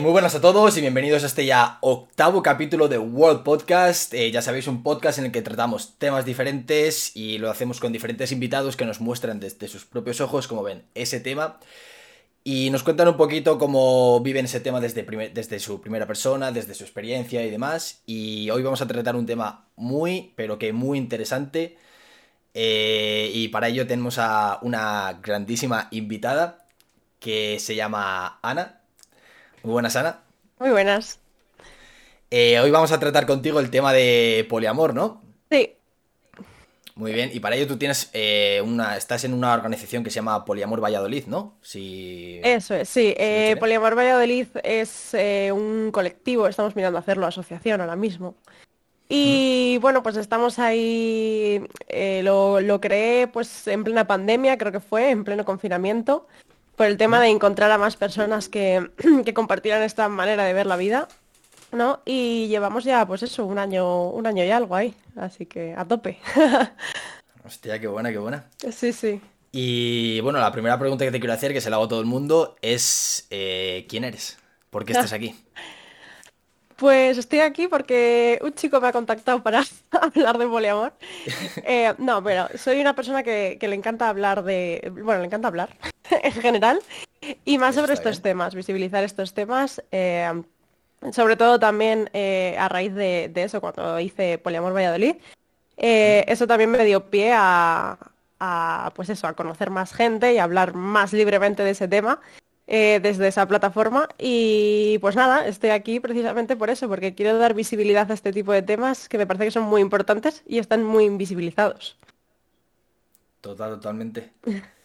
Muy buenas a todos y bienvenidos a este ya octavo capítulo de World Podcast. Eh, ya sabéis, un podcast en el que tratamos temas diferentes y lo hacemos con diferentes invitados que nos muestran desde sus propios ojos, como ven, ese tema. Y nos cuentan un poquito cómo viven ese tema desde, desde su primera persona, desde su experiencia y demás. Y hoy vamos a tratar un tema muy, pero que muy interesante. Eh, y para ello tenemos a una grandísima invitada que se llama Ana. Muy buenas, Ana. Muy buenas. Eh, hoy vamos a tratar contigo el tema de poliamor, ¿no? Sí. Muy bien, y para ello tú tienes eh, una, estás en una organización que se llama Poliamor Valladolid, ¿no? Sí. Eso es, sí. Eh, Poliamor Valladolid es un colectivo, estamos mirando a hacerlo asociación ahora mismo. Y bueno, pues estamos ahí, lo, lo creé pues en plena pandemia, creo que fue, en pleno confinamiento por el tema de encontrar a más personas que, que compartieran esta manera de ver la vida, ¿no? Y llevamos ya, pues eso, un año, un año y algo ahí, así que a tope. Hostia, qué buena, qué buena. Sí, sí. Y bueno, la primera pregunta que te quiero hacer, que se la hago a todo el mundo, es eh, ¿quién eres? ¿Por qué estás aquí? Pues estoy aquí porque un chico me ha contactado para hablar de poliamor. Eh, no, pero soy una persona que, le encanta hablar de... Bueno, le encanta hablar en general y más sobre estos temas, visibilizar estos temas. Eh, sobre todo también eh, a raíz de, eso, cuando hice Poliamor Valladolid, eso también me dio pie a, a, pues eso, a conocer más gente y hablar más libremente de ese tema. Eh, desde esa plataforma. Y pues nada, estoy aquí precisamente por eso, porque quiero dar visibilidad a este tipo de temas que me parece que son muy importantes y están muy invisibilizados. Total, totalmente.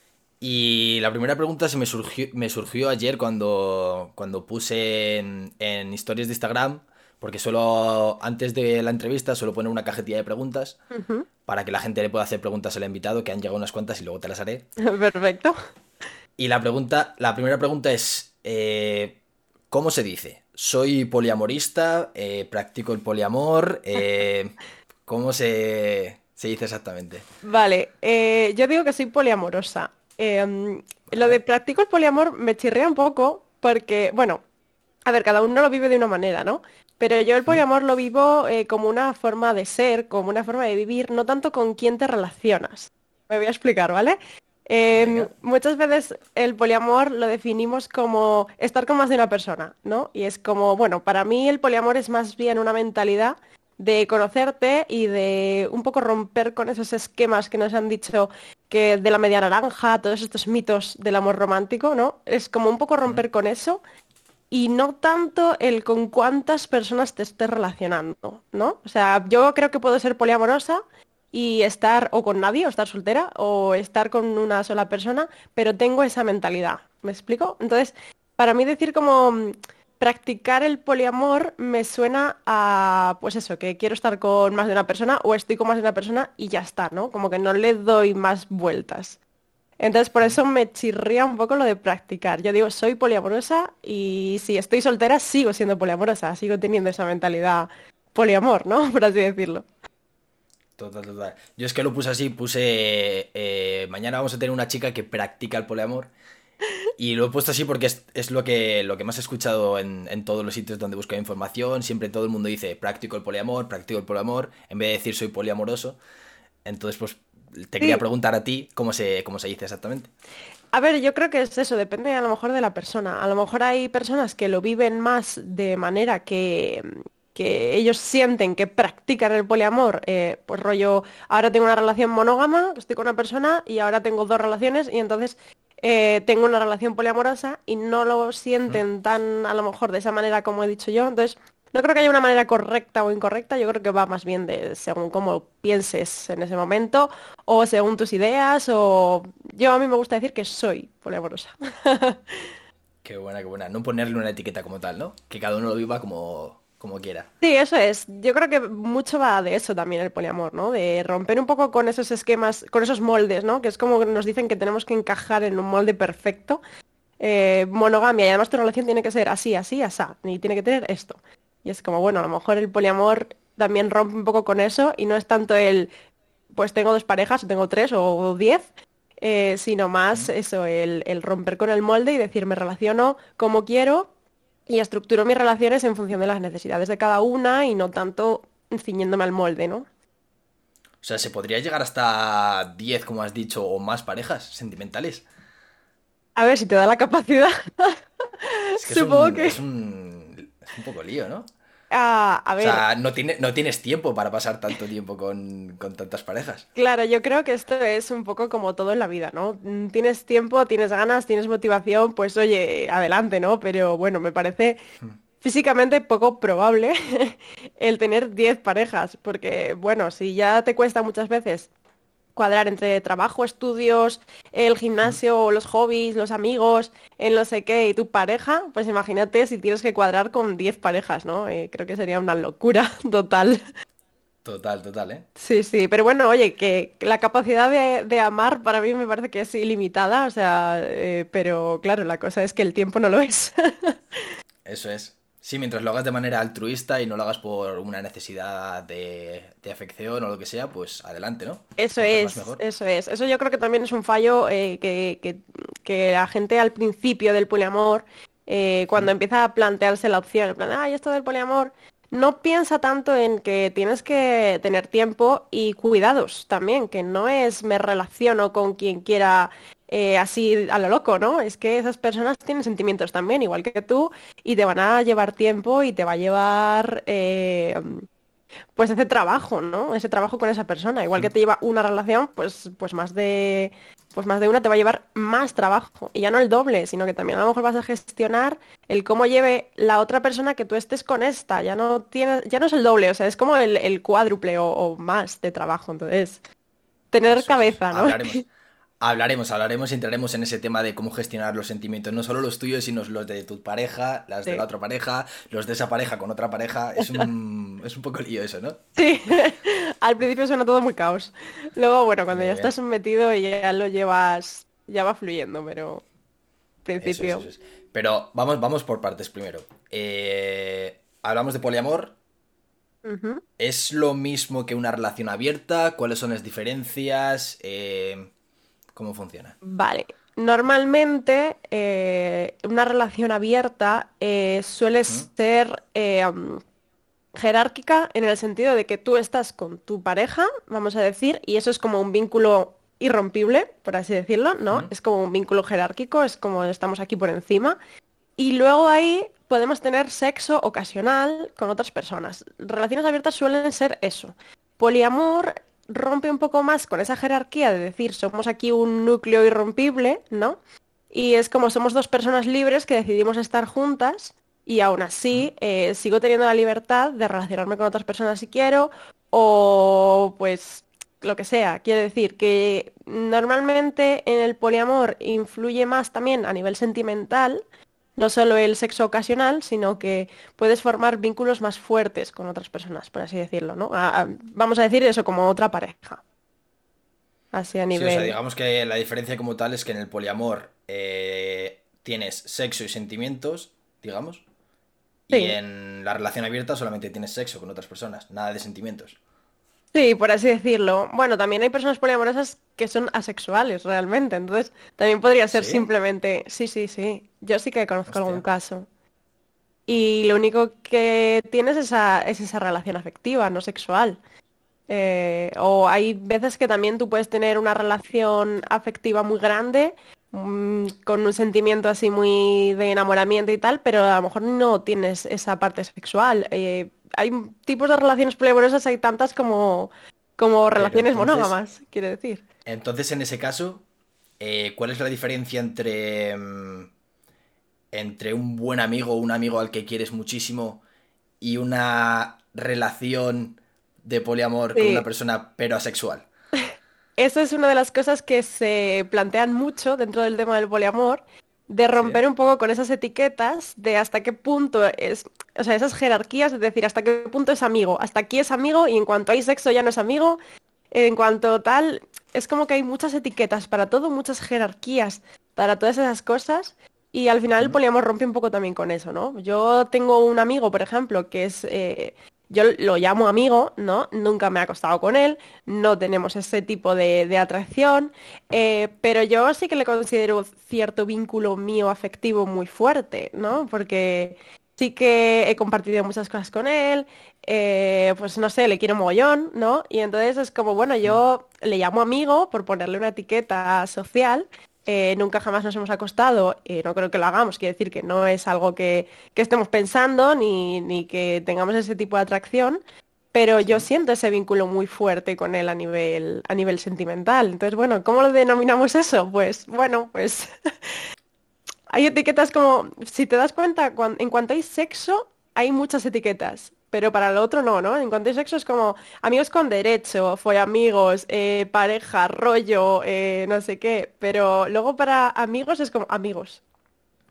Y la primera pregunta se me surgió, me surgió ayer cuando, cuando puse en, historias de Instagram, porque solo antes de la entrevista suelo poner una cajetilla de preguntas para que la gente le pueda hacer preguntas al invitado, que han llegado unas cuantas y luego te las haré. Perfecto. Y la pregunta, la primera pregunta es, eh, ¿cómo se dice? Soy poliamorista, eh, practico el poliamor, eh, ¿cómo se, dice exactamente? Vale, yo digo que soy poliamorosa. Em, lo de practico el poliamor me chirrea un poco porque, bueno, a ver, cada uno lo vive de una manera, ¿no? Pero yo el poliamor lo vivo como una forma de ser, como una forma de vivir, no tanto con quién te relacionas. Me voy a explicar, ¿vale? Em, muchas veces el poliamor lo definimos como estar con más de una persona, ¿no? Y es como, bueno, para mí el poliamor es más bien una mentalidad de conocerte y de un poco romper con esos esquemas que nos han dicho que de la media naranja, todos estos mitos del amor romántico, ¿no? Es como un poco romper con eso y no tanto el con cuántas personas te estés relacionando, ¿no? O sea, yo creo que puedo ser poliamorosa y estar o con nadie, o estar soltera, o estar con una sola persona, pero tengo esa mentalidad. ¿Me explico? Entonces, para mí decir como mm, practicar el poliamor me suena a, pues eso, que quiero estar con más de una persona o estoy con más de una persona y ya está, ¿no? Como que no le doy más vueltas. Entonces, por eso me chirría un poco lo de practicar. Yo digo, soy poliamorosa y si estoy soltera, sigo siendo poliamorosa, sigo teniendo esa mentalidad poliamor, ¿no? Por así decirlo. Total, total. Yo es que lo puse así, puse... Eh, mañana vamos a tener una chica que practica el poliamor. Y lo he puesto así porque es, lo, que, lo que más he escuchado en, todos los sitios donde busco información. Siempre todo el mundo dice practico el poliamor, practico el poliamor, en vez de decir soy poliamoroso. Entonces, pues te quería preguntar a ti cómo se, cómo se dice exactamente. A ver, yo creo que es eso, depende a lo mejor de la persona. A lo mejor hay personas que lo viven más de manera que, que ellos sienten que practican el poliamor, eh, pues rollo, ahora tengo una relación monógama, estoy con una persona y ahora tengo dos relaciones y entonces eh, tengo una relación poliamorosa y no lo sienten tan a lo mejor de esa manera como he dicho yo. Entonces, no creo que haya una manera correcta o incorrecta, yo creo que va más bien de según cómo pienses en ese momento o según tus ideas o yo a mí me gusta decir que soy poliamorosa. Qué buena, qué buena. No ponerle una etiqueta como tal, ¿no? Que cada uno lo viva como, como quiera. Sí, eso es. Yo creo que mucho va de eso también el poliamor, ¿no? De romper un poco con esos esquemas, con esos moldes, ¿no? Que es como nos dicen que tenemos que encajar en un molde perfecto. Eh, monogamia y además tu relación tiene que ser así, así, así, y tiene que tener esto. Y es como, bueno, a lo mejor el poliamor también rompe un poco con eso y no es tanto el, pues tengo dos parejas, tengo tres o diez, eh, sino más eso, el, el romper con el molde y decir, me relaciono como quiero y estructuro mis relaciones en función de las necesidades de cada una y no tanto ciñéndome al molde, ¿no? O sea, ¿se podría llegar hasta 10, como has dicho, o más parejas sentimentales? A ver, si te da la capacidad. Es que Supongo es un, que... Es un, es un poco lío, ¿no? Ah, a ver. O sea, no, tiene, no tienes tiempo para pasar tanto tiempo con, con, tantas parejas. Claro, yo creo que esto es un poco como todo en la vida, ¿no? Mm, tienes tiempo, tienes ganas, tienes motivación, pues oye, adelante, ¿no? Pero bueno, me parece hmm. físicamente poco probable el tener 10 parejas, porque bueno, si ya te cuesta muchas veces cuadrar entre trabajo, estudios, el gimnasio, los hobbies, los amigos, el no sé qué y tu pareja, pues imagínate si tienes que cuadrar con 10 parejas, ¿no? Eh, creo que sería una locura total. Total, total, ¿eh? Sí, sí, pero bueno, oye, que la capacidad de, amar para mí me parece que es ilimitada, o sea, eh, pero claro, la cosa es que el tiempo no lo es. Eso es. Sí, mientras lo hagas de manera altruista y no lo hagas por una necesidad de, afección o lo que sea, pues adelante, ¿no? Eso es, eso es. Eso yo creo que también es un fallo eh, que, la gente al principio del poliamor, eh, cuando mm. empieza a plantearse la opción, en plan, ay, esto del poliamor, no piensa tanto en que tienes que tener tiempo y cuidados también, que no es me relaciono con quien quiera eh, así a lo loco, ¿no? Es que esas personas tienen sentimientos también, igual que tú, y te van a llevar tiempo y te va a llevar eh, pues ese trabajo, ¿no? Ese trabajo con esa persona. Igual que te lleva una relación, pues, pues más de. Pues más de una te va a llevar más trabajo. Y ya no el doble, sino que también a lo mejor vas a gestionar el cómo lleve la otra persona que tú estés con esta. Ya no tienes, ya no es el doble, o sea, es como el, cuádruple o, más de trabajo. Entonces, tener cabeza, ¿no? Hablaremos, hablaremos y entraremos en ese tema de cómo gestionar los sentimientos, no solo los tuyos, sino los de tu pareja, las de la otra pareja, los de esa pareja con otra pareja. Es un, es un poco lío eso, ¿no? Sí, al principio suena todo muy caos. Luego, bueno, cuando ya estás metido y ya lo llevas, ya va fluyendo, pero principio. Pero vamos, vamos por partes primero. Eh, hablamos de poliamor. ¿Es lo mismo que una relación abierta? ¿Cuáles son las diferencias? Eh, ¿Cómo funciona? Vale. Normalmente eh, una relación abierta eh, suele ser eh, jerárquica en el sentido de que tú estás con tu pareja, vamos a decir, y eso es como un vínculo irrompible, por así decirlo, ¿no? Es como un vínculo jerárquico, es como estamos aquí por encima. Y luego ahí podemos tener sexo ocasional con otras personas. Relaciones abiertas suelen ser eso. Poliamor rompe un poco más con esa jerarquía de decir somos aquí un núcleo irrompible, ¿no? Y es como somos dos personas libres que decidimos estar juntas y aún así eh, sigo teniendo la libertad de relacionarme con otras personas si quiero o pues lo que sea. Quiere decir que normalmente en el poliamor influye más también a nivel sentimental no solo el sexo ocasional, sino que puedes formar vínculos más fuertes con otras personas, por así decirlo, ¿no? vamos a decir eso como otra pareja. Así a nivel. Sí, o sea, digamos que la diferencia como tal es que en el poliamor eh, tienes sexo y sentimientos, digamos. Y en la relación abierta solamente tienes sexo con otras personas, nada de sentimientos. Sí, por así decirlo. Bueno, también hay personas poliamorosas que son asexuales realmente, entonces también podría ser simplemente, sí, sí, sí. Yo sí que conozco algún caso. Y lo único que tienes es esa, es esa relación afectiva, no sexual. Eh, o hay veces que también tú puedes tener una relación afectiva muy grande, mm, con un sentimiento así muy de enamoramiento y tal, pero a lo mejor no tienes esa parte sexual. Eh, hay tipos de relaciones poliamorosas, hay tantas como, como relaciones monógamas, quiere decir. Entonces, en ese caso, eh, ¿cuál es la diferencia entre, mm, entre un buen amigo, un amigo al que quieres muchísimo, y una relación de poliamor con una persona pero asexual? Eso es una de las cosas que se plantean mucho dentro del tema del poliamor de romper un poco con esas etiquetas de hasta qué punto es, o sea, esas jerarquías, es decir, hasta qué punto es amigo, hasta aquí es amigo y en cuanto hay sexo ya no es amigo, en cuanto tal, es como que hay muchas etiquetas para todo, muchas jerarquías para todas esas cosas y al final el poliamor rompe un poco también con eso, ¿no? Yo tengo un amigo, por ejemplo, que es... Eh, yo lo llamo amigo, ¿no? Nunca me he acostado con él, no tenemos ese tipo de, atracción, eh, pero yo sí que le considero cierto vínculo mío afectivo muy fuerte, ¿no? Porque sí que he compartido muchas cosas con él, eh, pues no sé, le quiero mogollón, ¿no? Y entonces es como, bueno, yo le llamo amigo por ponerle una etiqueta social eh, nunca jamás nos hemos acostado, eh, no creo que lo hagamos, quiere decir que no es algo que, estemos pensando ni, ni, que tengamos ese tipo de atracción, pero yo siento ese vínculo muy fuerte con él a nivel, a nivel sentimental. Entonces, bueno, ¿cómo lo denominamos eso? Pues bueno, pues hay etiquetas como, si te das cuenta, en cuanto hay sexo, hay muchas etiquetas pero para el otro no, ¿no? En cuanto a sexo es como amigos con derecho, fue amigos, eh, pareja, rollo, eh, no sé qué, pero luego para amigos es como amigos.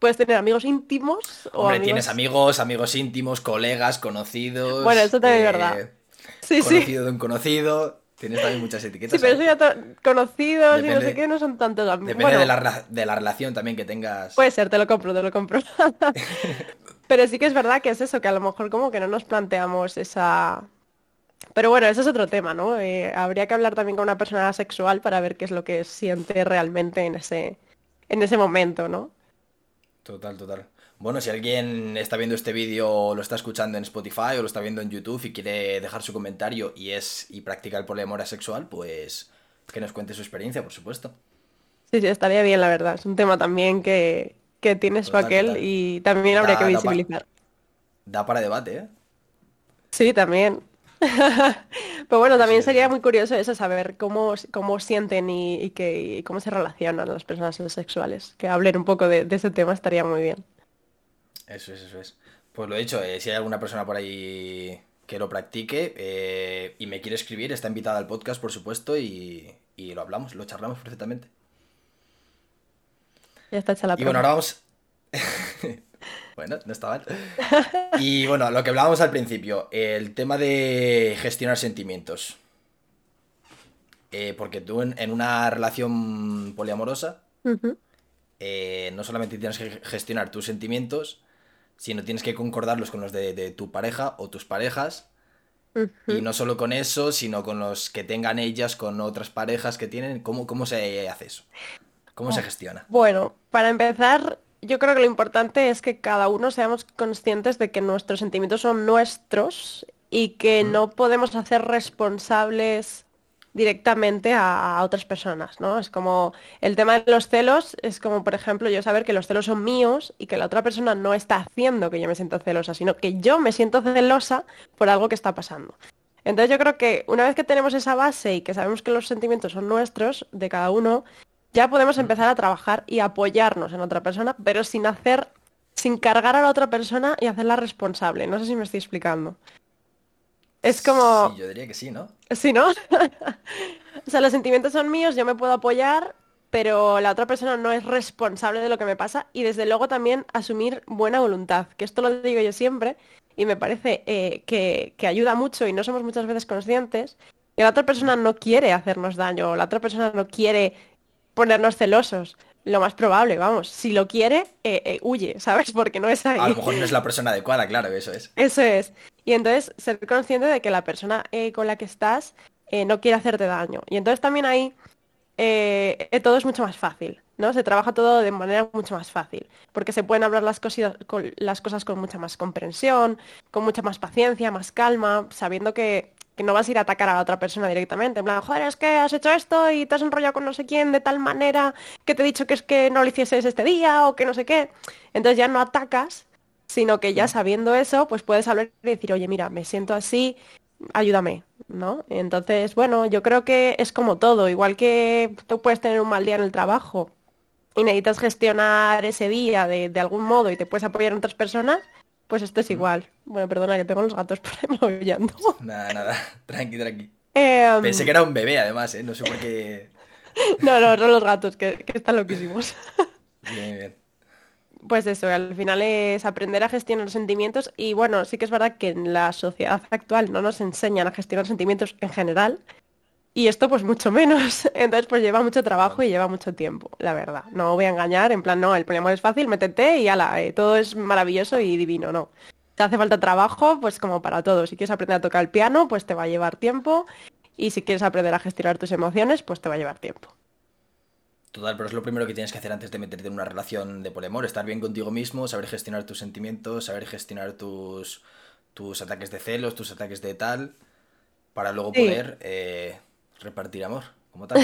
Puedes tener amigos íntimos o Hombre, tienes amigos, amigos íntimos, colegas, conocidos. Bueno, eso también es verdad. Eh, sí, conocido de un conocido. Tienes también muchas etiquetas. Sí, pero eso ya conocidos y no sé qué no son tantos amigos. Depende de, la, de la relación también que tengas. Puede ser, te lo compro, te lo compro. Pero sí que es verdad que es eso, que a lo mejor como que no nos planteamos esa... Pero bueno, ese es otro tema, ¿no? Eh, habría que hablar también con una persona sexual para ver qué es lo que siente realmente en ese, en ese momento, ¿no? Total, total. Bueno, si alguien está viendo este vídeo lo está escuchando en Spotify o lo está viendo en YouTube y quiere dejar su comentario y es y practica el poliamor sexual, pues que nos cuente su experiencia, por supuesto. Sí, sí, estaría bien, la verdad. Es un tema también que, que tiene su aquel y también habría que visibilizar. Da, para debate, ¿eh? Sí, también. Pero bueno, también sería muy curioso eso, saber cómo, cómo sienten y, que, cómo se relacionan las personas sexuales. Que hablen un poco de, ese tema estaría muy bien. Eso es, eso es. Pues lo he dicho, eh, si hay alguna persona por ahí que lo practique eh, y me quiere escribir, está invitada al podcast, por supuesto, y, y lo hablamos, lo charlamos perfectamente. Ya está hecha la Y bueno, ahora vamos. bueno, no está mal. Y bueno, lo que hablábamos al principio, el tema de gestionar sentimientos. Eh, porque tú en, una relación poliamorosa, eh, no solamente tienes que gestionar tus sentimientos, sino tienes que concordarlos con los de, tu pareja o tus parejas. Y no solo con eso, sino con los que tengan ellas, con otras parejas que tienen. ¿Cómo, cómo se hace eso? ¿Cómo se oh. gestiona? Bueno, para empezar, yo creo que lo importante es que cada uno seamos conscientes de que nuestros sentimientos son nuestros y que no podemos hacer responsables directamente a, otras personas, ¿no? Es como el tema de los celos, es como, por ejemplo, yo saber que los celos son míos y que la otra persona no está haciendo que yo me sienta celosa, sino que yo me siento celosa por algo que está pasando. Entonces yo creo que una vez que tenemos esa base y que sabemos que los sentimientos son nuestros, de cada uno, ya podemos empezar a trabajar y apoyarnos en otra persona, pero sin hacer, sin cargar a la otra persona y hacerla responsable. No sé si me estoy explicando. Es como... Sí, yo diría que sí, ¿no? Sí, ¿no? o sea, los sentimientos son míos, yo me puedo apoyar, pero la otra persona no es responsable de lo que me pasa y desde luego también asumir buena voluntad, que esto lo digo yo siempre y me parece eh, que, que ayuda mucho y no somos muchas veces conscientes que la otra persona no quiere hacernos daño, la otra persona no quiere ponernos celosos. Lo más probable, vamos. Si lo quiere, eh, eh, huye, ¿sabes? Porque no es ahí. A lo mejor no es la persona adecuada, claro, eso es. Eso es. Y entonces ser consciente de que la persona eh, con la que estás no quiere hacerte daño. Y entonces también ahí todo es mucho más fácil, ¿no? Se trabaja todo de manera mucho más fácil. Porque se pueden hablar las, con, las cosas con mucha más comprensión, con mucha más paciencia, más calma, sabiendo que que no vas a ir a atacar a otra persona directamente. En plan, joder, es que has hecho esto y te has enrollado con no sé quién de tal manera que te he dicho que es que no lo hicieses este día o que no sé qué. Entonces ya no atacas, sino que ya sabiendo eso, pues puedes hablar y decir, oye, mira, me siento así, ayúdame, ¿no? Entonces, bueno, yo creo que es como todo, igual que tú puedes tener un mal día en el trabajo y necesitas gestionar ese día de, de algún modo y te puedes apoyar en otras personas, pues esto es igual. Bueno, perdona, que tengo los gatos por ahí maullando. Nada, nada. Tranqui, tranqui. Em, Pensé que era un bebé, además, ¿eh? No sé por qué... no, no, son los gatos, que, están loquísimos. bien, bien. Pues eso, al final es aprender a gestionar los sentimientos y bueno, sí que es verdad que en la sociedad actual no nos enseñan a gestionar sentimientos en general y esto pues mucho menos. Entonces pues lleva mucho trabajo y lleva mucho tiempo, la verdad. No voy a engañar, en plan, no, el problema es fácil, métete y ala, eh, todo es maravilloso y divino, no. te hace falta trabajo, pues como para todo. Si quieres aprender a tocar el piano, pues te va a llevar tiempo. Y si quieres aprender a gestionar tus emociones, pues te va a llevar tiempo. Total, pero es lo primero que tienes que hacer antes de meterte en una relación de poliamor, estar bien contigo mismo, saber gestionar tus sentimientos, saber gestionar tus, tus ataques de celos, tus ataques de tal, para luego poder eh, repartir amor, como tal.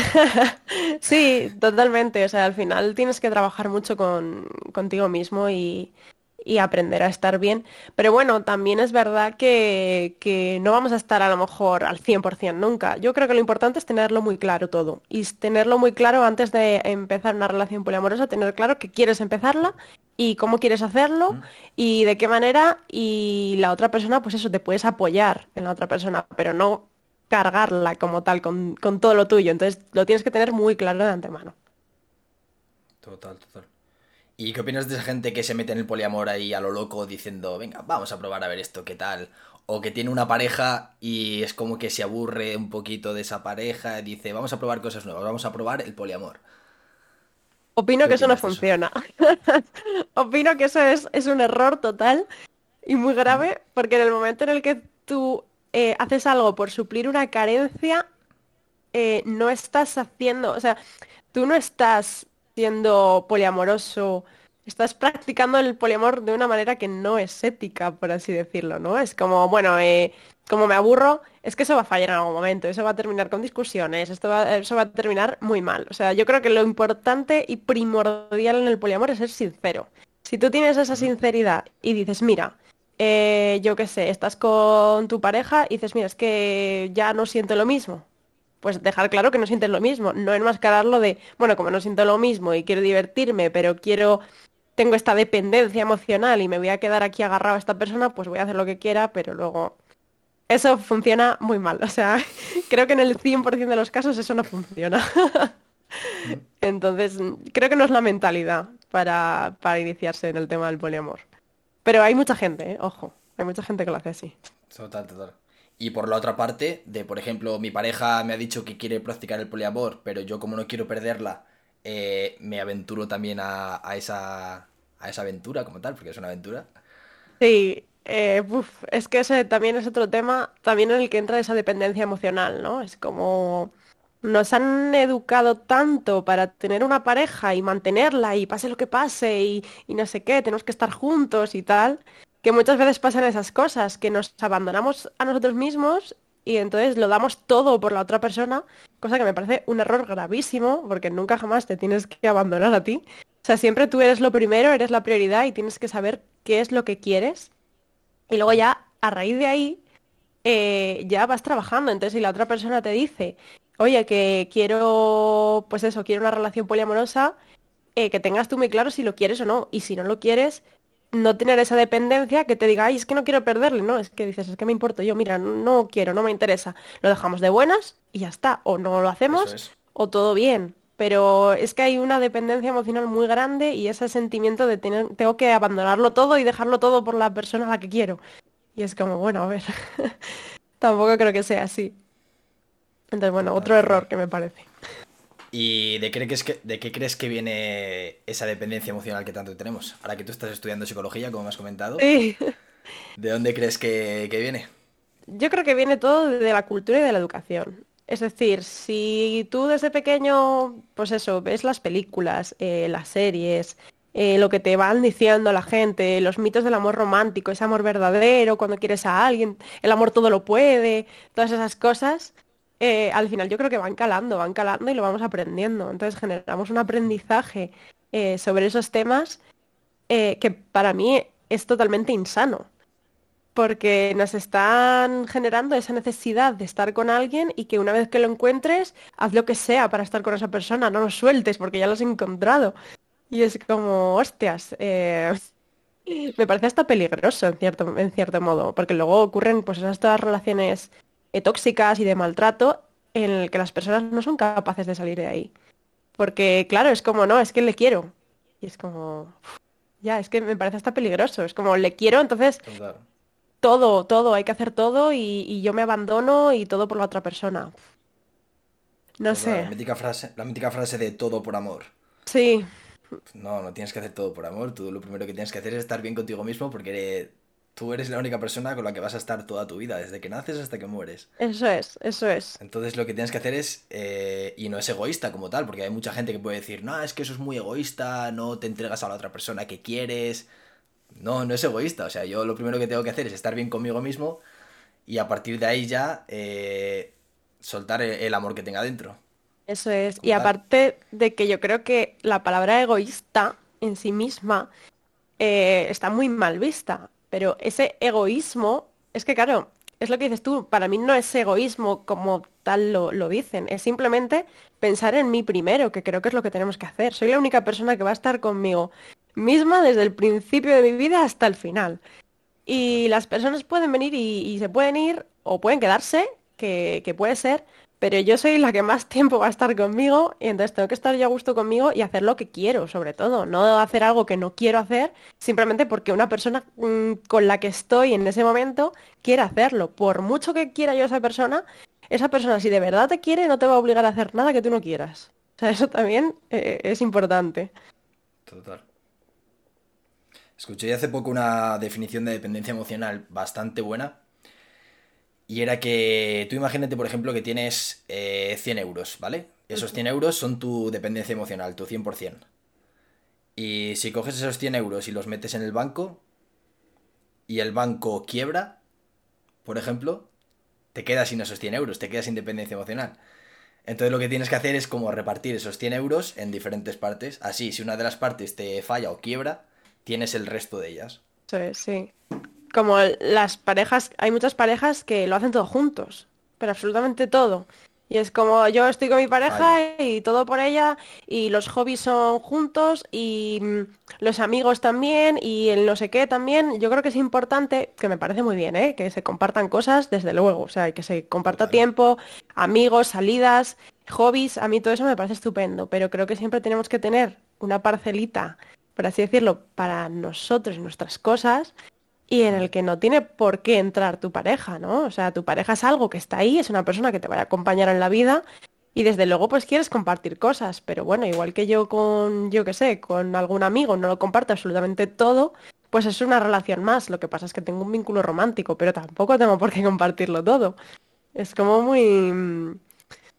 sí, totalmente. O sea, al final tienes que trabajar mucho con, contigo mismo y, y aprender a estar bien. Pero bueno, también es verdad que, que, no vamos a estar a lo mejor al 100% nunca. Yo creo que lo importante es tenerlo muy claro todo. Y tenerlo muy claro antes de empezar una relación poliamorosa, tener claro que quieres empezarla y cómo quieres hacerlo y de qué manera. Y la otra persona, pues eso, te puedes apoyar en la otra persona, pero no cargarla como tal con, con todo lo tuyo. Entonces lo tienes que tener muy claro de antemano. Total, total. ¿Y qué opinas de esa gente que se mete en el poliamor ahí a lo loco diciendo, venga, vamos a probar a ver esto, qué tal? O que tiene una pareja y es como que se aburre un poquito de esa pareja y dice, vamos a probar cosas nuevas, vamos a probar el poliamor. Opino que eso no funciona. Opino que eso es, es, un error total y muy grave, porque en el momento en el que tú eh, haces algo por suplir una carencia, eh, no estás haciendo, o sea, tú no estás siendo poliamoroso, estás practicando el poliamor de una manera que no es ética, por así decirlo, ¿no? Es como, bueno, eh, como me aburro, es que eso va a fallar en algún momento, eso va a terminar con discusiones, esto va, eso va a terminar muy mal. O sea, yo creo que lo importante y primordial en el poliamor es ser sincero. Si tú tienes esa sinceridad y dices, mira, eh, yo qué sé, estás con tu pareja y dices, mira, es que ya no siento lo mismo, pues dejar claro que no sientes lo mismo, no enmascararlo de, bueno, como no siento lo mismo y quiero divertirme, pero quiero, tengo esta dependencia emocional y me voy a quedar aquí agarrado a esta persona, pues voy a hacer lo que quiera, pero luego eso funciona muy mal. O sea, creo que en el 100% de los casos eso no funciona. Entonces, creo que no es la mentalidad para, para iniciarse en el tema del poliamor. Pero hay mucha gente, ¿eh? ojo, hay mucha gente que lo hace así. Total, total. Y por la otra parte, de por ejemplo, mi pareja me ha dicho que quiere practicar el poliamor, pero yo como no quiero perderla, eh, me aventuro también a, esa, a esa aventura como tal, porque es una aventura. Sí, eh, es que ese también es otro tema, también en el que entra esa dependencia emocional, ¿no? Es como nos han educado tanto para tener una pareja y mantenerla y pase lo que pase y, no sé qué, tenemos que estar juntos y tal, que muchas veces pasan esas cosas, que nos abandonamos a nosotros mismos y entonces lo damos todo por la otra persona, cosa que me parece un error gravísimo, porque nunca jamás te tienes que abandonar a ti. O sea, siempre tú eres lo primero, eres la prioridad y tienes que saber qué es lo que quieres. Y luego ya, a raíz de ahí, eh, ya vas trabajando. Entonces, si la otra persona te dice, oye, que quiero, pues eso, quiero una relación poliamorosa, eh, que tengas tú muy claro si lo quieres o no. Y si no lo quieres, no tener esa dependencia que te diga, ay, es que no quiero perderle, no, es que dices, es que me importa yo, mira, no quiero, no me interesa. Lo dejamos de buenas y ya está, o no lo hacemos o todo bien. Pero es que hay una dependencia emocional muy grande y ese sentimiento de tener, tengo que abandonarlo todo y dejarlo todo por la persona a la que quiero. Y es como, bueno, a ver, tampoco creo que sea así. Entonces, bueno, otro error que me parece. ¿Y de qué, crees que, de qué crees que viene esa dependencia emocional que tanto tenemos? Ahora que tú estás estudiando psicología, como me has comentado. ¿De dónde crees que, viene? Yo creo que viene todo de la cultura y de la educación. Es decir, si tú desde pequeño, pues eso, ves las películas, eh, las series, eh, lo que te van diciendo la gente, los mitos del amor romántico, ese amor verdadero, cuando quieres a alguien, el amor todo lo puede, todas esas cosas, eh, al final yo creo que van calando, van calando y lo vamos aprendiendo. Entonces generamos un aprendizaje eh, sobre esos temas eh, que para mí es totalmente insano. Porque nos están generando esa necesidad de estar con alguien y que una vez que lo encuentres, haz lo que sea para estar con esa persona, no lo sueltes porque ya lo has encontrado. Y es como, hostias, me parece hasta peligroso en cierto, en cierto modo, porque luego ocurren pues esas relaciones eh, tóxicas y de maltrato en el que las personas no son capaces de salir de ahí. Porque, claro, es como, no, es que le quiero. Y es como, ya, es que me parece hasta peligroso. Es como, le quiero, entonces todo, todo, hay que hacer todo y, yo me abandono y todo por la otra persona. No sé. La mítica, frase, la mítica frase de todo por amor. Sí. No, no tienes que hacer todo por amor. Tú lo primero que tienes que hacer es estar bien contigo mismo porque Tú eres la única persona con la que vas a estar toda tu vida, desde que naces hasta que mueres. Eso es, eso es. Entonces lo que tienes que hacer es, eh, y no es egoísta como tal, porque hay mucha gente que puede decir, no, es que eso es muy egoísta, no te entregas a la otra persona que quieres. No, no es egoísta. O sea, yo lo primero que tengo que hacer es estar bien conmigo mismo y a partir de ahí ya eh, soltar el, el amor que tenga dentro. Eso es. Y tal. aparte de que yo creo que la palabra egoísta en sí misma eh, está muy mal vista, pero ese egoísmo, es que claro, es lo que dices tú, para mí no es egoísmo como tal lo, lo dicen, es simplemente pensar en mí primero, que creo que es lo que tenemos que hacer. Soy la única persona que va a estar conmigo misma desde el principio de mi vida hasta el final. Y las personas pueden venir y, se pueden ir o pueden quedarse, que, que puede ser, pero yo soy la que más tiempo va a estar conmigo y entonces tengo que estar yo a gusto conmigo y hacer lo que quiero, sobre todo, no hacer algo que no quiero hacer simplemente porque una persona mm, con la que estoy en ese momento quiere hacerlo. Por mucho que quiera yo a esa persona, esa persona si de verdad te quiere no te va a obligar a hacer nada que tú no quieras. O sea, eso también eh, es importante. Total. Escuché hace poco una definición de dependencia emocional bastante buena. Y era que tú imagínate, por ejemplo, que tienes eh, 100 euros, ¿vale? Esos 100 euros son tu dependencia emocional, tu 100%. Y si coges esos 100 euros y los metes en el banco y el banco quiebra, por ejemplo, te quedas sin esos 100 euros, te quedas sin dependencia emocional. Entonces lo que tienes que hacer es como repartir esos 100 euros en diferentes partes. Así, si una de las partes te falla o quiebra, tienes el resto de ellas. Es, sí. Como las parejas, hay muchas parejas que lo hacen todo juntos, pero absolutamente todo. Y es como yo estoy con mi pareja y todo por ella, y los hobbies son juntos, y mm, los amigos también, y el no sé qué también. Yo creo que es importante, que me parece muy bien, ¿eh? Que se compartan cosas, desde luego, o sea, que se comparta Total. tiempo, amigos, salidas, hobbies, a mí todo eso me parece estupendo, pero creo que siempre tenemos que tener una parcelita, por así decirlo, para nosotros y nuestras cosas y en el que no tiene por qué entrar tu pareja, ¿no? O sea, tu pareja es algo que está ahí, es una persona que te va a acompañar en la vida y desde luego pues quieres compartir cosas, pero bueno, igual que yo con, yo qué sé, con algún amigo no lo comparto absolutamente todo, pues es una relación más. Lo que pasa es que tengo un vínculo romántico, pero tampoco tengo por qué compartirlo todo. Es como muy...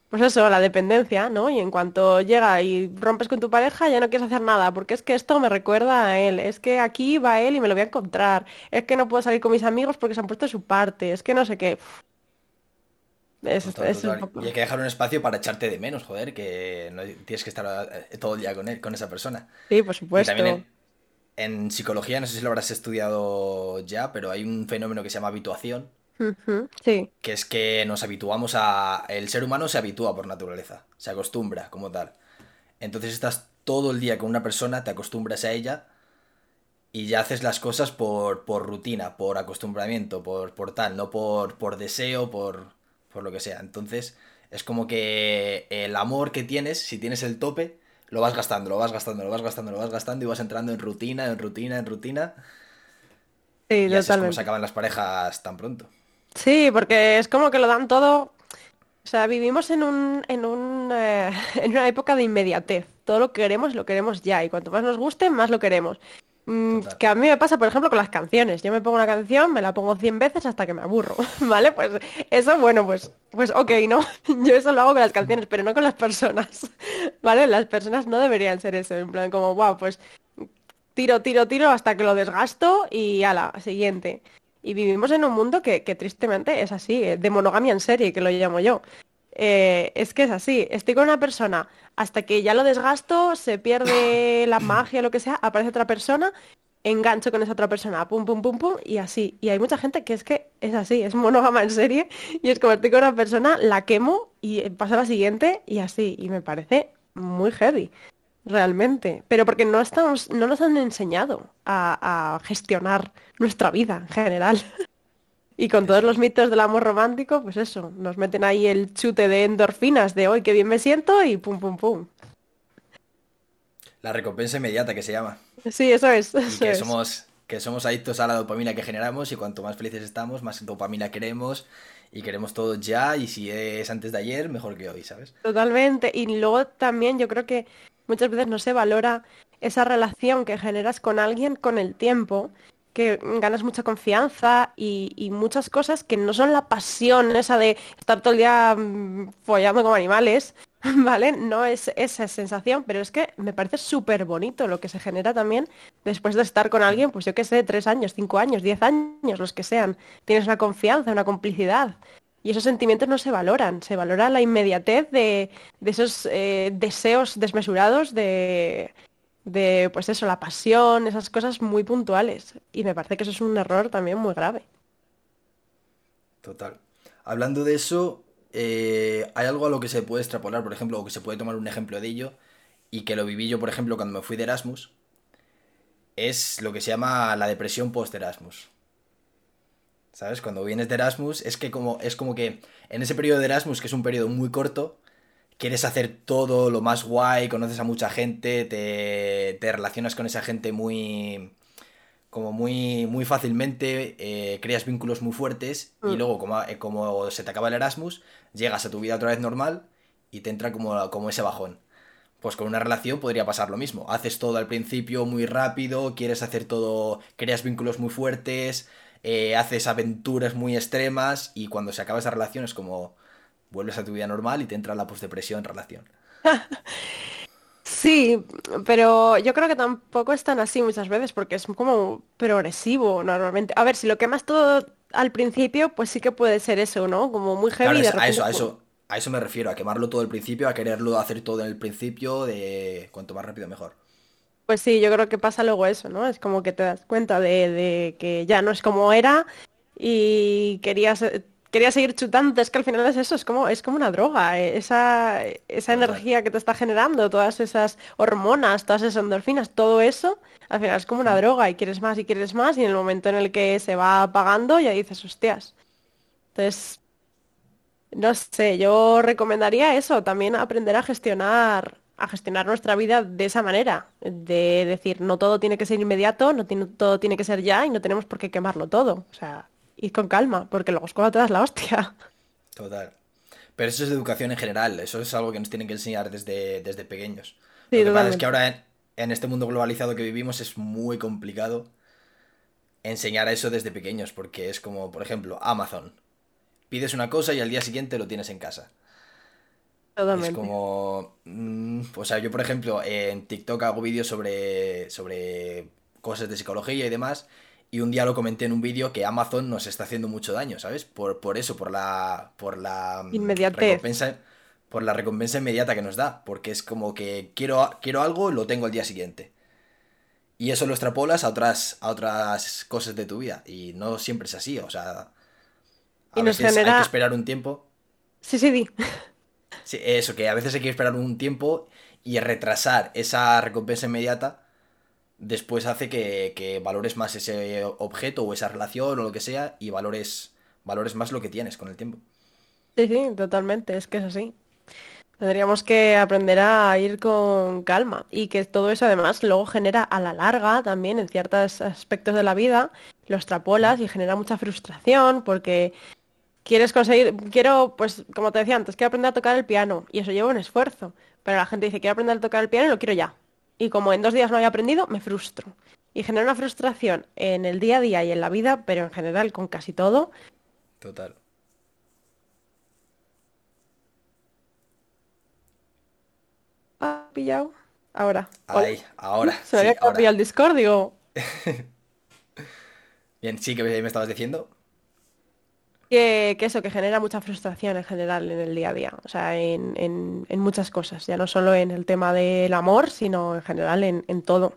Pues eso, la dependencia, ¿no? Y en cuanto llega y rompes con tu pareja, ya no quieres hacer nada, porque es que esto me recuerda a él, es que aquí va él y me lo voy a encontrar, es que no puedo salir con mis amigos porque se han puesto de su parte, es que no sé qué. Es, Total, es total. poco... Y hay que dejar un espacio para echarte de menos, joder, que no tienes que estar eh, todo el día con él, con esa persona. Sí, por Y supuesto. también en, en psicología, no sé si lo habrás estudiado ya, pero hay un fenómeno que se llama habituación, Sí, que es que nos habituamos a... El ser humano se habitúa por naturaleza, se acostumbra como tal. Entonces estás todo el día con una persona, te acostumbras a ella y ya haces las cosas por, por rutina, por acostumbramiento, por, por tal, no por, por deseo, por, por lo que sea. Entonces es como que el amor que tienes, si tienes el tope, lo vas gastando, lo vas gastando, lo vas gastando, lo vas gastando y vas entrando en rutina, en rutina, en rutina. sí, Y así es como se acaban las parejas tan pronto. Sí, porque es como que lo dan todo. O sea, vivimos en un, en un, eh, en una época de inmediatez. Todo lo que queremos, lo queremos ya. Y cuanto más nos guste, más lo queremos. Mm, que a mí me pasa, por ejemplo, con las canciones. Yo me pongo una canción, me la pongo 100 veces hasta que me aburro, ¿vale? Pues eso, bueno, pues, pues ok, ¿no? Yo eso lo hago con las canciones, pero no con las personas, ¿vale? Las personas no deberían ser eso, en plan como, wow, pues tiro, tiro, tiro hasta que lo desgasto y ala, siguiente. Y vivimos en un mundo que, que tristemente es así, eh, de monogamia en serie, que lo llamo yo. Eh, es que es así, estoy con una persona hasta que ya lo desgasto, se pierde la magia, lo que sea, aparece otra persona, engancho con esa otra persona, pum, pum, pum, pum, y así. Y hay mucha gente que es que es así, es monógama en serie, y es como estoy con una persona, la quemo y pasa a la siguiente y así. Y me parece muy heavy. Realmente, pero porque no estamos, no nos han enseñado a, a gestionar nuestra vida en general. Y con todos los mitos del amor romántico, pues eso, nos meten ahí el chute de endorfinas de hoy, qué bien me siento y pum, pum, pum. La recompensa inmediata que se llama. Sí, eso es, Y que es. somos, que somos adictos a la dopamina que generamos y cuanto más felices estamos, más dopamina queremos y queremos todo ya y si es antes de ayer, mejor que hoy, ¿sabes? Totalmente. Y luego también yo creo que muchas veces no se valora esa relación que generas con alguien con el tiempo que ganas mucha confianza y, muchas cosas que no son la pasión esa de estar todo el día mm, follando como animales, ¿vale? No es esa sensación, pero es que me parece súper bonito lo que se genera también después de estar con alguien, pues yo qué sé, tres años, cinco años, diez años, los que sean. Tienes una confianza, una complicidad. Y esos sentimientos no se valoran, se valora la inmediatez de, esos eh, deseos desmesurados de, de, pues eso, la pasión, esas cosas muy puntuales. Y me parece que eso es un error también muy grave. Total. Hablando de eso, eh, hay algo a lo que se puede extrapolar, por ejemplo, o que se puede tomar un ejemplo de ello, y que lo viví yo, por ejemplo, cuando me fui de Erasmus, es lo que se llama la depresión post-Erasmus. ¿Sabes? Cuando vienes de Erasmus, es que como, es como que en ese periodo de Erasmus, que es un periodo muy corto, quieres hacer todo lo más guay, conoces a mucha gente, te, te relacionas con esa gente muy como muy, muy fácilmente, eh, creas vínculos muy fuertes y mm. luego como, eh, como se te acaba el Erasmus, llegas a tu vida otra vez normal y te entra como, como ese bajón. Pues con una relación podría pasar lo mismo. Haces todo al principio muy rápido, quieres hacer todo, creas vínculos muy fuertes, eh, haces aventuras muy extremas y cuando se acaba esa relación es como, vuelves a tu vida normal y te entra la postdepresión en relación. Sí, pero yo creo que tampoco es tan así muchas veces porque es como progresivo normalmente. A ver, si lo quemas todo al principio, pues sí que puede ser eso, ¿no? Como muy heavy. a eso, a eso, a eso me refiero, a quemarlo todo al principio, a quererlo hacer todo en el principio, de cuanto más rápido mejor. Pues sí, yo creo que pasa luego eso, ¿no? Es como que te das cuenta de, de que ya no es como era y querías quería seguir chutando, es que al final es eso, es como, es como una droga, eh, esa, esa energía que te está generando, todas esas hormonas, todas esas endorfinas, todo eso, al final es como una droga y quieres más y quieres más y en el momento en el que se va apagando ya dices, hostias. Entonces, no sé, yo recomendaría eso, también aprender a gestionar a gestionar nuestra vida de esa manera, de decir, no todo tiene que ser inmediato, no tiene, todo tiene que ser ya y no tenemos por qué quemarlo todo. O sea, y con calma, porque luego es cuando te das la hostia. Total. Pero eso es educación en general, eso es algo que nos tienen que enseñar desde, desde pequeños. Lo que pasa es que ahora en, este mundo globalizado que vivimos es muy complicado enseñar eso desde pequeños, porque es como, por ejemplo, Amazon. Pides una cosa y al día siguiente lo tienes en casa. Totalmente. Es como. Mm, o sea, yo, por ejemplo, en TikTok hago vídeos sobre, sobre cosas de psicología y demás. Y un día lo comenté en un vídeo que Amazon nos está haciendo mucho daño, ¿sabes? Por, por eso, por la. por la mm, recompensa. Por la recompensa inmediata que nos da. Porque es como que quiero, quiero algo, lo tengo el día siguiente. Y eso lo extrapolas a otras, a otras cosas de tu vida. Y no siempre es así. O sea. A veces hay que esperar un tiempo. Sí, sí, di. Eso, que a veces hay que esperar un tiempo y retrasar esa recompensa inmediata después hace que, valores más ese objeto o esa relación o lo que sea y valores, valores más lo que tienes con el tiempo. Sí, sí, totalmente, es que es así. Tendríamos que aprender a ir con calma y que todo eso además luego genera a la larga también en ciertos aspectos de la vida, lo extrapolas y genera mucha frustración porque quieres conseguir, quiero, pues como te decía antes, quiero aprender a tocar el piano y eso lleva un esfuerzo, pero la gente dice, quiero aprender a tocar el piano y lo quiero ya y como en dos días no había aprendido, me frustro. Y genera una frustración en el día a día y en la vida, pero en general con casi todo. Total. ¿Ha pillado? Ahora. Ahí, ahora. Se me había pillado el Discord, digo. Bien, sí, que me estabas diciendo. Que, eso, que genera mucha frustración en general en el día a día, o sea, en, muchas cosas, ya no solo en el tema del amor, sino en general en, todo,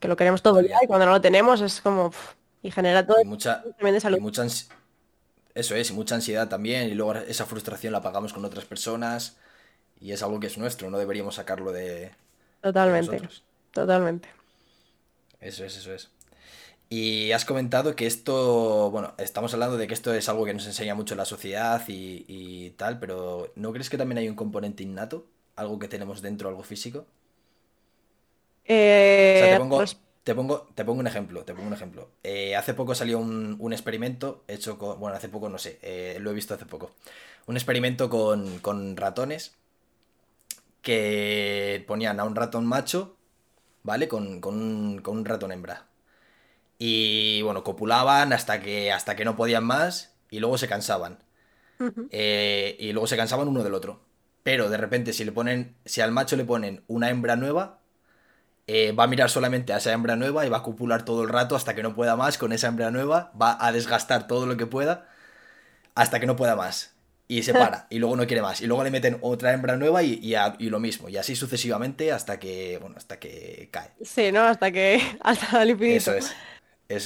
que lo queremos todo ya y cuando no lo tenemos es como... y genera todo... mucha, mucha eso es, y mucha ansiedad también, y luego esa frustración la pagamos con otras personas, y es algo que es nuestro, no deberíamos sacarlo de... Totalmente, totalmente. Eso es, eso es. Y has comentado que esto, bueno, estamos hablando de que esto es algo que nos enseña mucho la sociedad y, tal, pero ¿no crees que también hay un componente innato? Algo que tenemos dentro, algo físico. te, pongo, pues te, pongo, te pongo un ejemplo, te pongo un ejemplo. Eh, hace poco salió un, experimento hecho con, bueno, hace poco no sé, eh, lo he visto hace poco. Un experimento con, con ratones que ponían a un ratón macho, ¿vale? Con, con, un, con un ratón hembra y bueno, copulaban hasta que, hasta que no podían más y luego se cansaban. Eh, y luego se cansaban uno del otro. Pero de repente si le ponen, si al macho le ponen una hembra nueva, eh, va a mirar solamente a esa hembra nueva y va a copular todo el rato hasta que no pueda más con esa hembra nueva, va a desgastar todo lo que pueda hasta que no pueda más. Y se para, y luego no quiere más. Y luego le meten otra hembra nueva y, y, lo mismo. Y así sucesivamente hasta que, bueno, hasta que cae. Sí, ¿no? Hasta que, hasta el Eso es.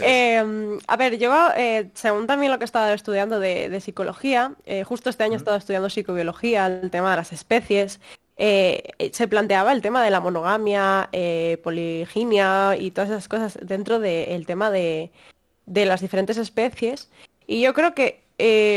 Em, a ver, yo, eh, según también lo que he estado estudiando de, psicología, eh, justo este año he estado estudiando psicobiología, el tema de las especies, eh, se planteaba el tema de la monogamia, poliginia y todas esas cosas dentro del tema de, las diferentes especies. Y yo creo que,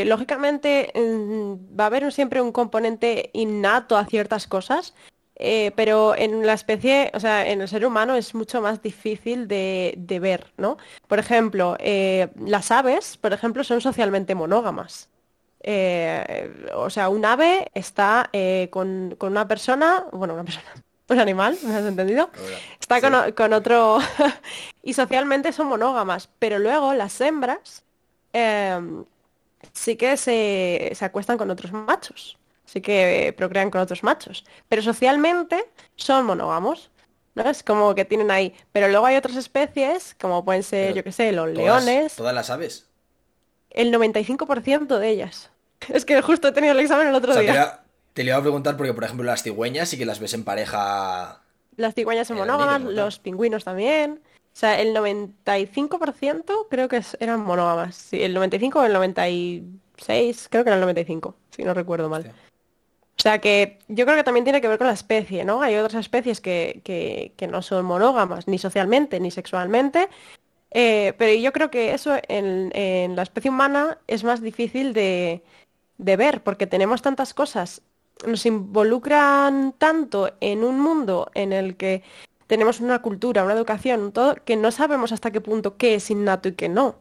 lógicamente, mm, va a haber siempre un componente innato a ciertas cosas, eh, pero en la especie, o sea, en el ser humano es mucho más difícil de, ver, ¿no? Por ejemplo, eh, las aves, por ejemplo, son socialmente monógamas. Eh, o sea, un ave está con, una persona, bueno, una persona, un animal, ¿me has entendido? Está con, otro... y socialmente son monógamas, pero luego las hembras sí que se, se acuestan con otros machos sí que procrean con otros machos. Pero socialmente son monógamos. ¿no? Es como que tienen ahí. Pero luego hay otras especies, como pueden ser, yo qué sé, los leones. ¿Todas las aves? El 95% de ellas. Es que justo he tenido el examen el otro día. Te, le iba a preguntar porque, por ejemplo, las cigüeñas sí que las ves en pareja. Las cigüeñas son monógamas, los pingüinos también. O sea, el 95% creo que eran monógamas. Sí, el 95 o el 96, creo que era el 95, si no recuerdo mal. O sea que yo creo que también tiene que ver con la especie, ¿no? Hay otras especies que, no son monógamas, ni socialmente, ni sexualmente, eh, pero yo creo que eso en, la especie humana es más difícil de, ver, porque tenemos tantas cosas, nos involucran tanto en un mundo en el que tenemos una cultura, una educación, todo, que no sabemos hasta qué punto qué es innato y qué no.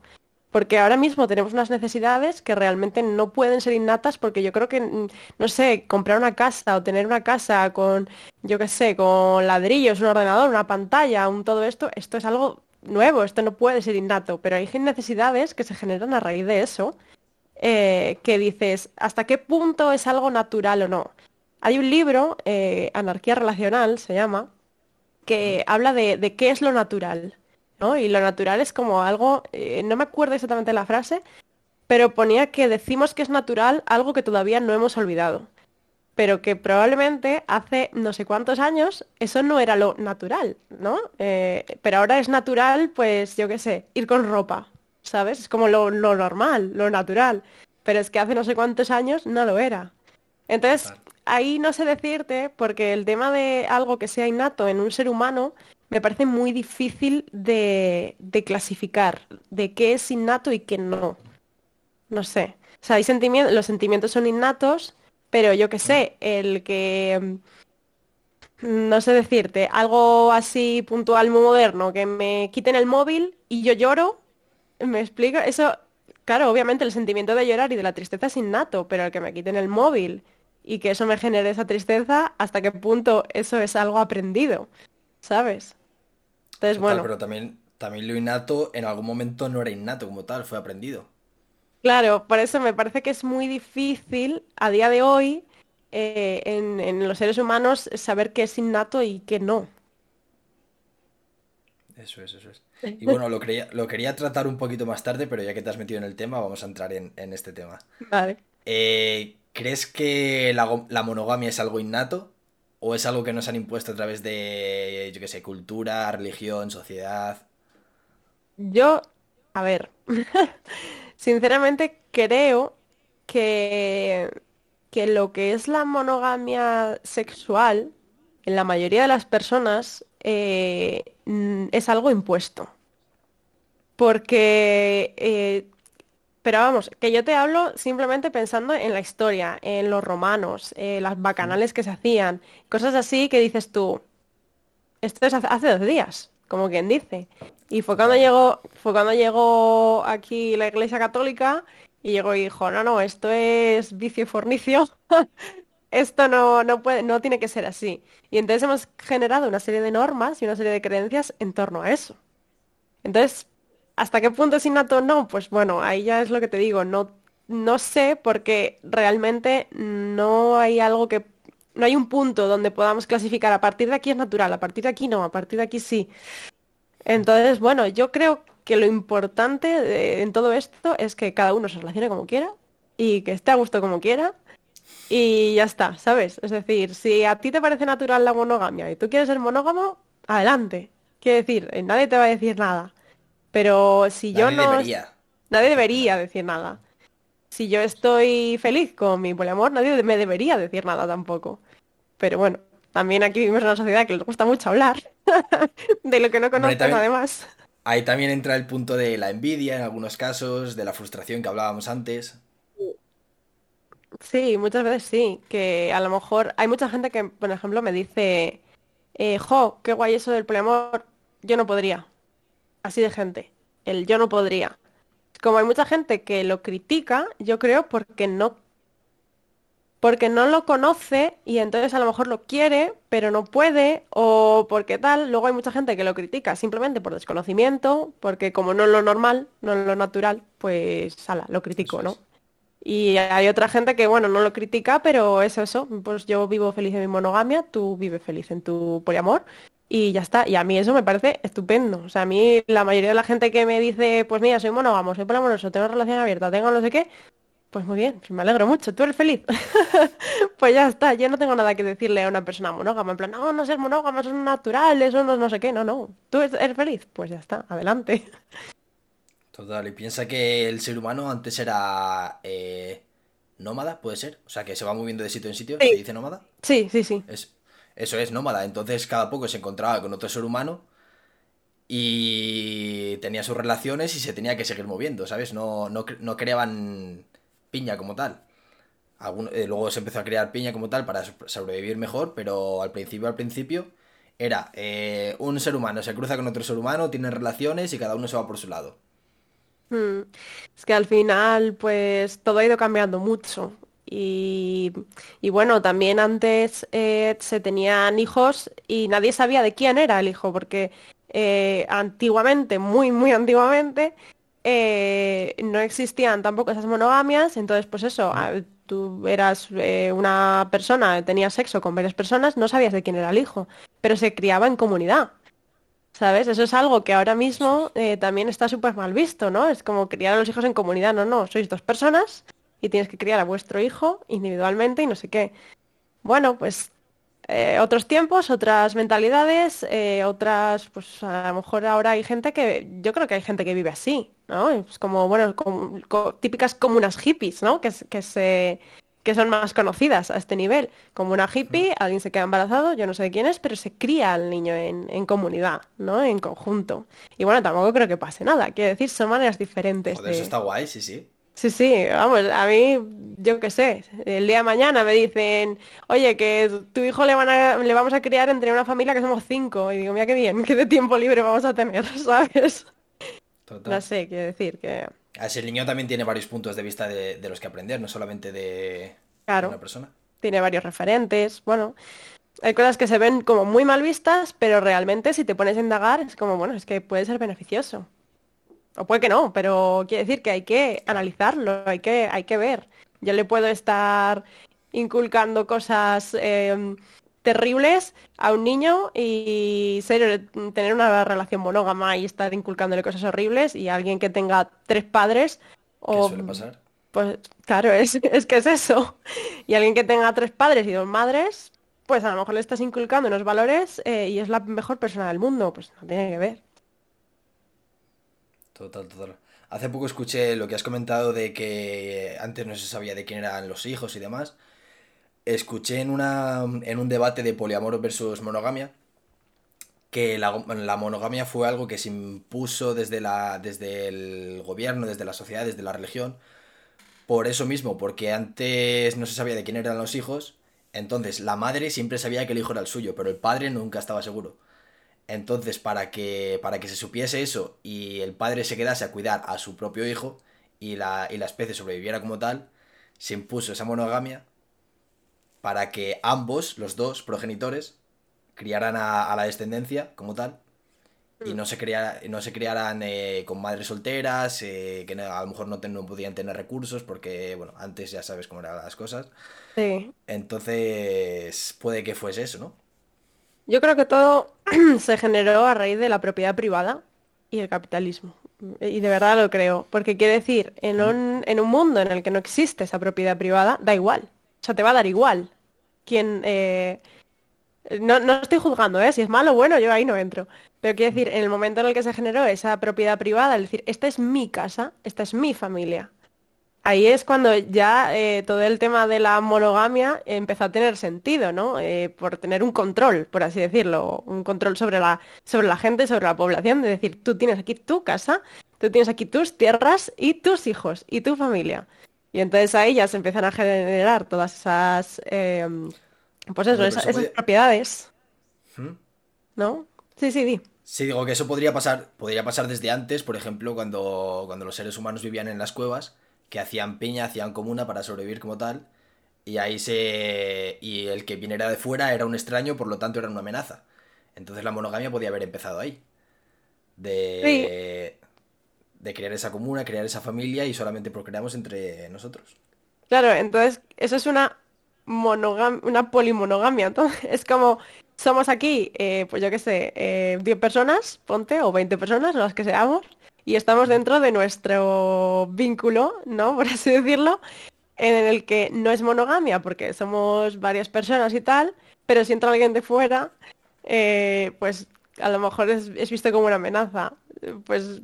Porque ahora mismo tenemos unas necesidades que realmente no pueden ser innatas porque yo creo que, mm, no sé, comprar una casa o tener una casa con, yo qué sé, con ladrillos, un ordenador, una pantalla, un todo esto, esto es algo nuevo, esto no puede ser innato, pero hay necesidades que se generan a raíz de eso, eh, que dices, ¿hasta qué punto es algo natural o no? Hay un libro, eh, Anarquía Relacional se llama, que habla de qué es lo natural. Y lo natural es como algo, eh, no me acuerdo exactamente la frase, pero ponía que decimos que es natural algo que todavía no hemos olvidado. Pero que probablemente hace no sé cuántos años eso no era lo natural, ¿no? Eh, pero ahora es natural, pues yo qué sé, ir con ropa, ¿sabes? Es como lo, normal, lo natural. Pero es que hace no sé cuántos años no lo era. Entonces, ahí no sé decirte, porque el tema de algo que sea innato en un ser humano me parece muy difícil de, clasificar, de qué es innato y qué no. No sé. O sea, hay sentimientos, los sentimientos son innatos, pero yo qué sé, el que, mm, no sé decirte, algo así puntual, muy moderno, que me quiten el móvil y yo lloro, ¿me explico? Eso, claro, obviamente el sentimiento de llorar y de la tristeza es innato, pero el que me quiten el móvil y que eso me genere esa tristeza, ¿hasta qué punto eso es algo aprendido? ¿Sabes? Bueno. Pero también, también lo innato en algún momento no era innato como tal, fue aprendido. Claro, por eso me parece que es muy difícil a día de hoy eh, en, los seres humanos saber qué es innato y qué no. Eso es, eso es. Y bueno, lo, lo quería tratar un poquito más tarde, pero ya que te has metido en el tema, vamos a entrar en, este tema. Vale. Eh, ¿Crees que la monogamia es algo innato? ¿O es algo que nos han impuesto a través de, yo qué sé, cultura, religión, sociedad? Yo, a ver, sinceramente creo que, que lo que es la monogamia sexual, en la mayoría de las personas, eh, es algo impuesto. Porque eh, pero vamos, que yo te hablo simplemente pensando en la historia, en los romanos, las bacanales que se hacían, cosas así que dices tú, esto es hace dos días, como quien dice. Y fue cuando llegó, fue cuando llegó aquí la Iglesia Católica y llegó y dijo, no, no, esto es vicio y fornicio, esto no, no, puede, no tiene que ser así. Y entonces hemos generado una serie de normas y una serie de creencias en torno a eso. Entonces, ¿Hasta qué punto es innato no? Pues bueno, ahí ya es lo que te digo, no, no sé porque realmente no hay algo que... No hay un punto donde podamos clasificar a partir de aquí es natural, a partir de aquí no, a partir de aquí sí. Entonces, bueno, yo creo que lo importante en todo esto es que cada uno se relacione como quiera y que esté a gusto como quiera y ya está, ¿sabes? Es decir, si a ti te parece natural la monogamia y tú quieres ser monógamo, adelante. Quiero decir, eh, nadie te va a decir nada. Pero si yo no... Debería. Nadie debería decir nada. Si yo estoy feliz con mi poliamor, nadie me debería decir nada tampoco. Pero bueno, también aquí vivimos en una sociedad que les gusta mucho hablar de lo que no conocen además. Ahí también entra el punto de la envidia en algunos casos, de la frustración que hablábamos antes. Sí, muchas veces sí, que a lo mejor hay mucha gente que, por ejemplo, me dice, eh, jo, qué guay eso del poliamor, yo no podría. Así de gente, el yo no podría. Como hay mucha gente que lo critica, yo creo porque no porque no lo conoce y entonces a lo mejor lo quiere, pero no puede, o porque tal. Luego hay mucha gente que lo critica simplemente por desconocimiento, porque como no es lo normal, no es lo natural, pues sala, lo critico, ¿no? Y hay otra gente que, bueno, no lo critica, pero es eso. Pues yo vivo feliz en mi monogamia, tú vives feliz en tu poliamor y ya está. Y a mí eso me parece estupendo. O sea, a mí la mayoría de la gente que me dice, pues mira, soy monógamo, soy poliamoroso, tengo relación abierta, tengo no sé qué, pues muy bien, me alegro mucho, tú eres feliz. pues ya está, yo no tengo nada que decirle a una persona monógama, en plan, no, no seas monógamo, son naturales, son no sé qué, no, no, tú eres feliz, pues ya está, adelante. Total, y piensa que el ser humano antes era eh, nómada, puede ser. O sea, que se va moviendo de sitio en sitio, se dice nómada. Sí, sí, sí. Es, eso es nómada. Entonces cada poco se encontraba con otro ser humano y tenía sus relaciones y se tenía que seguir moviendo, ¿sabes? No, no, creaban piña como tal. Eh, luego se empezó a crear piña como tal para sobrevivir mejor, pero al principio, al principio, era eh, un ser humano se cruza con otro ser humano, tienen relaciones y cada uno se va por su lado. Mm. Es que al final, pues todo ha ido cambiando mucho. Y, bueno, también antes eh, se tenían hijos y nadie sabía de quién era el hijo, porque eh, antiguamente, muy, muy antiguamente, eh, no existían tampoco esas monogamias. Entonces, pues eso, tú eras una persona, tenías sexo con varias personas, no sabías de quién era el hijo, pero se criaba en comunidad. ¿Sabes? Eso es algo que ahora mismo eh, también está súper mal visto, ¿no? Es como criar a los hijos en comunidad. No, no, sois dos personas y tienes que criar a vuestro hijo individualmente y no sé qué. Bueno, pues eh, otros tiempos, otras mentalidades, eh, otras, pues a lo mejor ahora hay gente que, yo creo que hay gente que vive así, ¿no? Es como, bueno, típicas comunas hippies, ¿no? Que, que se que son más conocidas a este nivel. Como una hippie, alguien se queda embarazado, yo no sé de quién es, pero se cría al niño en, comunidad, ¿no? En conjunto. Y bueno, tampoco creo que pase nada. Quiero decir, son maneras diferentes. Joder, eso está guay, sí, sí. Sí, sí, vamos, a mí, yo qué sé, el día de mañana me dicen, oye, que tu hijo le, van a, le vamos a criar entre una familia que somos cinco. Y digo, mira qué bien, qué de tiempo libre vamos a tener, ¿sabes? Total. No sé, quiero decir que Así el niño también tiene varios puntos de vista de, los que aprender, no solamente de, una persona. Tiene varios referentes, bueno. Hay cosas que se ven como muy mal vistas, pero realmente si te pones a indagar es como, bueno, es que puede ser beneficioso. O puede que no, pero quiere decir que hay que analizarlo, hay que, hay que ver. Yo le puedo estar inculcando cosas em, terribles a un niño y ser, tener una relación monógama y estar inculcándole cosas horribles y alguien que tenga tres padres o ¿Qué suele pasar? pues claro es, es que es eso y alguien que tenga tres padres y dos madres pues a lo mejor le estás inculcando unos valores eh, y es la mejor persona del mundo pues no tiene que ver total total hace poco escuché lo que has comentado de que antes no se sabía de quién eran los hijos y demás escuché en, una, en un debate de poliamor versus monogamia que la, monogamia fue algo que se impuso desde, la, desde el gobierno, desde la sociedad, desde la religión, por eso mismo, porque antes no se sabía de quién eran los hijos, entonces la madre siempre sabía que el hijo era el suyo, pero el padre nunca estaba seguro. Entonces, para que, para que se supiese eso y el padre se quedase a cuidar a su propio hijo y la, y la especie sobreviviera como tal, se impuso esa monogamia para que ambos, los dos progenitores, criaran a, la descendencia como tal y no se, crea, no se criaran eh, con madres solteras, eh, que a lo mejor no, no, podían tener recursos porque, bueno, antes ya sabes cómo eran las cosas. Sí. Entonces, puede que fuese eso, ¿no? Yo creo que todo se generó a raíz de la propiedad privada y el capitalismo. Y de verdad lo creo. Porque quiere decir, en un, en un mundo en el que no existe esa propiedad privada, da igual. O sea, te va a dar igual. Quien... Eh, no, no, estoy juzgando, ¿eh? Si es malo o bueno, yo ahí no entro. Pero quiero decir, en el momento en el que se generó esa propiedad privada, es decir, esta es mi casa, esta es mi familia. Ahí es cuando ya eh, todo el tema de la monogamia empezó a tener sentido, ¿no? Eh, por tener un control, por así decirlo, un control sobre la, sobre la gente, sobre la población, de decir, tú tienes aquí tu casa, tú tienes aquí tus tierras y tus hijos y tu familia. Y entonces ahí ya se empiezan a generar todas esas... Em, pues eso, esas, propiedades. ¿Mm? ¿No? Sí, sí, di. Sí, digo que eso podría pasar, podría pasar desde antes, por ejemplo, cuando, cuando los seres humanos vivían en las cuevas, que hacían peña, hacían comuna para sobrevivir como tal, y ahí se. y el que viniera de fuera era un extraño, por lo tanto era una amenaza. Entonces la monogamia podía haber empezado ahí. De. de crear esa comuna, crear esa familia y solamente procreamos entre nosotros. Claro, entonces eso es una una polimonogamia. Entonces, es como, somos aquí, eh, pues yo qué sé, 10 eh, personas, ponte, o 20 personas, o las que seamos, y estamos dentro de nuestro vínculo, ¿no? Por así decirlo, en el que no es monogamia, porque somos varias personas y tal, pero si entra alguien de fuera, eh, pues a lo mejor es, visto como una amenaza. Pues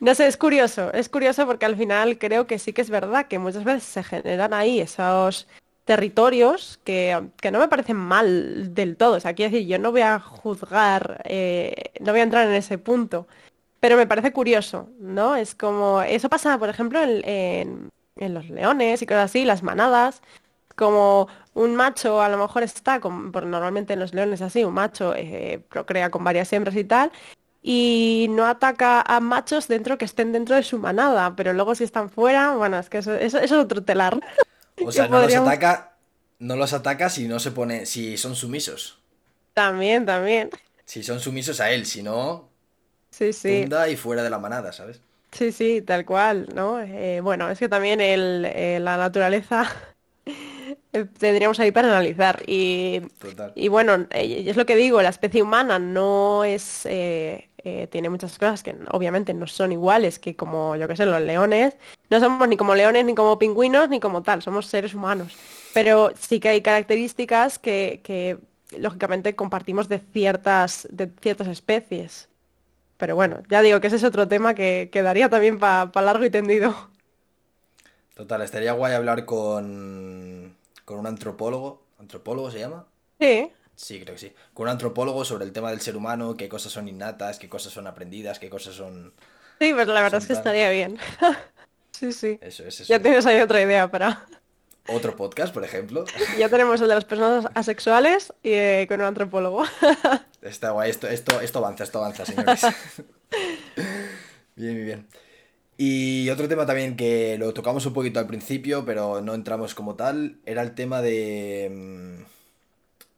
no sé, es curioso, es curioso porque al final creo que sí que es verdad que muchas veces se generan ahí esos territorios que, no me parecen mal del todo. O sea, quiero decir, yo no voy a juzgar, eh, no voy a entrar en ese punto, pero me parece curioso, ¿no? Es como, eso pasa, por ejemplo, en, los leones y cosas así, las manadas, como un macho a lo mejor está, con, normalmente en los leones así, un macho eh, procrea con varias hembras y tal, y no ataca a machos dentro que estén dentro de su manada, pero luego si están fuera, bueno, es que eso, eso es otro telar. O sea, no los ataca. No los ataca si no se pone. si son sumisos. También, también. Si son sumisos a él, si no. Sí, sí. y fuera de la manada, ¿sabes? Sí, sí, tal cual, ¿no? Eh, bueno, es que también el, eh, la naturaleza tendríamos ahí para analizar. Y, y bueno, eh, es lo que digo, la especie humana no es eh, tiene muchas cosas que obviamente no son iguales que como, yo que sé, los leones. No somos ni como leones, ni como pingüinos, ni como tal, somos seres humanos. Pero sí que hay características que, lógicamente compartimos de ciertas, de ciertas especies. Pero bueno, ya digo que ese es otro tema que quedaría también para largo y tendido. Total, estaría guay hablar con, con un antropólogo. ¿Antropólogo se llama? Sí. Sí, creo que sí. Con un antropólogo sobre el tema del ser humano, qué cosas son innatas, qué cosas son aprendidas, qué cosas son... Sí, pues la verdad es que estaría bien. sí, sí. Eso es, eso Ya tienes ahí otra idea para... Otro podcast, por ejemplo. Ya tenemos el de las personas asexuales y eh, con un antropólogo. Está guay, esto, esto, esto avanza, esto avanza, señores. bien, bien, bien. Y otro tema también que lo tocamos un poquito al principio, pero no entramos como tal, era el tema de mm,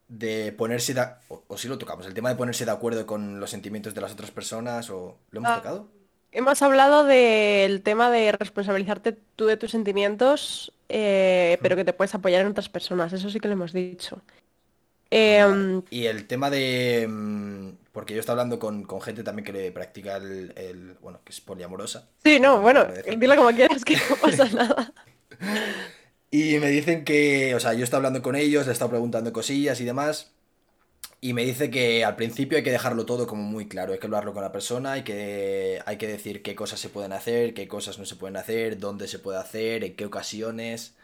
de ponerse de, o, si lo tocamos, el tema de ponerse de acuerdo con los sentimientos de las otras personas o lo hemos ah, tocado. Hemos hablado del tema de responsabilizarte tú de tus sentimientos, eh, pero que te puedes apoyar en otras personas, eso sí que lo hemos dicho. Em, y el tema de... Mm, porque yo estoy hablando con, gente también que le practica el, Bueno, que es poliamorosa. Sí, no, bueno, dile como quieras, que no pasa nada. Y me dicen que, o sea, yo estoy hablando con ellos, le he estado preguntando cosillas y demás. Y me dice que al principio hay que dejarlo todo como muy claro, hay que hablarlo con la persona, hay que, hay que decir qué cosas se pueden hacer, qué cosas no se pueden hacer, dónde se puede hacer, en qué ocasiones.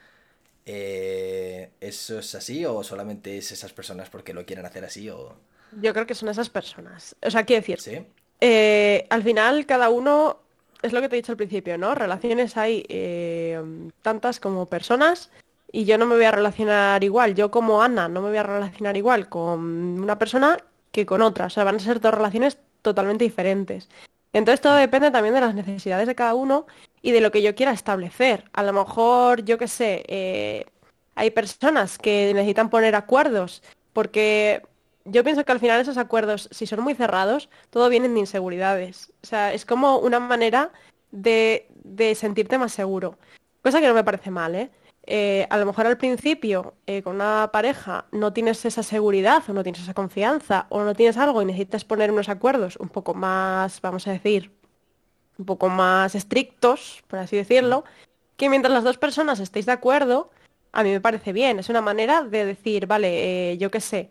Eh, ¿Eso es así o solamente es esas personas porque lo quieren hacer así? O... Yo creo que son esas personas. O sea, quiero decir, ¿Sí? Eh, al final cada uno es lo que te he dicho al principio, ¿no? Relaciones hay eh, tantas como personas y yo no me voy a relacionar igual. Yo como Ana no me voy a relacionar igual con una persona que con otra. O sea, van a ser dos relaciones totalmente diferentes. Entonces todo depende también de las necesidades de cada uno y de lo que yo quiera establecer. A lo mejor, yo qué sé, eh, hay personas que necesitan poner acuerdos porque yo pienso que al final esos acuerdos, si son muy cerrados, todo vienen de inseguridades. O sea, es como una manera de, de sentirte más seguro. Cosa que no me parece mal, ¿eh? Eh, a lo mejor al principio eh, con una pareja no tienes esa seguridad o no tienes esa confianza o no tienes algo y necesitas poner unos acuerdos un poco más, vamos a decir, un poco más estrictos, por así decirlo, que mientras las dos personas estéis de acuerdo, a mí me parece bien. Es una manera de decir, vale, eh, yo qué sé,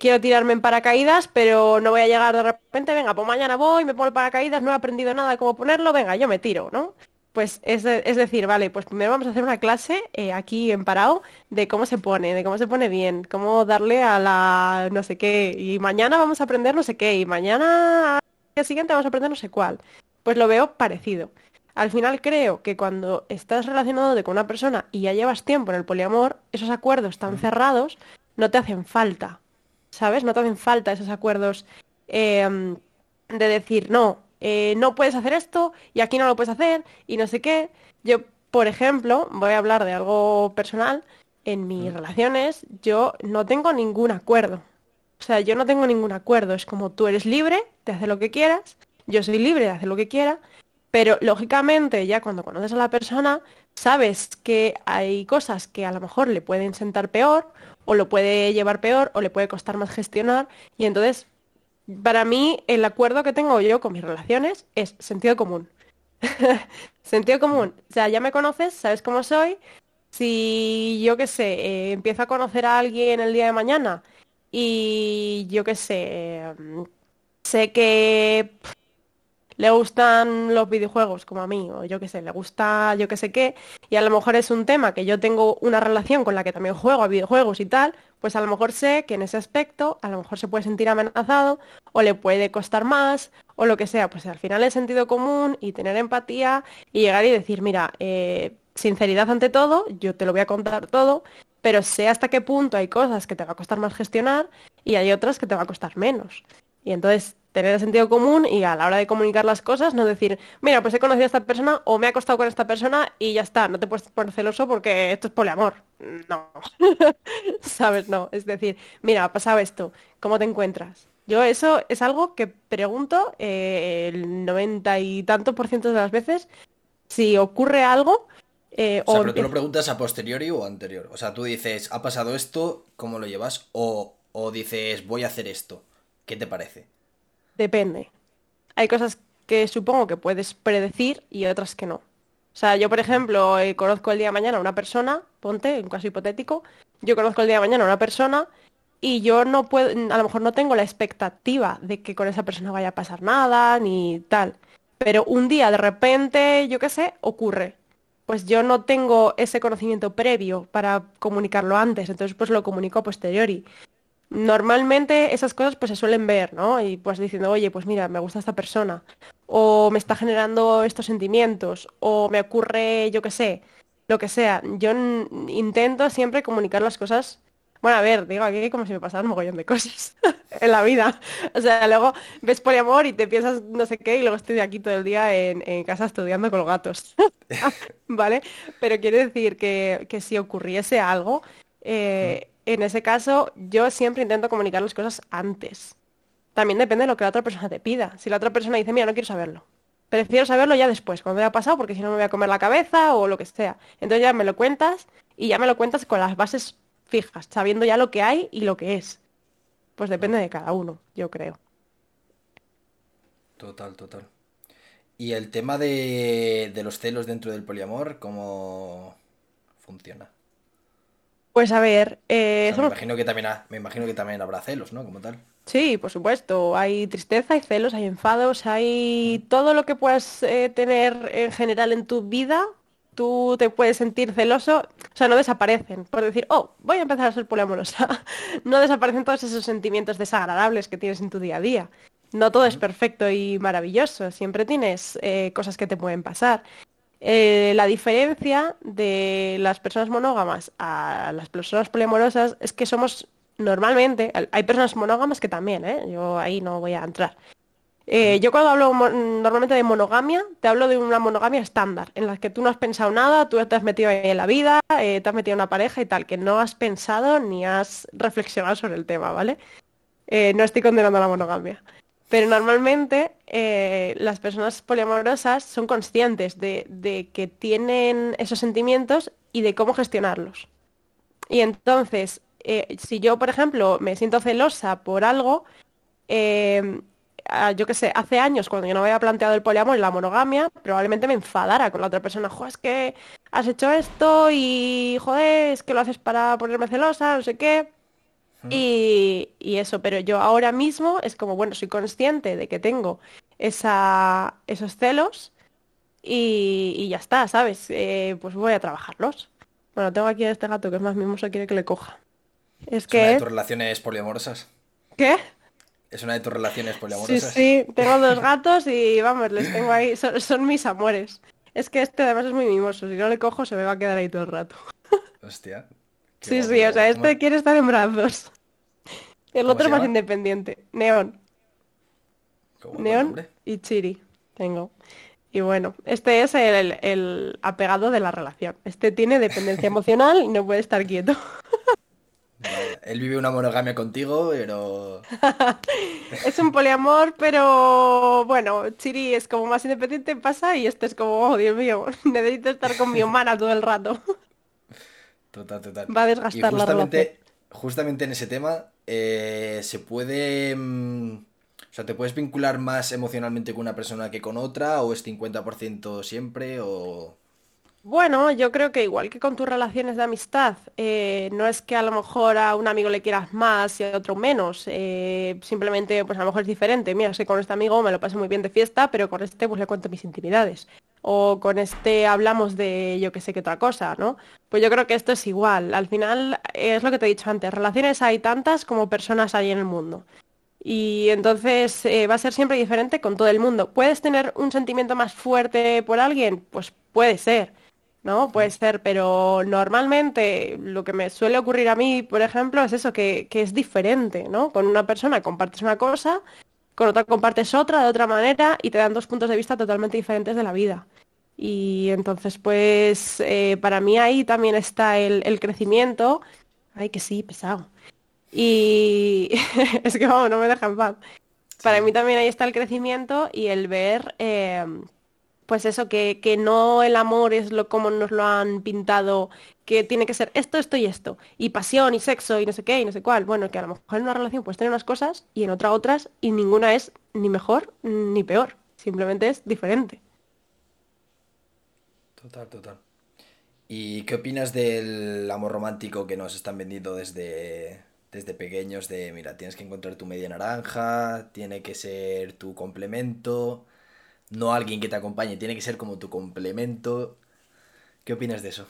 quiero tirarme en paracaídas, pero no voy a llegar de repente, venga, pues mañana voy, me pongo el paracaídas, no he aprendido nada de cómo ponerlo, venga, yo me tiro, ¿no? Pues es, es, decir, vale, pues primero vamos a hacer una clase eh, aquí en Parao de cómo se pone, de cómo se pone bien, cómo darle a la no sé qué, y mañana vamos a aprender no sé qué, y mañana al día siguiente vamos a aprender no sé cuál. Pues lo veo parecido. Al final creo que cuando estás relacionado con una persona y ya llevas tiempo en el poliamor, esos acuerdos tan cerrados no te hacen falta, ¿sabes? No te hacen falta esos acuerdos em, de decir, no, eh, no puedes hacer esto y aquí no lo puedes hacer y no sé qué. Yo, por ejemplo, voy a hablar de algo personal. En mis mm. relaciones yo no tengo ningún acuerdo. O sea, yo no tengo ningún acuerdo. Es como tú eres libre de hacer lo que quieras, yo soy libre de hacer lo que quiera, pero lógicamente ya cuando conoces a la persona, sabes que hay cosas que a lo mejor le pueden sentar peor, o lo puede llevar peor, o le puede costar más gestionar, y entonces para mí el acuerdo que tengo yo con mis relaciones es sentido común. sentido común. O sea, ya me conoces, sabes cómo soy. Si yo qué sé, eh, empiezo a conocer a alguien el día de mañana y yo qué sé, mm, sé que le gustan los videojuegos como a mí, o yo qué sé, le gusta yo qué sé qué, y a lo mejor es un tema que yo tengo una relación con la que también juego a videojuegos y tal, pues a lo mejor sé que en ese aspecto a lo mejor se puede sentir amenazado o le puede costar más o lo que sea, pues al final el sentido común y tener empatía y llegar y decir, mira, eh, sinceridad ante todo, yo te lo voy a contar todo, pero sé hasta qué punto hay cosas que te va a costar más gestionar y hay otras que te va a costar menos. Y entonces tener el sentido común y a la hora de comunicar las cosas no decir, mira, pues he conocido a esta persona o me ha acostado con esta persona y ya está, no te puedes poner celoso porque esto es poliamor. No, ¿sabes? No, es decir, mira, ha pasado esto, ¿cómo te encuentras? Yo eso es algo que pregunto eh, el noventa y tanto por ciento de las veces si ocurre algo. Eh, o sea, pero tú lo preguntas a posteriori o anterior. O sea, tú dices, ha pasado esto, ¿cómo lo llevas? O, o dices, voy a hacer esto. ¿Qué te parece? Depende. Hay cosas que supongo que puedes predecir y otras que no. O sea, yo, por ejemplo, eh, conozco el día de mañana a una persona, ponte, un caso hipotético, yo conozco el día de mañana a una persona y yo no puedo, a lo mejor no tengo la expectativa de que con esa persona vaya a pasar nada ni tal. Pero un día de repente, yo qué sé, ocurre. Pues yo no tengo ese conocimiento previo para comunicarlo antes, entonces pues lo comunico a posteriori normalmente esas cosas pues se suelen ver, ¿no? Y pues diciendo, oye, pues mira, me gusta esta persona, o me está generando estos sentimientos, o me ocurre, yo qué sé, lo que sea. Yo intento siempre comunicar las cosas. Bueno, a ver, digo aquí como si me pasaran un mogollón de cosas en la vida. O sea, luego ves poliamor y te piensas no sé qué y luego estoy aquí todo el día en, casa estudiando con los gatos. ¿Vale? Pero quiere decir que, que si ocurriese algo, eh, en ese caso yo siempre intento comunicar las cosas antes. También depende de lo que la otra persona te pida. Si la otra persona dice, mira, no quiero saberlo. Prefiero saberlo ya después, cuando haya pasado, porque si no me voy a comer la cabeza o lo que sea. Entonces ya me lo cuentas y ya me lo cuentas con las bases fijas, sabiendo ya lo que hay y lo que es. Pues depende de cada uno, yo creo. Total, total. ¿Y el tema de, de los celos dentro del poliamor, cómo funciona? Pues a ver, eh, me, imagino que también me imagino que también habrá celos, ¿no? Como tal. Sí, por supuesto. Hay tristeza, hay celos, hay enfados, hay todo lo que puedas eh, tener en general en tu vida. Tú te puedes sentir celoso, o sea, no desaparecen. Por decir, oh, voy a empezar a ser poliamorosa. no desaparecen todos esos sentimientos desagradables que tienes en tu día a día. No todo es perfecto y maravilloso. Siempre tienes eh, cosas que te pueden pasar. Eh, la diferencia de las personas monógamas a las personas poliamorosas es que somos normalmente, hay personas monógamas que también, ¿eh? yo ahí no voy a entrar. Eh, yo cuando hablo normalmente de monogamia, te hablo de una monogamia estándar, en la que tú no has pensado nada, tú te has metido en la vida, te has metido en una pareja y tal, que no has pensado ni has reflexionado sobre el tema, ¿vale? Eh, no estoy condenando a la monogamia. Pero normalmente eh, las personas poliamorosas son conscientes de, que tienen esos sentimientos y de cómo gestionarlos. Y entonces, eh, si yo, por ejemplo, me siento celosa por algo, ah, yo qué sé, hace años cuando yo no había planteado el poliamor y la monogamia, probablemente me enfadara con la otra persona. Joder, es que has hecho esto y joder, es que lo haces para ponerme celosa, no sé qué. Y, y eso, pero yo ahora mismo es como, bueno, soy consciente de que tengo esa, esos celos y, y ya está, ¿sabes? Eh, pues voy a trabajarlos. Bueno, tengo aquí a este gato que es más mimoso, quiere que le coja. Es ¿Es una de que... tus relaciones poliamorosas? ¿Qué? ¿Es una de tus relaciones Sí, poliamorosas? sí, tengo dos gatos y vamos, les tengo ahí, son, son mis amores. Es que este además es muy mimoso, si no le cojo se me va a quedar ahí todo el rato. Hostia. Sí, sí, o sea, ¿cómo- este quiere estar en brazos. El ¿Cómo otro más independiente. Neón. Neón y Chiri tengo. Y bueno, este es el, el apegado de la relación. Este tiene dependencia emocional y no puede estar quieto. Él vive una monogamia contigo, pero... Es un poliamor, pero bueno, Chiri es como más independiente, pasa, y este es como, oh Dios mío, necesito estar con mi humana todo el rato. Total, total. Va a Y desgastar la justamente, justamente en ese tema, eh, se puede... mm, o sea, ¿te puedes vincular más emocionalmente con una persona que con otra? ¿O es 50% siempre? ¿O...? Bueno, yo creo que igual que con tus relaciones de amistad, eh, no es que a lo mejor a un amigo le quieras más y a otro menos, eh, simplemente pues a lo mejor es diferente. Mira, sé con este amigo me lo paso muy bien de fiesta, pero con este pues le cuento mis intimidades. O con este hablamos de yo que sé qué otra cosa, ¿no? Pues yo creo que esto es igual. Al final es lo que te he dicho antes, relaciones hay tantas como personas hay en el mundo. Y entonces eh, va a ser siempre diferente con todo el mundo. ¿Puedes tener un sentimiento más fuerte por alguien? Pues puede ser. ¿no? Puede ser, pero normalmente lo que me suele ocurrir a mí, por ejemplo, es eso, que, que es diferente, ¿no? Con una persona compartes una cosa, con otra compartes otra de otra manera y te dan dos puntos de vista totalmente diferentes de la vida. Y entonces, pues, eh, para mí ahí también está el, el crecimiento. Ay, que sí, pesado. Y es que, vamos, no me deja en paz. Para mí también ahí está el crecimiento y el ver... eh, pues eso, que, que no el amor es lo como nos lo han pintado, que tiene que ser esto, esto y esto, y pasión y sexo y no sé qué y no sé cuál. Bueno, que a lo mejor en una relación puedes tener unas cosas y en otra otras y ninguna es ni mejor ni peor, simplemente es diferente. Total, total. ¿Y qué opinas del amor romántico que nos están vendiendo desde, desde pequeños? De, mira, tienes que encontrar tu media naranja, tiene que ser tu complemento, no alguien que te acompañe, tiene que ser como tu complemento. ¿Qué opinas de eso?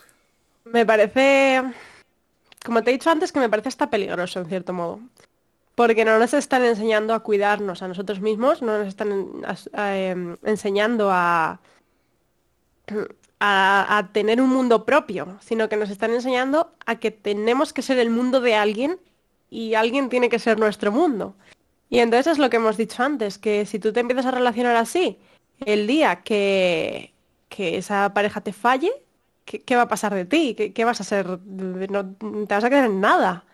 Me parece, como te he dicho antes, que me parece hasta peligroso en cierto modo. Porque no nos están enseñando a cuidarnos a nosotros mismos, no nos están em, enseñando a, a, a tener un mundo propio, sino que nos están enseñando a que tenemos que ser el mundo de alguien y alguien tiene que ser nuestro mundo. Y entonces es lo que hemos dicho antes, que si tú te empiezas a relacionar así, el día que, que esa pareja te falle, ¿qué, qué va a pasar de ti? ¿Qué, qué vas a ser? No, te vas a quedar en nada.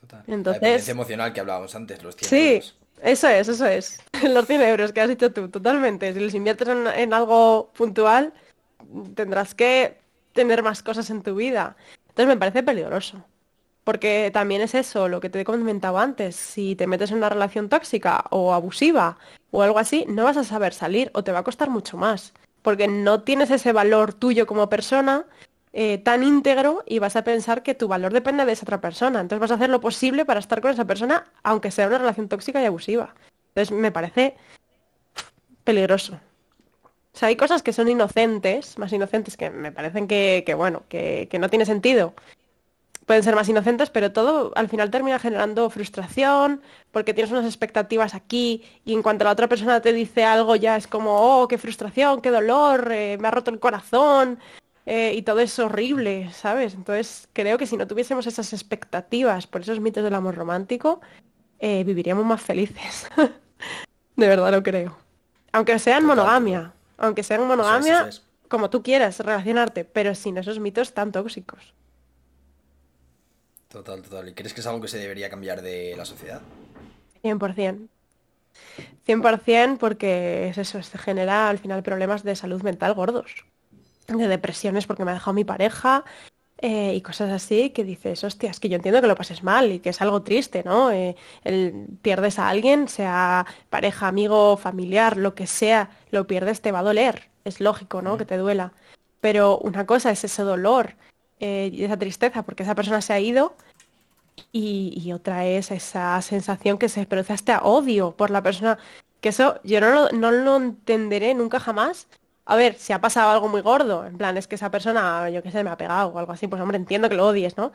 Total. La Entonces- dependencia emocional que hablábamos antes, los 100 Sí, euros. eso es, eso es. Los 100 euros que has dicho tú, totalmente. Si los inviertes en, en algo puntual, tendrás que tener más cosas en tu vida. Entonces me parece peligroso. Porque también es eso, lo que te he comentado antes. Si te metes en una relación tóxica o abusiva o algo así, no vas a saber salir o te va a costar mucho más. Porque no tienes ese valor tuyo como persona eh, tan íntegro y vas a pensar que tu valor depende de esa otra persona. Entonces vas a hacer lo posible para estar con esa persona, aunque sea una relación tóxica y abusiva. Entonces me parece peligroso. O sea, hay cosas que son inocentes, más inocentes que me parecen que, bueno, que no tiene sentido. Pueden ser más inocentes, pero todo al final termina generando frustración, porque tienes unas expectativas aquí y en cuanto la otra persona te dice algo ya es como, oh, qué frustración, qué dolor, eh, me ha roto el corazón, eh, y todo es horrible, ¿sabes? Entonces creo que si no tuviésemos esas expectativas por esos mitos del amor romántico, eh, viviríamos más felices. De verdad lo creo. Aunque sean Total, monogamia, aunque es, monogamia, como tú quieras relacionarte, pero sin esos mitos tan tóxicos. Total, total. ¿Y crees que es algo que se debería cambiar de la sociedad? 100%. 100% porque es eso, se genera al final problemas de salud mental gordos. De depresiones porque me ha dejado mi pareja eh, y cosas así que dices, hostia, es que yo entiendo que lo pases mal y que es algo triste, ¿no? Eh, el, pierdes a alguien, sea pareja, amigo, familiar, lo que sea, lo pierdes, te va a doler. Es lógico, ¿no? Que te duela. Pero una cosa es ese dolor eh, y esa tristeza porque esa persona se ha ido y, otra es esa sensación que se produce hasta odio por la persona. Que eso yo no lo, no lo entenderé nunca jamás. A ver, si ha pasado algo muy gordo, en plan, es que esa persona, yo qué sé, me ha pegado o algo así, pues hombre, entiendo que lo odies, ¿no?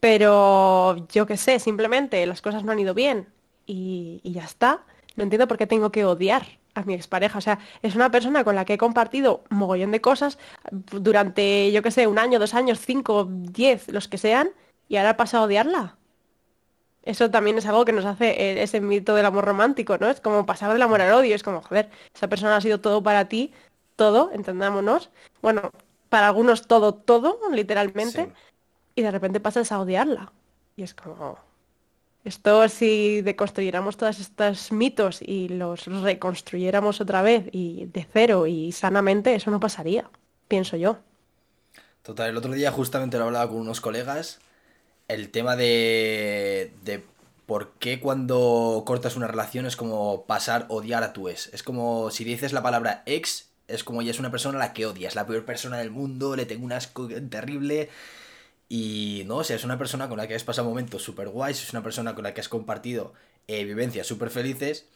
Pero yo qué sé, simplemente las cosas no han ido bien y, y ya está. No entiendo por qué tengo que odiar a mi expareja. O sea, es una persona con la que he compartido mogollón de cosas durante, yo qué sé, un año, dos años, cinco, diez, los que sean, y ahora he pasado a odiarla. Eso también es algo que nos hace eh, ese mito del amor romántico, ¿no? Es como pasar del amor al odio, es como, joder, esa persona ha sido todo para ti, todo, entendámonos. Bueno, para algunos todo, todo, literalmente. Y de repente pasas a odiarla. Y es como, esto si deconstruyéramos todos estos mitos y los reconstruyéramos otra vez y de cero y sanamente, eso no pasaría, pienso yo. Total, el otro día justamente lo hablaba con unos colegas el tema de, de por qué cuando cortas una relación es como pasar odiar a tu ex. Es como si dices la palabra ex, es como ya es una persona a la que odias, la peor persona del mundo, le tengo un asco terrible. Y no, o sea, es una persona con la que has pasado momentos súper guays, es una persona con la que has compartido eh, vivencias súper felices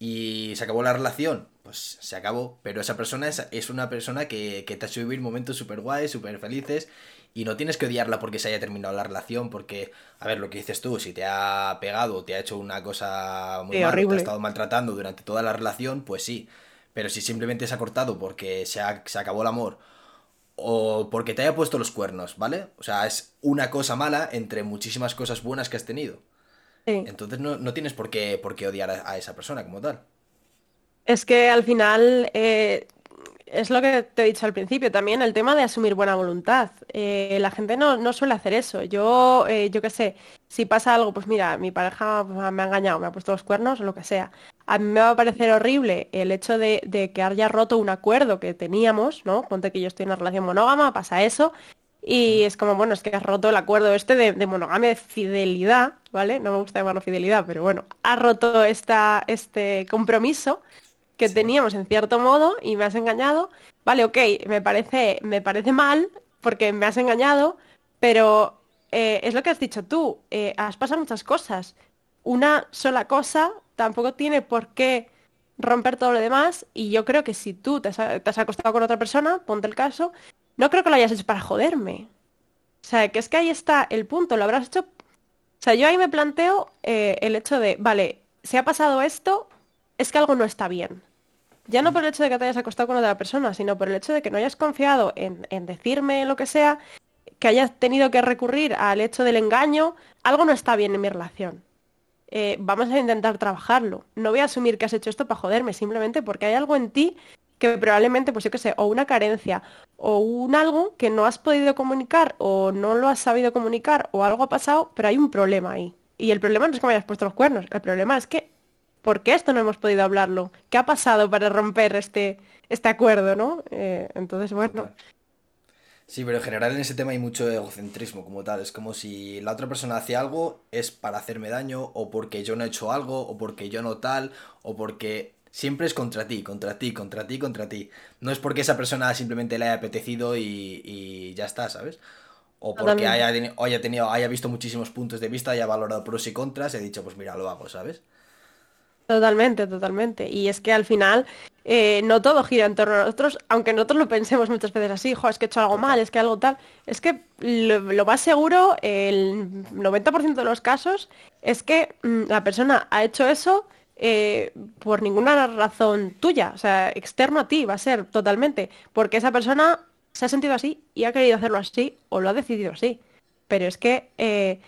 y se acabó la relación, pues se acabó, pero esa persona es, es una persona que, que, te ha hecho vivir momentos súper guays, súper felices y no tienes que odiarla porque se haya terminado la relación, porque, a ver, lo que dices tú, si te ha pegado, te ha hecho una cosa muy mala, te ha estado maltratando durante toda la relación, pues sí. Pero si simplemente se ha cortado porque se, se acabó el amor o porque te haya puesto los cuernos, ¿vale? O sea, es una cosa mala entre muchísimas cosas buenas que has tenido. Entonces no, tienes por qué, por qué odiar a, esa persona como tal. Es que al final eh, es lo que te he dicho al principio también, el tema de asumir buena voluntad. Eh, la gente no, suele hacer eso. Yo, eh, yo qué sé, si pasa algo, pues mira, mi pareja me ha engañado, me ha puesto los cuernos o lo que sea. A mí me va a parecer horrible el hecho de, que haya roto un acuerdo que teníamos, ¿no? Ponte que yo estoy en una relación monógama, pasa eso. Y es como, bueno, es que has roto el acuerdo este de, de monogamia, de fidelidad, ¿vale? No me gusta llamarlo fidelidad, pero bueno, has roto esta, este compromiso que teníamos en cierto modo y me has engañado. Vale, ok, me parece, me parece mal porque me has engañado, pero eh, es lo que has dicho tú, eh, has pasado muchas cosas. Una sola cosa tampoco tiene por qué romper todo lo demás y yo creo que si tú te has, acostado con otra persona, ponte el caso, no creo que lo hayas hecho para joderme. O sea, que es que ahí está el punto, lo habrás hecho... O sea, yo ahí me planteo eh, el hecho de, vale, si ha pasado esto, es que algo no está bien. Ya no por el hecho de que te hayas acostado con otra persona, sino por el hecho de que no hayas confiado en, decirme lo que sea, que hayas tenido que recurrir al hecho del engaño, algo no está bien en mi relación. Eh, vamos a intentar trabajarlo. No voy a asumir que has hecho esto para joderme, simplemente porque hay algo en ti que probablemente, pues yo qué sé, o una carencia, o un algo que no has podido comunicar, o no lo has sabido comunicar, o algo ha pasado, pero hay un problema ahí. Y el problema no es que me hayas puesto los cuernos, el problema es que ¿por qué esto no hemos podido hablarlo? ¿Qué ha pasado para romper este, este acuerdo, no? Eh, entonces, bueno. Sí, pero en general en ese tema hay mucho egocentrismo como tal. Es como si la otra persona hace algo es para hacerme daño, o porque yo no he hecho algo, o porque yo no tal, o porque siempre es contra ti, contra ti, contra ti, contra ti. No es porque esa persona simplemente le haya apetecido y, y ya está, ¿sabes? O porque haya, haya, tenido, haya visto muchísimos puntos de vista, haya valorado pros y contras y he dicho, pues mira, lo hago, ¿sabes? Totalmente, totalmente. Y es que al final eh, no todo gira en torno a nosotros, aunque nosotros lo pensemos muchas veces así, jo, es que he hecho algo mal, es que algo tal. Es que lo, más seguro, el 90% de los casos, es que mm, la persona ha hecho eso eh, por ninguna razón tuya, o sea, externo a ti, va a ser totalmente, porque esa persona se ha sentido así y ha querido hacerlo así o lo ha decidido así. Pero es que eh,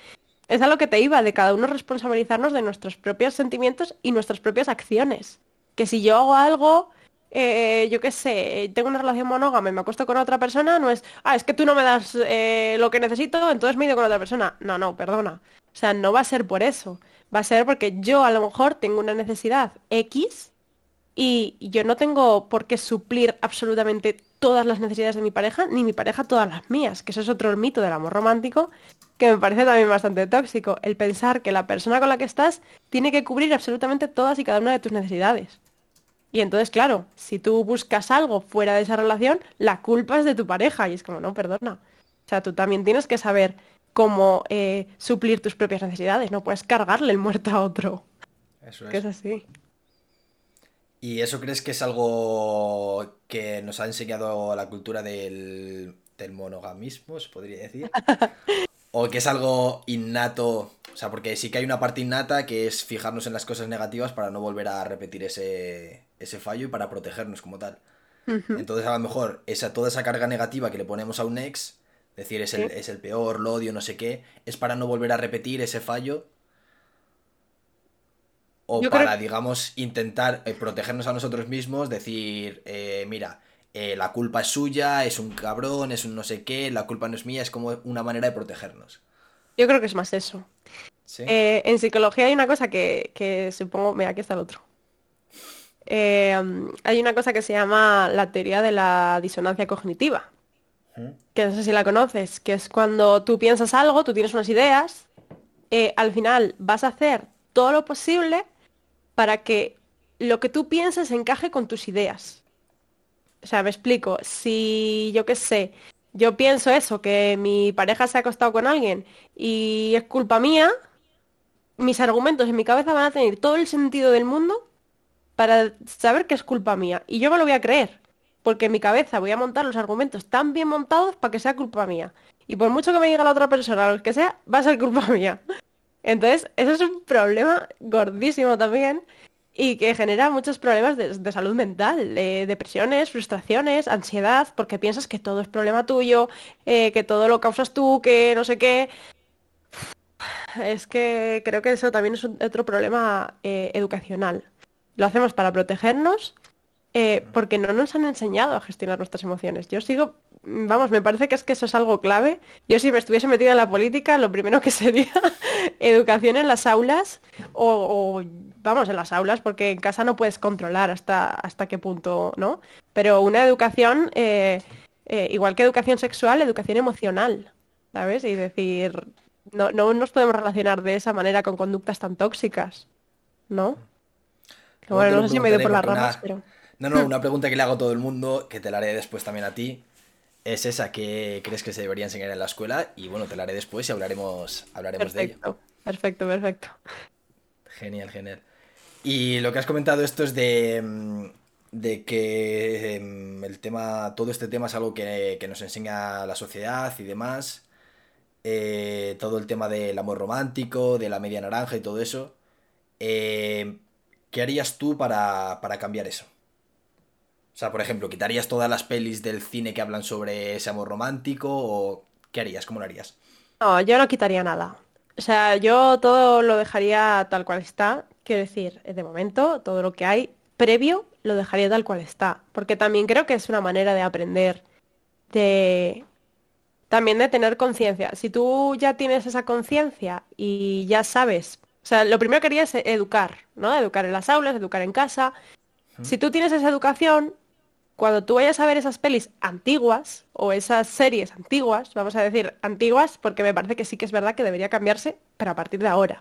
es a lo que te iba, de cada uno responsabilizarnos de nuestros propios sentimientos y nuestras propias acciones. Que si yo hago algo, eh, yo qué sé, tengo una relación monógama y me acuesto con otra persona, no es, ah, es que tú no me das eh, lo que necesito, entonces me he ido con otra persona. No, no, perdona. O sea, no va a ser por eso. Va a ser porque yo a lo mejor tengo una necesidad X y yo no tengo por qué suplir absolutamente todas las necesidades de mi pareja, ni mi pareja todas las mías, que eso es otro mito del amor romántico que me parece también bastante tóxico, el pensar que la persona con la que estás tiene que cubrir absolutamente todas y cada una de tus necesidades. Y entonces, claro, si tú buscas algo fuera de esa relación, la culpa es de tu pareja y es como, no, perdona. O sea, tú también tienes que saber cómo eh, suplir tus propias necesidades, no puedes cargarle el muerto a otro. Eso es. Que es así. ¿Y eso crees que es algo que nos ha enseñado la cultura del, monogamismo, se podría decir? ¿O que es algo innato? O sea, porque sí que hay una parte innata que es fijarnos en las cosas negativas para no volver a repetir ese, fallo y para protegernos como tal. Entonces, a lo mejor, esa, toda esa carga negativa que le ponemos a un ex, decir es el, es el peor, lo odio, no sé qué, es para no volver a repetir ese fallo o para, digamos, intentar eh, protegernos a nosotros mismos, decir, eh, mira, eh, la culpa es suya, es un cabrón, es un no sé qué, la culpa no es mía, es como una manera de protegernos. Yo creo que es más eso. en psicología hay una cosa que, supongo, mira, aquí está el otro. hay una cosa que se llama la teoría de la disonancia cognitiva, que no sé si la conoces, que es cuando tú piensas algo, tú tienes unas ideas, al final vas a hacer todo lo posible para que lo que tú piensas encaje con tus ideas. O sea, me explico, si yo qué sé, yo pienso eso, que mi pareja se ha acostado con alguien y es culpa mía, mis argumentos en mi cabeza van a tener todo el sentido del mundo para saber que es culpa mía. Y yo me lo voy a creer, porque en mi cabeza voy a montar los argumentos tan bien montados para que sea culpa mía. Y por mucho que me diga la otra persona, lo que sea, va a ser culpa mía. Entonces, eso es un problema gordísimo también y que genera muchos problemas de, salud mental, depresiones, frustraciones, ansiedad, porque piensas que todo es problema tuyo, eh, que todo lo causas tú, que no sé qué. Es que creo que eso también es otro problema eh, educacional. Lo hacemos para protegernos eh, porque no nos han enseñado a gestionar nuestras emociones. Yo sigo vamos, me parece que es que eso es algo clave. Yo si me estuviese metida en la política, lo primero que sería educación en las aulas o, vamos, en las aulas, porque en casa no puedes controlar hasta, hasta qué punto, ¿no? Pero una educación, eh, eh, igual que educación sexual, educación emocional, ¿sabes? Y decir, no, no nos podemos relacionar de esa manera con conductas tan tóxicas, ¿no? bueno, no sé si me he ido por las ramas, pero... No, no, una pregunta que le hago a todo el mundo, que te la haré después también a ti, es esa que crees que se debería enseñar en la escuela y bueno, te la haré después y hablaremos, hablaremos de ello. Perfecto, perfecto. Genial, genial. Y lo que has comentado esto es de, mm, de que em, el tema, todo este tema es algo que, nos enseña la sociedad y demás. Eh, todo el tema del amor romántico, de la media naranja y todo eso. Eh, ¿Qué harías tú para, para cambiar eso? O sea, por ejemplo, ¿quitarías todas las pelis del cine que hablan sobre ese amor romántico o qué harías? ¿Cómo lo harías? No, yo no quitaría nada. O sea, yo todo lo dejaría tal cual está. Quiero decir, de momento, todo lo que hay previo lo dejaría tal cual está. Porque también creo que es una manera de aprender, de... También de tener conciencia. Si tú ya tienes esa conciencia y ya sabes, o sea, lo primero que haría es educar, ¿no? Educar en las aulas, educar en casa. Si tú tienes esa educación, cuando tú vayas a ver esas pelis antiguas o esas series antiguas, vamos a decir antiguas, porque me parece que sí que es verdad que debería cambiarse, pero a partir de ahora.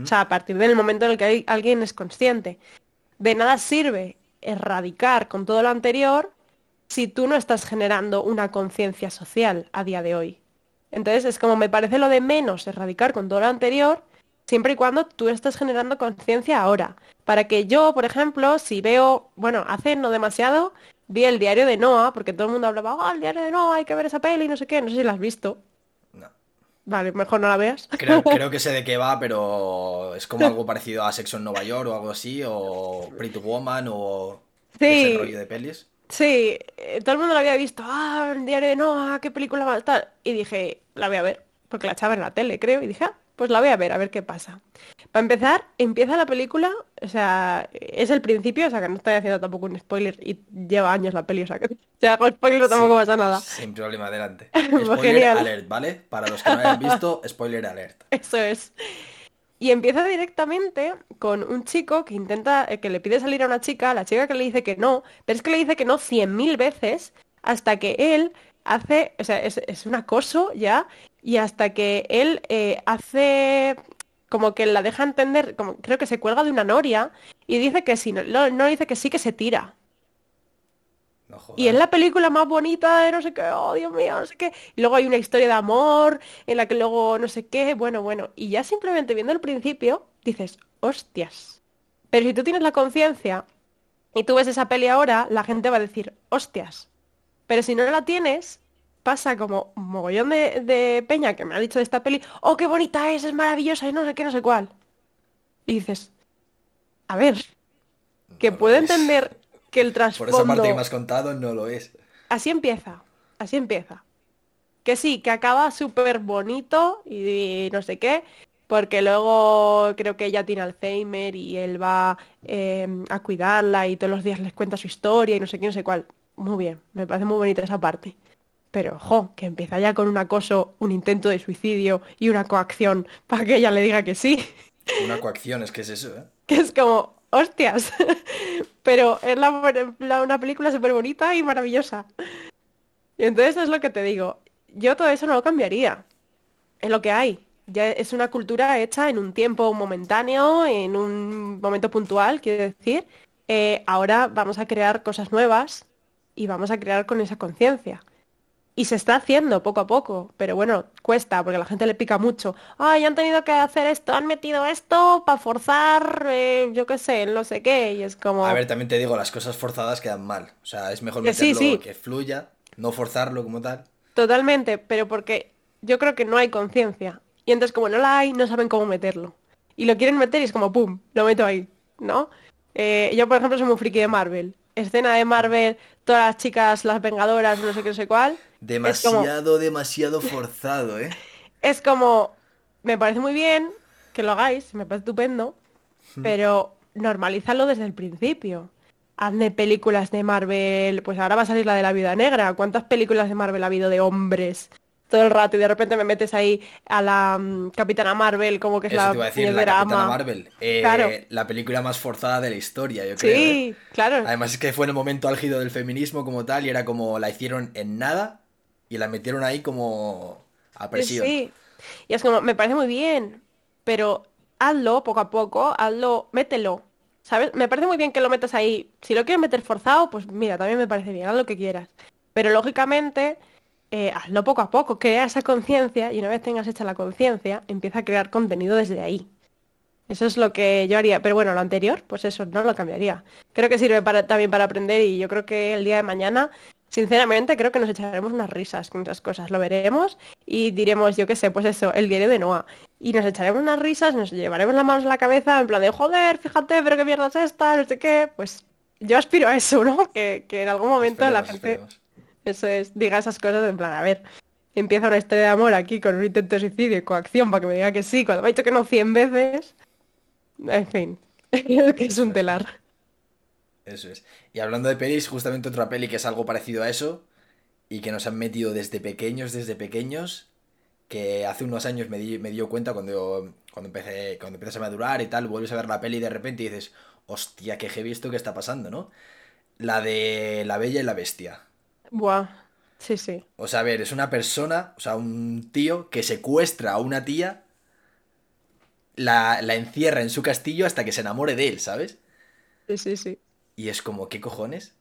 O sea, a partir del momento en el que alguien es consciente. De nada sirve erradicar con todo lo anterior si tú no estás generando una conciencia social a día de hoy. Entonces es como me parece lo de menos erradicar con todo lo anterior, siempre y cuando tú estés generando conciencia ahora. Para que yo, por ejemplo, si veo, bueno, hace no demasiado, vi el diario de Noah, porque todo el mundo hablaba, oh, el diario de Noah, hay que ver esa peli, no sé qué, no sé si la has visto. No. Vale, mejor no la veas. Creo, que sé de qué va, pero es como algo parecido a Sexo en Nueva York o algo así, o Pretty Woman o sí. ese rollo de pelis. Sí, eh, todo el mundo lo había visto, ah, el diario de Noah, qué película va a estar. Y dije, la voy a ver, porque la echaba en la tele, creo, y dije, ah, pues la voy a ver, a ver qué pasa. Para empezar, empieza la película, o sea, es el principio, o sea, que no estoy haciendo tampoco un spoiler y lleva años la peli, o sea, que si hago spoiler tampoco pasa nada. Sin problema, adelante. Pues Spoiler genial. alert, ¿vale? Para los que no hayan visto, spoiler alert. Eso es. Y empieza directamente con un chico que intenta, eh, que le pide salir a una chica, la chica que le dice que no, pero es que le dice que no cien mil veces hasta que él hace, o sea, es, es un acoso ya, y hasta que él eh, hace como que la deja entender, como creo que se cuelga de una noria y dice que sí, no, no, dice que sí, que se tira. No. Y es la película más bonita de no sé qué, oh Dios mío, no sé qué. Y luego hay una historia de amor en la que luego no sé qué, bueno, bueno. Y ya simplemente viendo el principio dices, hostias. Pero si tú tienes la conciencia y tú ves esa peli ahora, la gente va a decir, hostias. Pero si no la tienes, pasa como un mogollón de, de peña que me ha dicho de esta peli, oh, qué bonita es, es maravillosa y no sé qué, no sé cuál. Y dices, a ver, que No puedo entender que el Por esa parte que trasfondo... me has contado, no lo es. Así empieza, así empieza. Que sí, que acaba súper bonito y, no sé qué, porque luego creo que ella tiene Alzheimer y él va eh, a cuidarla y todos los días les cuenta su historia y no sé qué, no sé cuál. Muy bien, me parece muy bonita esa parte. Pero, ojo, que empieza ya con un acoso, un intento de suicidio y una coacción para que ella le diga que sí. Una coacción, es que es eso, ¿eh? Que es como, hostias. Pero es la- la- una película súper bonita y maravillosa. Y entonces es lo que te digo. Yo todo eso no lo cambiaría. Es lo que hay. Ya es una cultura hecha en un tiempo momentáneo, en un momento puntual, quiero decir. Eh, ahora vamos a crear cosas nuevas y vamos a crear con esa conciencia. Y se está haciendo poco a poco, pero bueno, cuesta porque a la gente le pica mucho. Ay, han tenido que hacer esto, han metido esto para forzar, eh, yo qué sé, no sé qué. Y es como... A ver, también te digo, las cosas forzadas quedan mal. O sea, es mejor sí, meterlo sí. que fluya, no forzarlo como tal. Totalmente, pero porque yo creo que no hay conciencia. Y entonces como no la hay, no saben cómo meterlo. Y lo quieren meter y es como, ¡pum!, lo meto ahí, ¿no? Eh, yo, por ejemplo, soy muy friki de Marvel. Escena de Marvel, todas las chicas, las vengadoras, no sé qué, no sé cuál. Como, Demasiado, demasiado forzado, ¿eh? es como, me parece muy bien que lo hagáis, me parece estupendo, pero normalízalo desde el principio. Hazme películas de Marvel, pues ahora va a salir la de la Viuda Negra. ¿Cuántas películas de Marvel ha habido de hombres todo el rato y de repente me metes ahí a la mm, Capitana Marvel como que es Eso la te iba a decir, la Capitana ama? Marvel. Eh, Claro. La película más forzada de la historia, yo creo. ¿eh? Sí, claro. Además es que fue en el momento álgido del feminismo como tal y era como la hicieron en nada y la metieron ahí como a Sí, presión. sí. Y es como, me parece muy bien, pero hazlo poco a poco, hazlo, mételo. ¿Sabes? Me parece muy bien que lo metas ahí. Si lo quieres meter forzado, pues mira, también me parece bien, haz lo que quieras. Pero lógicamente, eh, hazlo poco a poco, crea esa conciencia y una vez tengas hecha la conciencia, empieza a crear contenido desde ahí. Eso es lo que yo haría. Pero bueno, lo anterior, pues eso no lo cambiaría. Creo que sirve para, también para aprender y yo creo que el día de mañana, sinceramente, creo que nos echaremos unas risas con esas cosas. Lo veremos y diremos, yo qué sé, pues eso, el diario de Noah. Y nos echaremos unas risas, nos llevaremos las manos a la cabeza en plan de, joder, fíjate, pero qué mierda es esta, no sé qué. Pues yo aspiro a eso, ¿no? Que, que en algún momento la gente, esperemos. eso es, diga esas cosas en plan, a ver, empieza una historia de amor aquí con un intento de suicidio y coacción para que me diga que sí, cuando me ha dicho que no 100 veces. En fin, que es un telar. Eso es. Y hablando de pelis, justamente otra peli que es algo parecido a eso y que nos han metido desde pequeños, desde pequeños, que hace unos años me, di- me dio cuenta cuando, cuando empecé, cuando empiezas a madurar y tal, vuelves a ver la peli y de repente dices, hostia, qué heavy esto que está pasando, ¿no? La de La Bella y la Bestia. Buah, sí, sí. O sea, a ver, es una persona, o sea, un tío que secuestra a una tía, la, la encierra en su castillo hasta que se enamore de él, ¿sabes? Sí, sí, sí. Y es como, ¿qué cojones?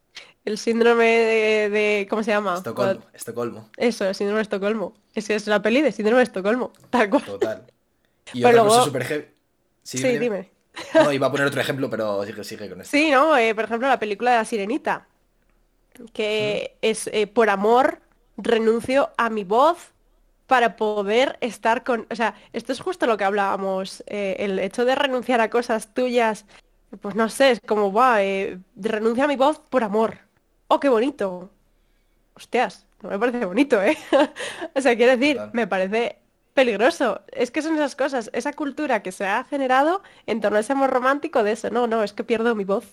El síndrome de, de- ¿cómo se llama? Estocolmo, Estocolmo, Eso, el síndrome de Estocolmo. Es que es la peli de síndrome de Estocolmo. Tal cual. total. Y Pero otra luego- cosa súper heavy. Sí, Sí, dime. No, iba a poner otro ejemplo, pero sigue, sigue con esto. Sí, ¿no? Eh, por ejemplo, la película de la Sirenita. Que es eh, por amor renuncio a mi voz para poder estar con... O sea, esto es justo lo que hablábamos. eh, el hecho de renunciar a cosas tuyas, pues no sé, es como, va, eh, renuncio a mi voz por amor. ¡Oh, qué bonito! Hostias, no me parece bonito, ¿eh? O sea, quiero decir, me parece peligroso. Es que son esas cosas, esa cultura que se ha generado en torno a ese amor romántico de eso. No, no, es que pierdo mi voz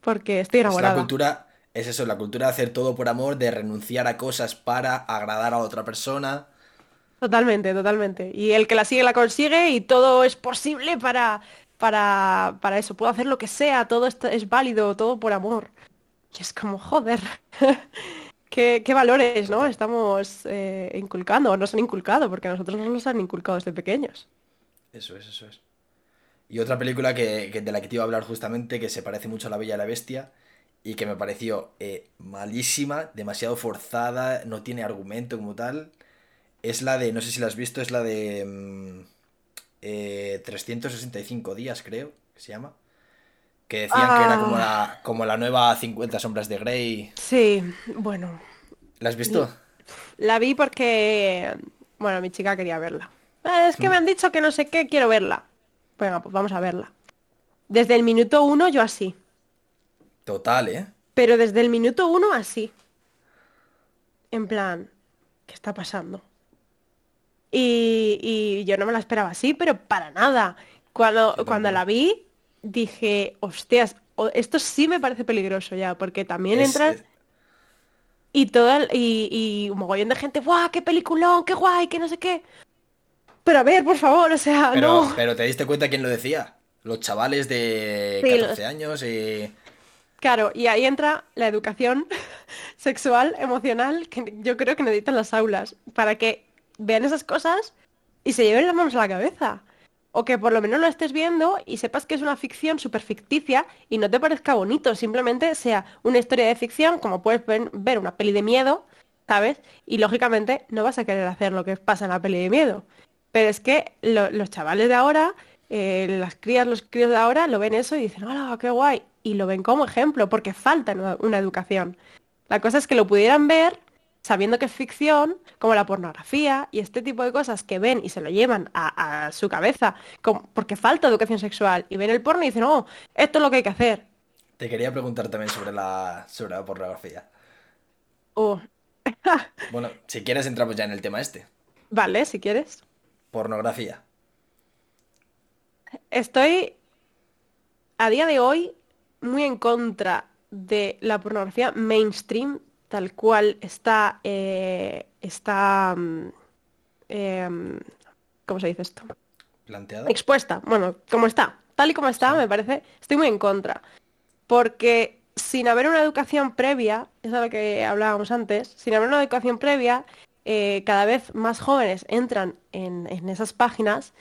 porque estoy enamorada. Es la cultura, es eso, la cultura de hacer todo por amor, de renunciar a cosas para agradar a otra persona. Totalmente, totalmente. Y el que la sigue la consigue y todo es posible para, para, para eso. Puedo hacer lo que sea, todo esto es válido, todo por amor. Y es como, joder. ¿Qué, valores, ¿no? Estamos eh, inculcando, o nos han inculcado, porque a nosotros nos los han inculcado desde pequeños. Eso es, eso es. Y otra película que, de la que te iba a hablar justamente, que se parece mucho a La Bella y la Bestia, y que me pareció eh, malísima, demasiado forzada, no tiene argumento como tal, es la de, no sé si la has visto, es la de 365 eh, días, creo, que se llama. Que decían que era como la, ah. como la nueva 50 sombras de Grey. Sí, bueno. ¿La has visto? La vi porque, bueno, mi chica quería verla. Ah, es que me han dicho que no sé qué, quiero verla. Venga, pues vamos a verla. Desde el minuto uno yo así. Total, ¿eh? Pero desde el minuto uno así. En plan, ¿qué está pasando? Y, y yo no me la esperaba así, pero para nada. Cuando, cuando la vi, dije, hostias, esto sí me parece peligroso ya, porque también entra y todo y, y, un mogollón de gente, ¡guau, qué peliculón, qué guay, qué no sé qué! Pero a ver, por favor, o sea, pero, no. Pero te diste cuenta quién lo decía. Los chavales de 14 años y... Claro, y ahí entra la educación sexual, emocional, que yo creo que necesitan las aulas, para que vean esas cosas y se lleven las manos a la cabeza o que por lo menos lo estés viendo y sepas que es una ficción súper ficticia y no te parezca bonito, simplemente sea una historia de ficción, como puedes ver una peli de miedo, ¿sabes? Y lógicamente no vas a querer hacer lo que pasa en la peli de miedo. Pero es que los chavales de ahora, eh, las crías, los críos de ahora, lo ven eso y dicen, ¡hola, qué guay! Y lo ven como ejemplo, porque falta una educación. La cosa es que lo pudieran ver sabiendo que es ficción, como la pornografía y este tipo de cosas que ven y se lo llevan a, su cabeza porque falta educación sexual y ven el porno y dicen, oh, esto es lo que hay que hacer. Te quería preguntar también sobre la, sobre la pornografía. Oh. bueno, si quieres entramos ya en el tema este. Vale, si quieres. Pornografía. Estoy a día de hoy muy en contra de la pornografía mainstream tal cual está, eh, está, mm, em, ¿cómo se dice esto? Planteada. Expuesta, bueno, como está, tal y como está, me parece, estoy muy en contra, porque sin haber una educación previa, es de lo que hablábamos antes, sin haber una educación previa, eh, cada vez más jóvenes entran en, en esas páginas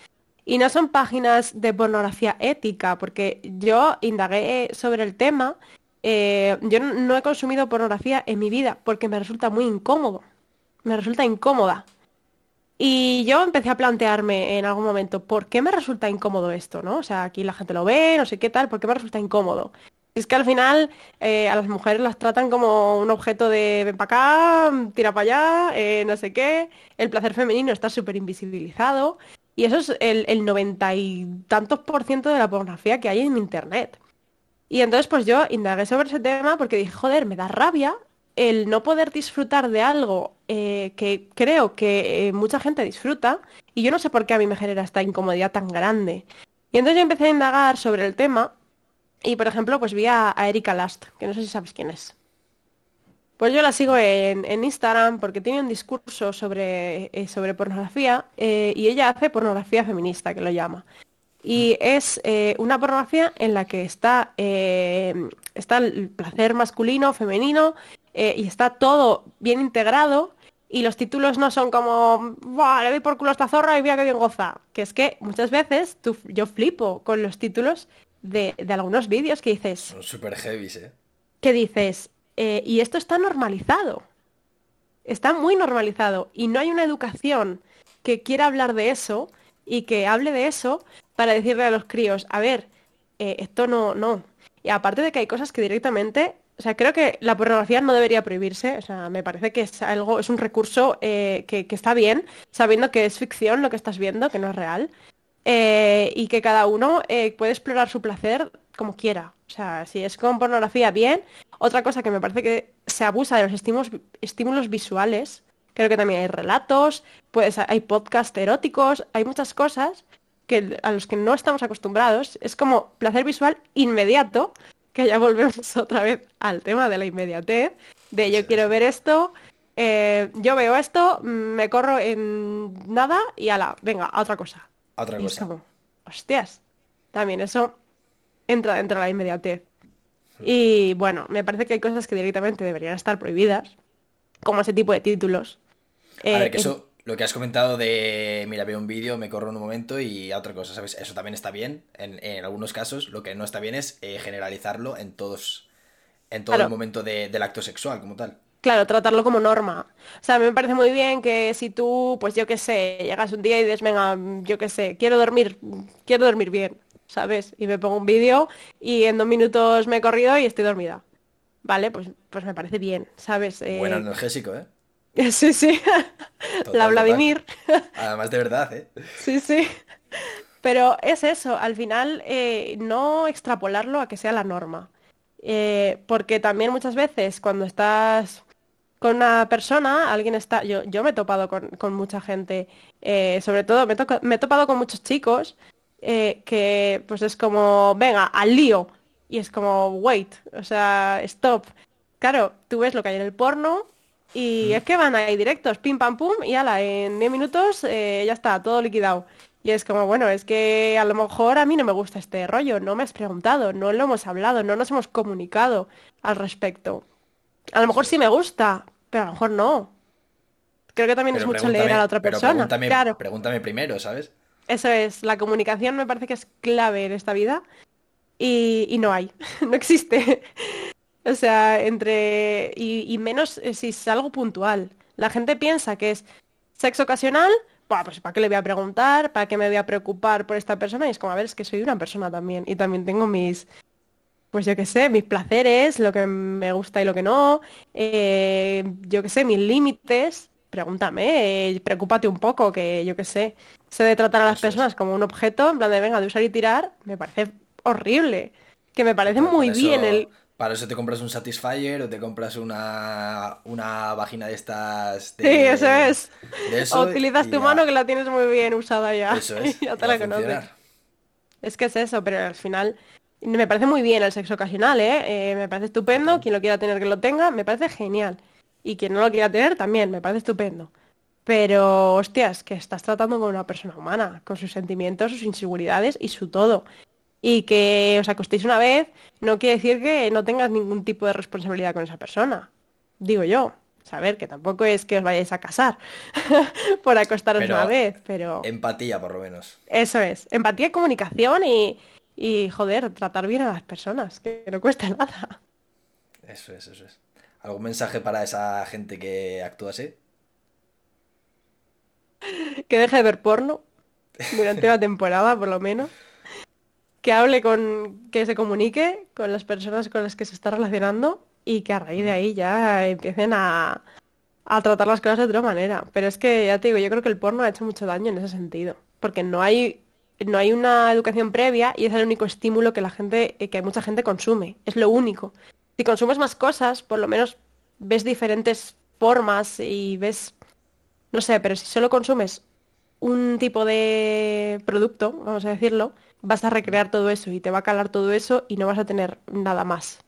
y no son páginas de pornografía ética, porque yo indagué sobre el tema eh, yo no he consumido pornografía en mi vida porque me resulta muy incómodo. Me resulta incómoda. Y yo empecé a plantearme en algún momento, ¿por qué me resulta incómodo esto? ¿no? O sea, aquí la gente lo ve, no sé qué tal, ¿por qué me resulta incómodo? Es que al final eh, a las mujeres las tratan como un objeto de ven para acá, tira para allá, eh, no sé qué. El placer femenino está súper invisibilizado. Y eso es el noventa y tantos por ciento de la pornografía que hay en Internet. Y entonces pues yo indagué sobre ese tema porque dije, joder, me da rabia el no poder disfrutar de algo eh, que creo que eh, mucha gente disfruta y yo no sé por qué a mí me genera esta incomodidad tan grande. Y entonces yo empecé a indagar sobre el tema y por ejemplo pues vi a, Erika Last, que no sé si sabes quién es. Pues yo la sigo en, Instagram porque tiene un discurso sobre, eh, sobre pornografía y ella hace pornografía feminista, que lo llama. Y es eh, una pornografía en la que está, eh, está el placer masculino, femenino, eh, y está todo bien integrado. Y los títulos no son como, ¡Buah, le doy por culo a esta zorra y mira que bien goza. Que es que muchas veces tú, yo flipo con los títulos de, de algunos vídeos que dices... Son súper heavy, ¿eh? Que dices, y esto está normalizado. Está muy normalizado. Y no hay una educación que quiera hablar de eso y que hable de eso para decirle a los críos, a ver, eh, esto no, no. Y aparte de que hay cosas que directamente, o sea, creo que la pornografía no debería prohibirse, o sea, me parece que es algo, es un recurso eh, que, está bien, sabiendo que es ficción lo que estás viendo, que no es real, eh, y que cada uno puede explorar su placer como quiera. O sea, si es con pornografía, bien. Otra cosa que me parece que se abusa de los estímulos, estímulos visuales, creo que también hay relatos, pues hay podcast eróticos, hay muchas cosas que a los que no estamos acostumbrados. Es como placer visual inmediato, que ya volvemos otra vez al tema de la inmediatez, de yo quiero ver esto, eh, yo veo esto, me corro en nada y ala, venga, a otra cosa. A otra Y es cosa. como, hostias, también eso entra dentro de la inmediatez. Y bueno, me parece que hay cosas que directamente deberían estar prohibidas, como ese tipo de títulos. A Eh, ver, que en- eso, lo que has comentado de, mira, veo un vídeo, me corro en un momento y a otra cosa, ¿sabes? Eso también está bien en, en algunos casos. Lo que no está bien es eh, generalizarlo en todos, en todo Claro. el momento de- del acto sexual como tal. Claro, tratarlo como norma. O sea, a mí me parece muy bien que si tú, pues yo qué sé, llegas un día y dices, venga, yo qué sé, quiero dormir, quiero dormir bien, ¿sabes? Y me pongo un vídeo y en dos minutos me he corrido y estoy dormida. Vale, pues, pues me parece bien, ¿sabes? Eh, Buen analgésico, ¿eh? Sí, sí. Total, La total. Vladimir. Además de verdad, ¿eh? Sí, sí. Pero es eso, al final eh, no extrapolarlo a que sea la norma. Eh, porque también muchas veces cuando estás con una persona, alguien está, yo, yo me he topado con, con mucha gente, eh, sobre todo me, he toca- me he topado con muchos chicos que pues es como, venga, al lío. Y es como, wait, o sea, stop. Claro, tú ves lo que hay en el porno y es que van ahí directos, pim pam pum, y ala, en 10 minutos eh, ya está, todo liquidado. Y es como, bueno, es que a lo mejor a mí no me gusta este rollo, no me has preguntado, no lo hemos hablado, no nos hemos comunicado al respecto. A lo mejor sí me gusta, pero a lo mejor no. Creo que también Pero es mucho leer a la otra persona. pregúntame, Claro, pregúntame primero, ¿sabes? eso es, la comunicación me parece que es clave en esta vida y, y no hay, no existe. O sea, entre... Y, y menos eh, si es algo puntual. La gente piensa que es sexo ocasional, Buah, pues ¿para qué le voy a preguntar? ¿Para qué me voy a preocupar por esta persona? Y es como, a ver, es que soy una persona también. Y también tengo mis, pues yo qué sé, mis placeres, lo que me gusta y lo que no. eh, yo qué sé, mis límites. Pregúntame, eh, preocúpate un poco, que yo qué sé. Sé de tratar a las personas como un objeto, en plan de venga, de usar y tirar, me parece horrible. Que me parece muy bien el... Para eso te compras un Satisfyer o te compras una, una vagina de estas. De, Sí, eso es. de eso O utilizas tu ya. mano que la tienes muy bien usada ya. Eso es. ya te la conoces. Es que es eso, pero al final me parece muy bien el sexo ocasional, ¿eh? Eh, me parece estupendo. Quien lo quiera tener que lo tenga, me parece genial. Y quien no lo quiera tener también, me parece estupendo. Pero, hostias, que estás tratando con una persona humana, con sus sentimientos, sus inseguridades y su todo. Y que os acostéis una vez no quiere decir que no tengas ningún tipo de responsabilidad con esa persona. Digo yo. Saber que tampoco es que os vayáis a casar por acostaros Pero una vez, pero... Empatía, por lo menos. Eso es, empatía y comunicación y, y, joder, tratar bien a las personas, que no cuesta nada. Eso es, eso es. ¿Algún mensaje para esa gente que actúa así? Que deje de ver porno durante una temporada, por lo menos. Que hable con, que se comunique con las personas con las que se está relacionando y que a raíz de ahí ya empiecen a, a tratar las cosas de otra manera. Pero es que, ya te digo, yo creo que el porno ha hecho mucho daño en ese sentido. Porque no hay, no hay una educación previa y es el único estímulo que la gente, eh, que mucha gente consume. Es lo único. Si consumes más cosas, por lo menos ves diferentes formas y ves, no sé, pero si solo consumes un tipo de producto, vamos a decirlo, vas a recrear todo eso y te va a calar todo eso y no vas a tener nada más.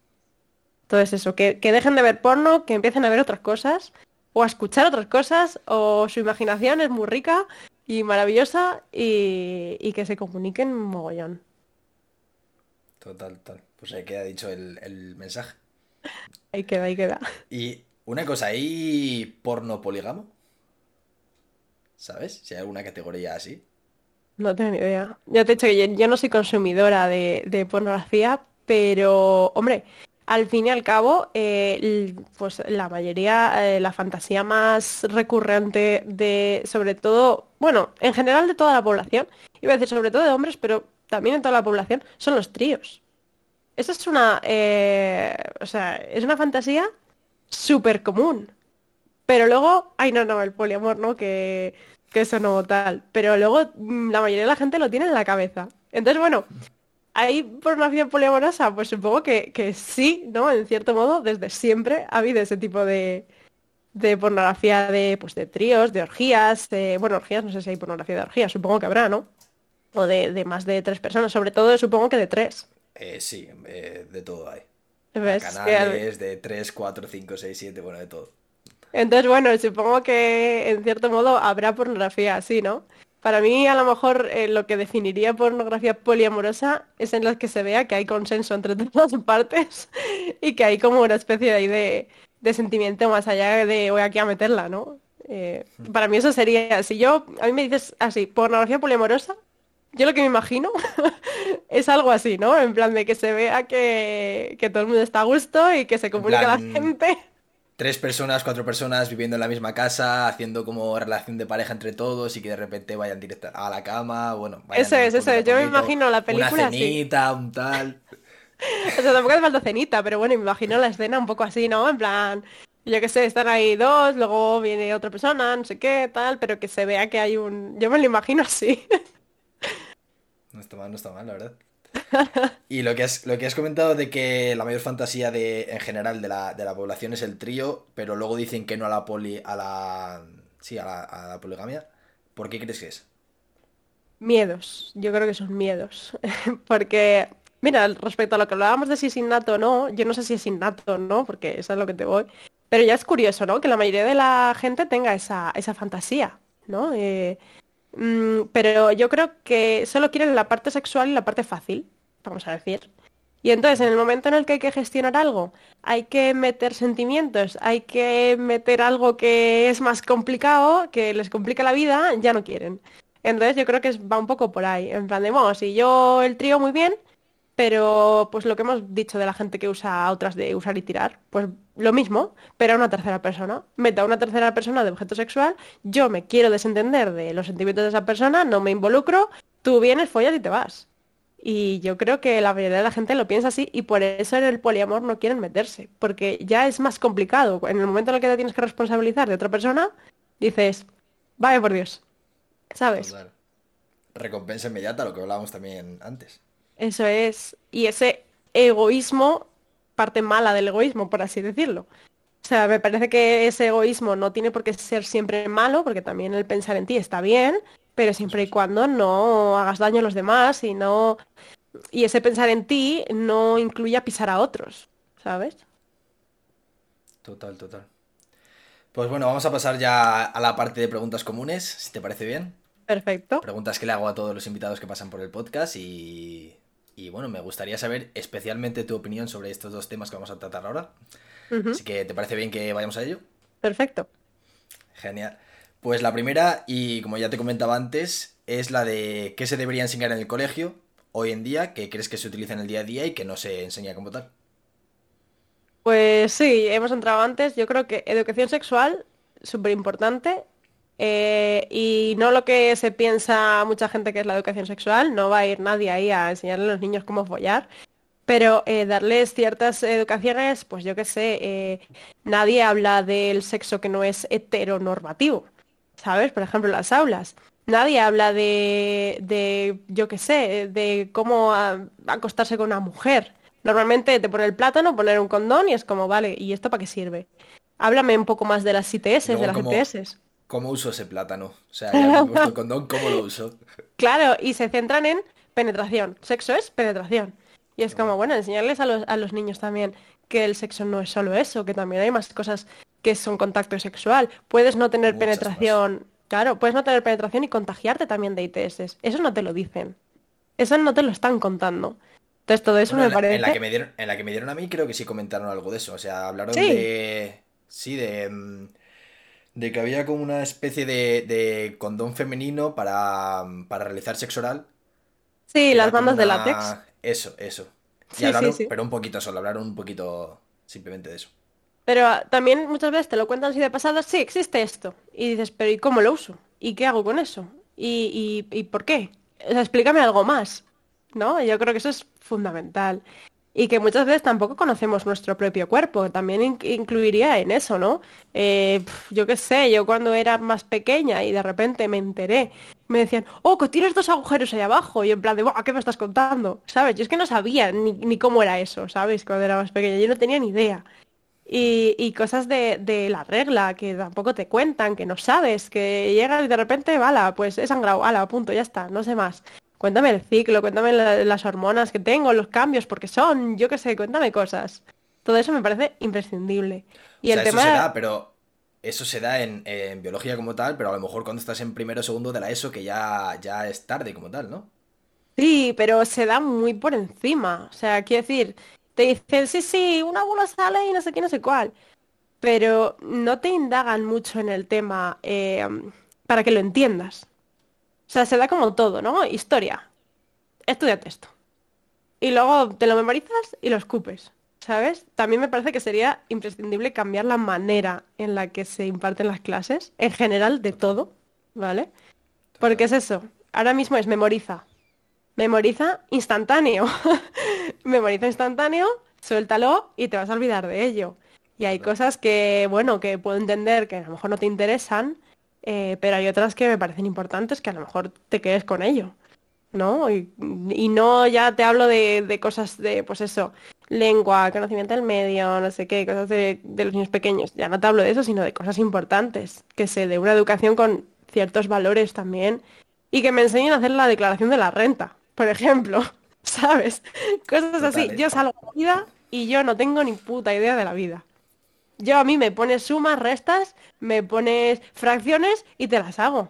Entonces eso, que, que dejen de ver porno, que empiecen a ver otras cosas o a escuchar otras cosas o su imaginación es muy rica y maravillosa y, y que se comuniquen mogollón. Total, total. Pues ahí queda dicho el, el mensaje. Ahí queda, ahí queda. Y una cosa, ¿hay porno polígamo? ¿Sabes? Si hay alguna categoría así. No tengo ni idea. Ya te he dicho que yo, no soy consumidora de, pornografía, pero, hombre, al fin y al cabo, eh, pues la mayoría, eh, la fantasía más recurrente de, sobre todo, bueno, en general de toda la población, iba a decir sobre todo de hombres, pero también en toda la población, son los tríos. Esa es una, eh, o sea, es una fantasía súper común. Pero luego, ay, no, no, el poliamor, ¿no? Que, que eso no tal. Pero luego mm, la mayoría de la gente lo tiene en la cabeza. Entonces, bueno, ¿hay pornografía poliamorosa? Pues supongo que, que sí, ¿no? En cierto modo, desde siempre ha habido ese tipo de, de pornografía de, pues, de tríos, de orgías, de, bueno, orgías, no sé si hay pornografía de orgías, supongo que habrá, ¿no? O de, de más de tres personas, sobre todo supongo que de tres. Eh, sí, eh, de todo hay. ¿Ves? Canales de 3, 4, 5, 6, 7, bueno, de todo. Entonces, bueno, supongo que en cierto modo habrá pornografía así, ¿no? Para mí, a lo mejor, eh, lo que definiría pornografía poliamorosa es en la que se vea que hay consenso entre todas las partes y que hay como una especie de, ahí de, de sentimiento más allá de voy aquí a meterla, ¿no? Eh, para mí eso sería, si yo, a mí me dices así, pornografía poliamorosa, yo lo que me imagino es algo así, ¿no? En plan de que se vea que, que todo el mundo está a gusto y que se comunica a la plan, gente. Tres personas, cuatro personas viviendo en la misma casa, haciendo como relación de pareja entre todos y que de repente vayan directa a la cama, bueno, vayan Eso es, eso es. Yo me imagino la película Una así. cenita, un tal. O sea, tampoco hace falta cenita, pero bueno, me imagino la escena un poco así, ¿no? En plan, yo qué sé, están ahí dos, luego viene otra persona, no sé qué, tal, pero que se vea que hay un... Yo me lo imagino así. No está mal, no está mal, la verdad. Y lo que has, lo que has comentado de que la mayor fantasía de, en general de la, de la población es el trío, pero luego dicen que no a la poli, a la, sí, a la, poligamia. ¿Por qué crees que es? Miedos, yo creo que son miedos. Porque, mira, respecto a lo que hablábamos de si es innato o no, yo no sé si es innato o no, porque eso es lo que te voy. Pero ya es curioso, ¿no? Que la mayoría de la gente tenga esa, esa fantasía, ¿no? Eh, mm, pero yo creo que solo quieren la parte sexual y la parte fácil, vamos a decir. Y entonces, en el momento en el que hay que gestionar algo, hay que meter sentimientos, hay que meter algo que es más complicado, que les complica la vida, ya no quieren. Entonces yo creo que va un poco por ahí, en plan de, bueno, si yo el trío muy bien, pero pues lo que hemos dicho de la gente que usa otras de usar y tirar, pues lo mismo, pero a una tercera persona. Meta a una tercera persona de objeto sexual, yo me quiero desentender de los sentimientos de esa persona, no me involucro, tú vienes, follas y te vas. Y yo creo que la mayoría de la gente lo piensa así y por eso en el poliamor no quieren meterse, porque ya es más complicado. En el momento en el que te tienes que responsabilizar de otra persona, dices, vaya por Dios, ¿sabes? Recompensa inmediata, lo que hablábamos también antes. Eso es. Y ese egoísmo, parte mala del egoísmo, por así decirlo. O sea, me parece que ese egoísmo no tiene por qué ser siempre malo, porque también el pensar en ti está bien, pero siempre y cuando no hagas daño a los demás y no... Y ese pensar en ti no incluya pisar a otros, ¿sabes? Total, total. Pues bueno, vamos a pasar ya a la parte de preguntas comunes, si te parece bien. Perfecto. Preguntas que le hago a todos los invitados que pasan por el podcast y, y bueno, me gustaría saber especialmente tu opinión sobre estos dos temas que vamos a tratar ahora. Así que, ¿te parece bien que vayamos a ello? Perfecto. Genial. Pues la primera, y como ya te comentaba antes, es la de qué se debería enseñar en el colegio hoy en día, que crees que se utiliza en el día a día y que no se enseña como tal. Pues sí, hemos entrado antes. Yo creo que educación sexual, súper importante. Eh, y no lo que se piensa mucha gente que es la educación sexual, no va a ir nadie ahí a enseñarle a los niños cómo follar, pero eh, darles ciertas educaciones, pues yo qué sé, eh, nadie habla del sexo que no es heteronormativo, ¿sabes? Por ejemplo, en las aulas. Nadie habla de, de yo qué sé, de cómo acostarse con una mujer. Normalmente te pone el plátano, poner un condón y es como, vale, ¿y esto para qué sirve? Háblame un poco más de las ITS, de las ¿cómo, ETS. Cómo uso ese plátano? O sea, ya me el condón, ¿cómo lo uso? Claro, y se centran en penetración. Sexo es penetración. Y es como, bueno, enseñarles a los, a los niños también que el sexo no es solo eso, que también hay más cosas que son contacto sexual. Puedes no tener Muchas más. penetración, claro, puedes no tener penetración y contagiarte también de ITS. Eso no te lo dicen. Eso no te lo están contando. Entonces todo eso Bueno, me en la, en la parece... que me dieron, en la que me dieron a mí creo que sí comentaron algo de eso. O sea, hablaron Sí. de... Sí, de... De que había como una especie de, de condón femenino para, para realizar sexo oral. Sí, las bandas de látex. Eso, eso. Y Sí, sí, hablaron, sí. pero un poquito solo, hablaron un poquito simplemente de eso. Pero ah, también muchas veces te lo cuentan así de pasada, sí, existe esto. Y dices, pero ¿y cómo lo uso? ¿Y qué hago con eso? ¿Y, y, y por qué? O sea, explícame algo más, ¿no? Yo creo que eso es fundamental. Y que muchas veces tampoco conocemos nuestro propio cuerpo, también in- incluiría en eso, ¿no? Eh, yo qué sé, yo cuando era más pequeña y de repente me enteré, me decían, oh, que tienes dos agujeros ahí abajo, y en plan de, "Buah, ¿qué me estás contando? ¿Sabes? Yo es que no sabía ni, ni cómo era eso, ¿sabes? Cuando era más pequeña, yo no tenía ni idea. y, cosas de, la regla que tampoco te cuentan, que no sabes, que llegas y de repente, bala, pues he sangrado, ala, punto, ya está, no sé más. Cuéntame el ciclo, cuéntame las hormonas que tengo, los cambios, porque son, yo qué sé, cuéntame cosas. Todo eso me parece imprescindible. Y el tema... Eso se da, pero eso se da en, biología como tal, pero a lo mejor cuando estás en primero o segundo de la ESO que ya, ya es tarde como tal, ¿no? Sí, pero se da muy por encima. O sea, quiero decir, te dicen, sí, sí, una bola sale y no sé qué, no sé cuál. Pero no te indagan mucho en el tema eh, para que lo entiendas. O sea, se da como todo, ¿no? Historia. Estudia texto. Y luego te lo memorizas y lo escupes. ¿Sabes? También me parece que sería imprescindible cambiar la manera en la que se imparten las clases, en general de todo, ¿vale? Porque es eso. Ahora mismo es memoriza, memoriza instantáneo. memoriza instantáneo, suéltalo y te vas a olvidar de ello. Y hay cosas que, bueno, que puedo entender que a lo mejor no te interesan, eh, pero hay otras que me parecen importantes que a lo mejor te quedes con ello. ¿No? Y, no ya te hablo de, cosas de, pues eso, lengua, conocimiento del medio, no sé qué, cosas de, de los niños pequeños. Ya no te hablo de eso, sino de cosas importantes, que se dé una educación con ciertos valores también y que me enseñen a hacer la declaración de la renta, por ejemplo, ¿sabes? Cosas así. Yo salgo de la vida y yo no tengo ni puta idea de la vida. Yo a mí me pones sumas, restas, me pones fracciones y te las hago.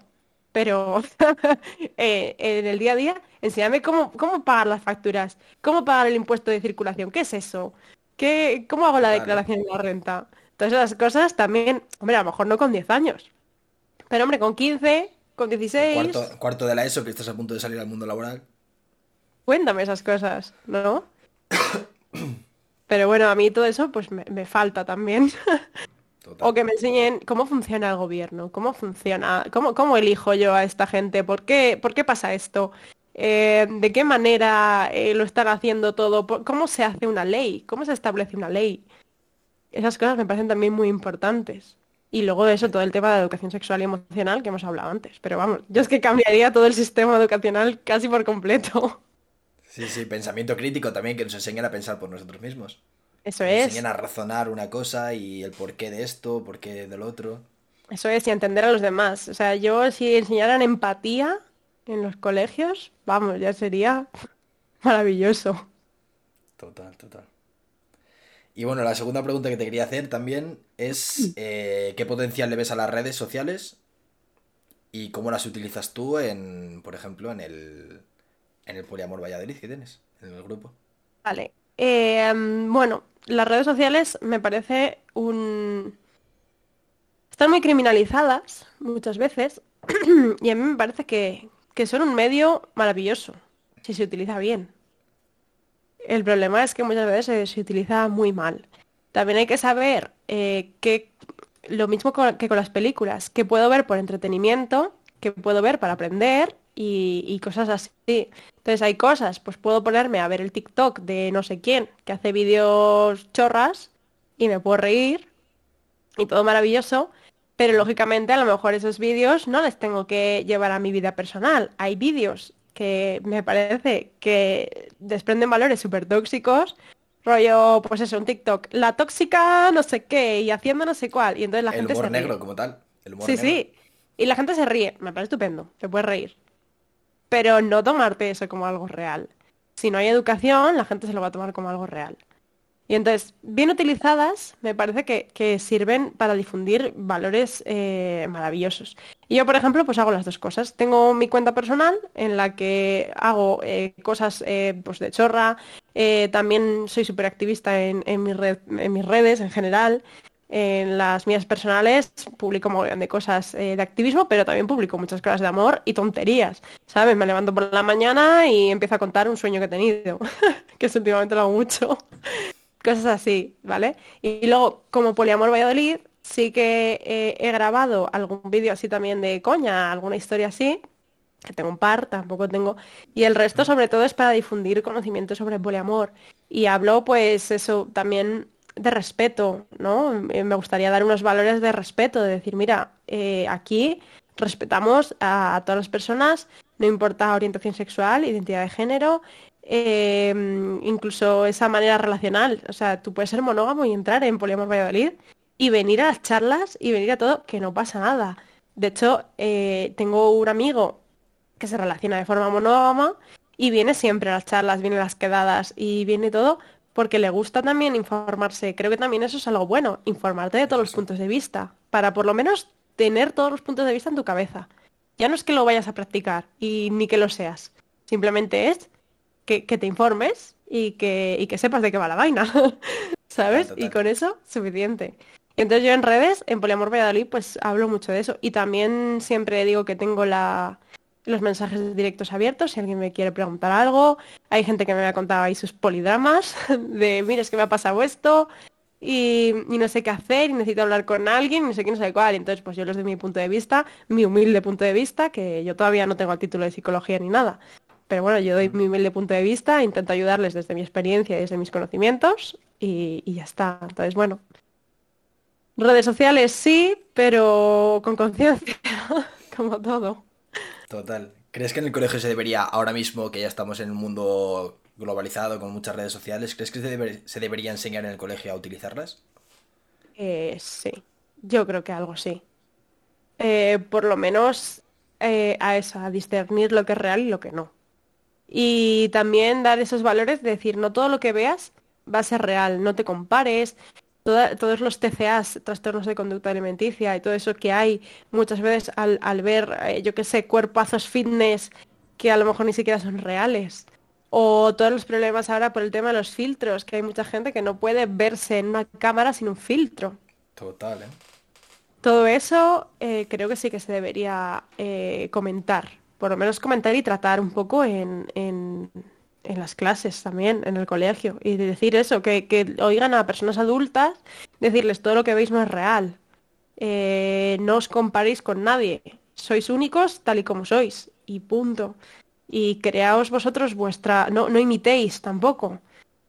Pero eh, en el día a día, enséñame cómo, cómo pagar las facturas, cómo pagar el impuesto de circulación, ¿qué es eso? ¿Qué, ¿Cómo hago la declaración de la renta? Todas esas cosas también, hombre, a lo mejor no con 10 años. Pero hombre, con 15, con 16... Cuarto, cuarto de la ESO, que estás a punto de salir al mundo laboral cuéntame esas cosas, ¿no? Pero bueno, a mí todo eso pues me, falta también. o que me enseñen cómo funciona el gobierno, cómo funciona, cómo, cómo elijo yo a esta gente, por qué, por qué pasa esto, eh, de qué manera eh, lo están haciendo todo, cómo se hace una ley, cómo se establece una ley. Esas cosas me parecen también muy importantes. Y luego de eso, todo el tema de educación sexual y emocional que hemos hablado antes. Pero vamos, yo es que cambiaría todo el sistema educacional casi por completo. Sí, sí, pensamiento crítico también, que nos enseñan a pensar por nosotros mismos. Eso es. Enseñan a razonar una cosa y el porqué de esto, porqué del otro. Eso es, y entender a los demás. O sea, yo si enseñaran empatía en los colegios, vamos, ya sería maravilloso. Total, total. Y bueno, la segunda pregunta que te quería hacer también es eh, ¿qué potencial le ves a las redes sociales? Y cómo las utilizas tú en, por ejemplo, en el, en el Poliamor Valladolid que tienes, en el grupo. Vale. Eh, bueno, las redes sociales me parece un... Están muy criminalizadas muchas veces y a mí me parece que, son un medio maravilloso si se utiliza bien. El problema es que muchas veces se, utiliza muy mal. También hay que saber eh, que lo mismo que con las películas, que puedo ver por entretenimiento, que puedo ver para aprender y, cosas así. Entonces hay cosas, pues puedo ponerme a ver el TikTok de no sé quién que hace vídeos chorras y me puedo reír y todo maravilloso, pero lógicamente a lo mejor esos vídeos no les tengo que llevar a mi vida personal. Hay vídeos que me parece que desprenden valores súper tóxicos, rollo, pues eso, un TikTok, la tóxica no sé qué y haciendo no sé cuál, y entonces la gente se negro como tal. El sí, sí. Y la gente se ríe, me parece estupendo, te puedes reír pero no tomarte eso como algo real. Si no hay educación, la gente se lo va a tomar como algo real. Y entonces, bien utilizadas, me parece que, sirven para difundir valores eh, maravillosos. Y yo, por ejemplo, pues hago las dos cosas. Tengo mi cuenta personal en la que hago eh, cosas eh, pues de chorra. también soy súper activista en mis redes en general. En las mías personales publico un de cosas eh, de activismo, pero también publico muchas cosas de amor y tonterías, ¿sabes? Me levanto por la mañana y empiezo a contar un sueño que he tenido, que últimamente lo hago mucho. cosas así, ¿vale? Y luego, como Poliamor Valladolid, sí que eh, he grabado algún vídeo así también de coña, alguna historia así, que tengo un par, tampoco tengo. Y el resto sobre todo es para difundir conocimiento sobre poliamor. Y hablo pues eso también de respeto, ¿no? Eh, me gustaría dar unos valores de respeto, de decir, mira, eh, aquí respetamos a, todas las personas, no importa orientación sexual, identidad de género, eh, incluso esa manera relacional. O sea, tú puedes ser monógamo y entrar en Poliamor Valladolid y venir a las charlas y venir a todo, que no pasa nada. De hecho, tengo un amigo que se relaciona de forma monógama y viene siempre a las charlas, viene a las quedadas y viene todo porque le gusta también informarse. Creo que también eso es algo bueno, informarte de todos los puntos de vista, para por lo menos tener todos los puntos de vista en tu cabeza. Ya no es que lo vayas a practicar y ni que lo seas, simplemente es que, te informes y que, y que sepas de qué va la vaina, ¿sabes? Y con eso, suficiente. Entonces yo en redes, en Poliamor Valladolid, pues hablo mucho de eso. Y también siempre digo que tengo la, los mensajes directos abiertos si alguien me quiere preguntar algo. Hay gente que me ha contado ahí sus polidramas de, mira, es que me ha pasado esto y, no sé qué hacer y necesito hablar con alguien y no sé qué, no sé cuál. entonces, pues yo les doy mi punto de vista, mi humilde punto de vista, que yo todavía no tengo el título de psicología ni nada. Pero bueno, yo doy mi humilde punto de vista, intento ayudarles desde mi experiencia y desde mis conocimientos y, y ya está. Entonces, bueno, redes sociales sí, pero con conciencia, como todo. Total. ¿Crees que en el colegio se debería, ahora mismo que ya estamos en un mundo globalizado con muchas redes sociales, ¿crees que se, debería enseñar en el colegio a utilizarlas? Eh, sí, yo creo que algo sí. Eh, por lo menos eh, a eso, a discernir lo que es real y lo que no. Y también dar esos valores de decir, no todo lo que veas va a ser real, no te compares, todos los TCAs, trastornos de conducta alimenticia y todo eso que hay muchas veces al, ver, eh, yo qué sé, cuerpazos fitness que a lo mejor ni siquiera son reales. O todos los problemas ahora por el tema de los filtros, que hay mucha gente que no puede verse en una cámara sin un filtro. Total, ¿eh? Todo eso eh, creo que sí que se debería eh, comentar. Por lo menos comentar y tratar un poco en, en las clases también, en el colegio, y decir eso, que, oigan a personas adultas, decirles todo lo que veis no es real. Eh, no os comparéis con nadie. Sois únicos tal y como sois. Y punto. Y creaos vosotros vuestra. No, no imitéis tampoco.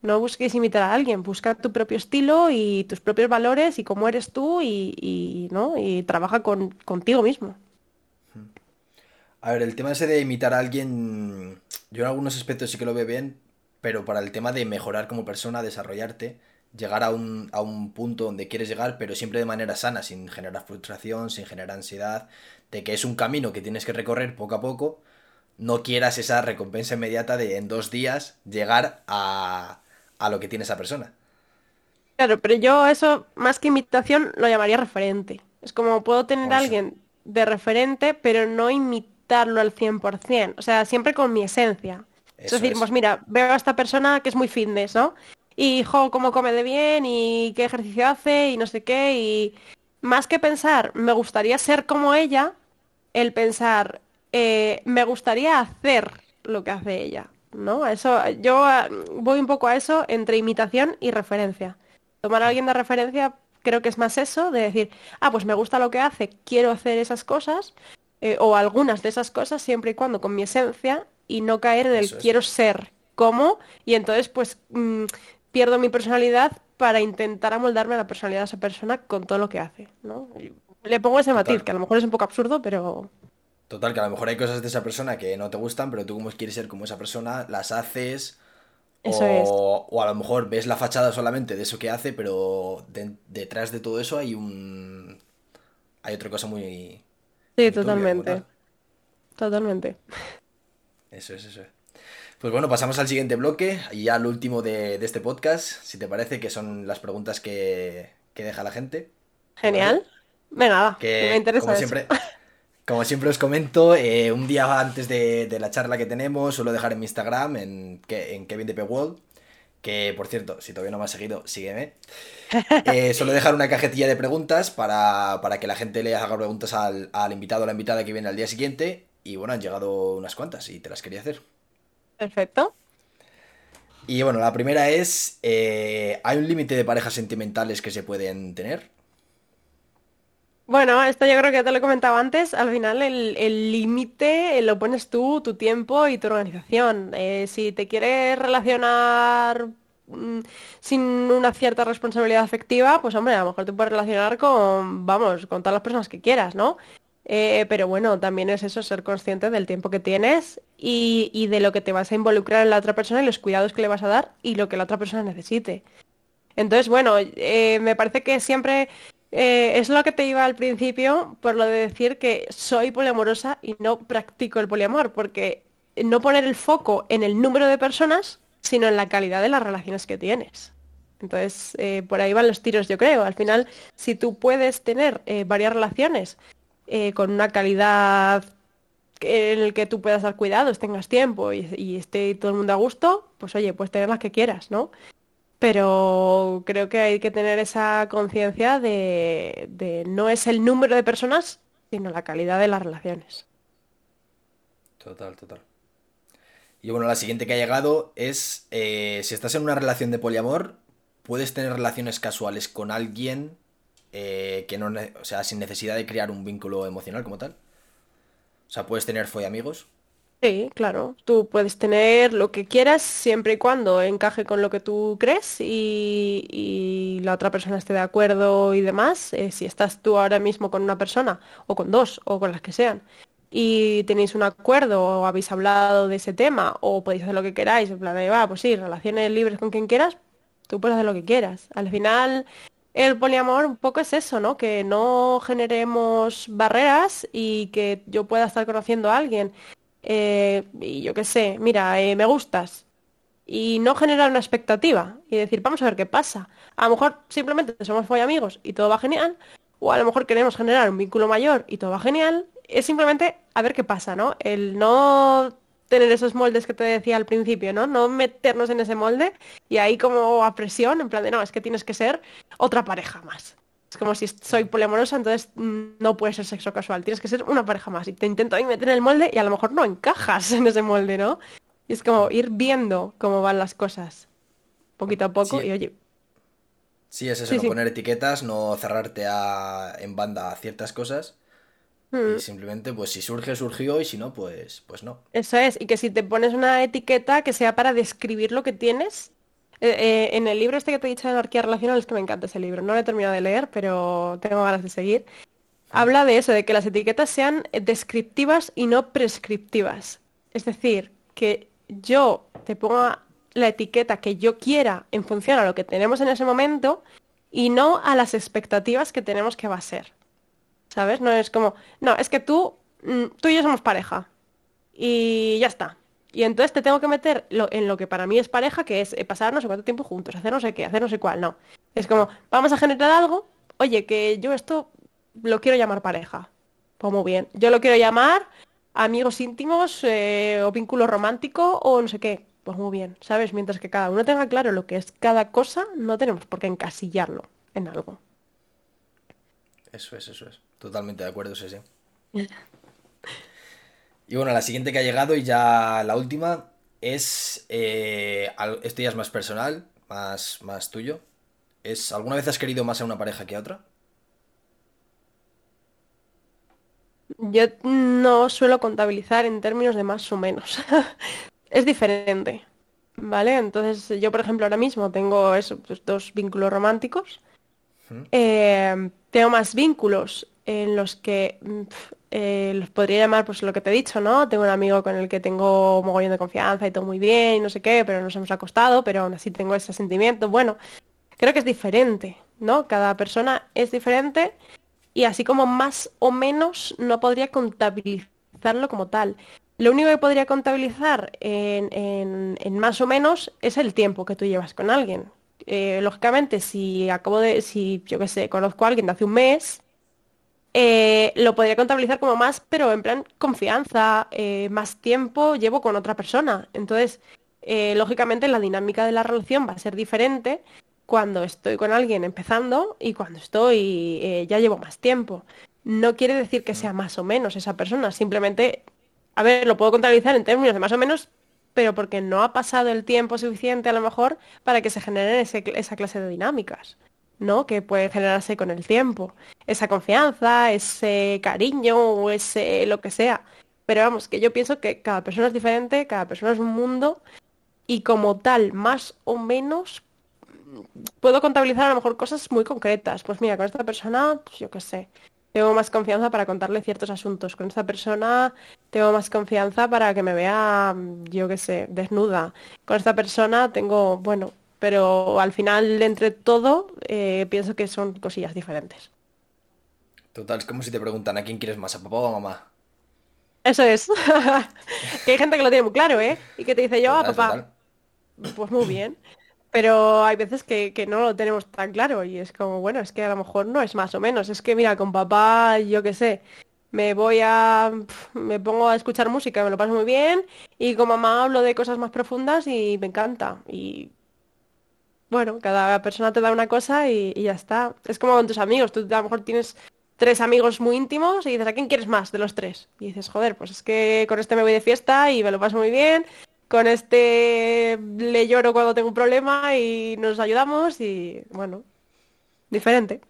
No busquéis imitar a alguien. Busca tu propio estilo y tus propios valores y cómo eres tú y, ¿no? y trabaja con, contigo mismo. A ver, el tema ese de imitar a alguien yo en algunos aspectos sí que lo veo bien, pero para el tema de mejorar como persona, desarrollarte, llegar a un, a un punto donde quieres llegar, pero siempre de manera sana, sin generar frustración, sin generar ansiedad, de que es un camino que tienes que recorrer poco a poco, no quieras esa recompensa inmediata de en dos días llegar a, a lo que tiene esa persona. Claro, pero yo eso, más que imitación, lo llamaría referente. Es como puedo tener a alguien de referente, pero no imitar darlo al 100%, o sea, siempre con mi esencia. es decir, pues mira, veo a esta persona que es muy fitness, ¿no? Y, jo, cómo come de bien y qué ejercicio hace y no sé qué, y más que pensar, me gustaría ser como ella, el pensar, eh, me gustaría hacer lo que hace ella, ¿no? Eso, yo ah, voy un poco a eso entre imitación y referencia. Tomar a alguien de referencia creo que es más eso, de decir, ah, pues me gusta lo que hace, quiero hacer esas cosas, eh, o algunas de esas cosas siempre y cuando con mi esencia y no caer en el quiero ser como y entonces pues mm, pierdo mi personalidad para intentar amoldarme a la personalidad de esa persona con todo lo que hace, ¿no? le pongo ese matiz, que a lo mejor es un poco absurdo, pero... Total, que a lo mejor hay cosas de esa persona que no te gustan, pero tú como quieres ser como esa persona, las haces... Eso o, o, a lo mejor ves la fachada solamente de eso que hace, pero detrás de todo eso hay un... Hay otra cosa muy, Sí, totalmente. Totalmente. Eso es, eso es. Pues bueno, pasamos al siguiente bloque y ya al último de, este podcast, si te parece, que son las preguntas que, deja la gente. Genial. Venga, que, me interesa. Como siempre, como siempre os comento, eh, un día antes de, la charla que tenemos, suelo dejar en mi Instagram, en, en Kevin de World, que por cierto, si todavía no me has seguido, sígueme. Eh, solo dejar una cajetilla de preguntas para, que la gente le haga preguntas al, invitado o la invitada que viene al día siguiente. Y bueno, han llegado unas cuantas y te las quería hacer. Perfecto. Y bueno, la primera es, eh, ¿hay un límite de parejas sentimentales que se pueden tener? Bueno, esto yo creo que ya te lo he comentado antes. Al final el límite lo pones tú, tu tiempo y tu organización. Eh, si te quieres relacionar mm, sin una cierta responsabilidad afectiva, pues hombre, a lo mejor te puedes relacionar con, vamos, con todas las personas que quieras, ¿no? Eh, pero bueno, también es eso, ser consciente del tiempo que tienes y, y, de lo que te vas a involucrar en la otra persona y los cuidados que le vas a dar y lo que la otra persona necesite. Entonces, bueno, eh, me parece que siempre eh, es lo que te iba al principio por lo de decir que soy poliamorosa y no practico el poliamor, porque no poner el foco en el número de personas, sino en la calidad de las relaciones que tienes. Entonces, eh, por ahí van los tiros, yo creo. Al final, si tú puedes tener varias relaciones con una calidad en el que tú puedas dar cuidados, tengas tiempo y esté todo el mundo a gusto, pues oye, puedes tener las que quieras, ¿no? Pero creo que hay que tener esa conciencia de, no es el número de personas, sino la calidad de las relaciones. Total, total. Y bueno, la siguiente que ha llegado es, eh, si estás en una relación de poliamor, puedes tener relaciones casuales con alguien eh, que no, o sea, sin necesidad de crear un vínculo emocional como tal. O sea, puedes tener fue amigos. Sí, claro. Tú puedes tener lo que quieras siempre y cuando encaje con lo que tú crees y, la otra persona esté de acuerdo y demás. Eh, si estás tú ahora mismo con una persona o con dos o con las que sean y tenéis un acuerdo o habéis hablado de ese tema o podéis hacer lo que queráis, en plan de, va, pues sí, relaciones libres con quien quieras, tú puedes hacer lo que quieras. Al final, el poliamor un poco es eso, ¿no? Que no generemos barreras y que yo pueda estar conociendo a alguien eh, y yo qué sé, mira, eh, me gustas, y no generar una expectativa y decir, vamos a ver qué pasa. A lo mejor simplemente somos muy amigos y todo va genial, o a lo mejor queremos generar un vínculo mayor y todo va genial, es simplemente a ver qué pasa, ¿no? El no tener esos moldes que te decía al principio, ¿no? No meternos en ese molde y ahí como a presión, en plan de, no, es que tienes que ser otra pareja más. Es como si soy poliamorosa, entonces mm, no puede ser sexo casual. Tienes que ser una pareja más. Y te intento ahí meter en el molde y a lo mejor no encajas en ese molde, ¿no? Y es como ir viendo cómo van las cosas. Poquito a poco y oye. Sí, es eso, no poner etiquetas, no cerrarte a, en banda a ciertas cosas. Y mm. simplemente, pues si surge, surgió, y si no, pues, pues no. Eso es, y que si te pones una etiqueta que sea para describir lo que tienes, eh, eh, en el libro este que te he dicho de anarquía relacional, es que me encanta ese libro. No lo he terminado de leer, pero tengo ganas de seguir. Habla de eso, de que las etiquetas sean descriptivas y no prescriptivas. Es decir, que yo te ponga la etiqueta que yo quiera en función a lo que tenemos en ese momento y no a las expectativas que tenemos que va a ser. ¿Sabes? No es como, no, es que tú, mm, tú y yo somos pareja. Y ya está. Y entonces te tengo que meter en lo que para mí es pareja, que es eh, pasar no sé cuánto tiempo juntos, hacer no sé qué, hacer no sé cuál, no. Es como, vamos a generar algo, oye, que yo esto lo quiero llamar pareja. Pues muy bien. Yo lo quiero llamar amigos íntimos eh, o vínculo romántico o no sé qué. Pues muy bien, ¿sabes? Mientras que cada uno tenga claro lo que es cada cosa, no tenemos por qué encasillarlo en algo. Eso es, eso es. Totalmente de acuerdo, sí, sí. Y bueno, la siguiente que ha llegado y ya la última es, eh, esto ya es más personal, más, más tuyo. Es, ¿Alguna vez has querido más a una pareja que a otra? Yo no suelo contabilizar en términos de más o menos. es diferente, ¿vale? Entonces yo, por ejemplo, ahora mismo tengo eso, pues, dos vínculos románticos. Eh, tengo más vínculos en los que mm, eh, los podría llamar pues lo que te he dicho, ¿no? Tengo un amigo con el que tengo mogollón de confianza y todo muy bien y no sé qué, pero nos hemos acostado, pero aún así tengo ese sentimiento. Bueno, creo que es diferente, ¿no? Cada persona es diferente y así como más o menos no podría contabilizarlo como tal. Lo único que podría contabilizar en, más o menos es el tiempo que tú llevas con alguien. Eh, lógicamente, si acabo de, si yo qué sé, conozco a alguien de hace un mes, eh, lo podría contabilizar como más, pero en plan confianza, eh, más tiempo llevo con otra persona. Entonces, eh, lógicamente la dinámica de la relación va a ser diferente cuando estoy con alguien empezando y cuando estoy ya llevo más tiempo. No quiere decir que sea más o menos esa persona, simplemente, a ver, lo puedo contabilizar en términos de más o menos, pero porque no ha pasado el tiempo suficiente a lo mejor para que se generen esa clase de dinámicas. ¿No? Que puede generarse con el tiempo. Esa confianza, ese cariño o ese lo que sea. Pero vamos, que yo pienso que cada persona es diferente, cada persona es un mundo y como tal, más o menos, puedo contabilizar a lo mejor cosas muy concretas. Pues mira, con esta persona, pues yo qué sé, tengo más confianza para contarle ciertos asuntos. Con esta persona tengo más confianza para que me vea, yo qué sé, desnuda. Con esta persona tengo, bueno, pero al final entre todo eh, pienso que son cosillas diferentes. Total, es como si te preguntan a quién quieres más, a papá o a mamá. Eso es. que hay gente que lo tiene muy claro, ¿eh? Y que te dice yo, a papá. total. Pues muy bien. Pero hay veces que, que no lo tenemos tan claro y es como, bueno, es que a lo mejor no es más o menos. Es que mira, con papá, yo qué sé, me voy a... me pongo a escuchar música, me lo paso muy bien y con mamá hablo de cosas más profundas y me encanta. Y bueno, cada persona te da una cosa y, y ya está. Es como con tus amigos, tú a lo mejor tienes tres amigos muy íntimos y dices, ¿a quién quieres más de los tres? Y dices, joder, pues es que con este me voy de fiesta y me lo paso muy bien. Con este le lloro cuando tengo un problema y nos ayudamos y bueno, diferente.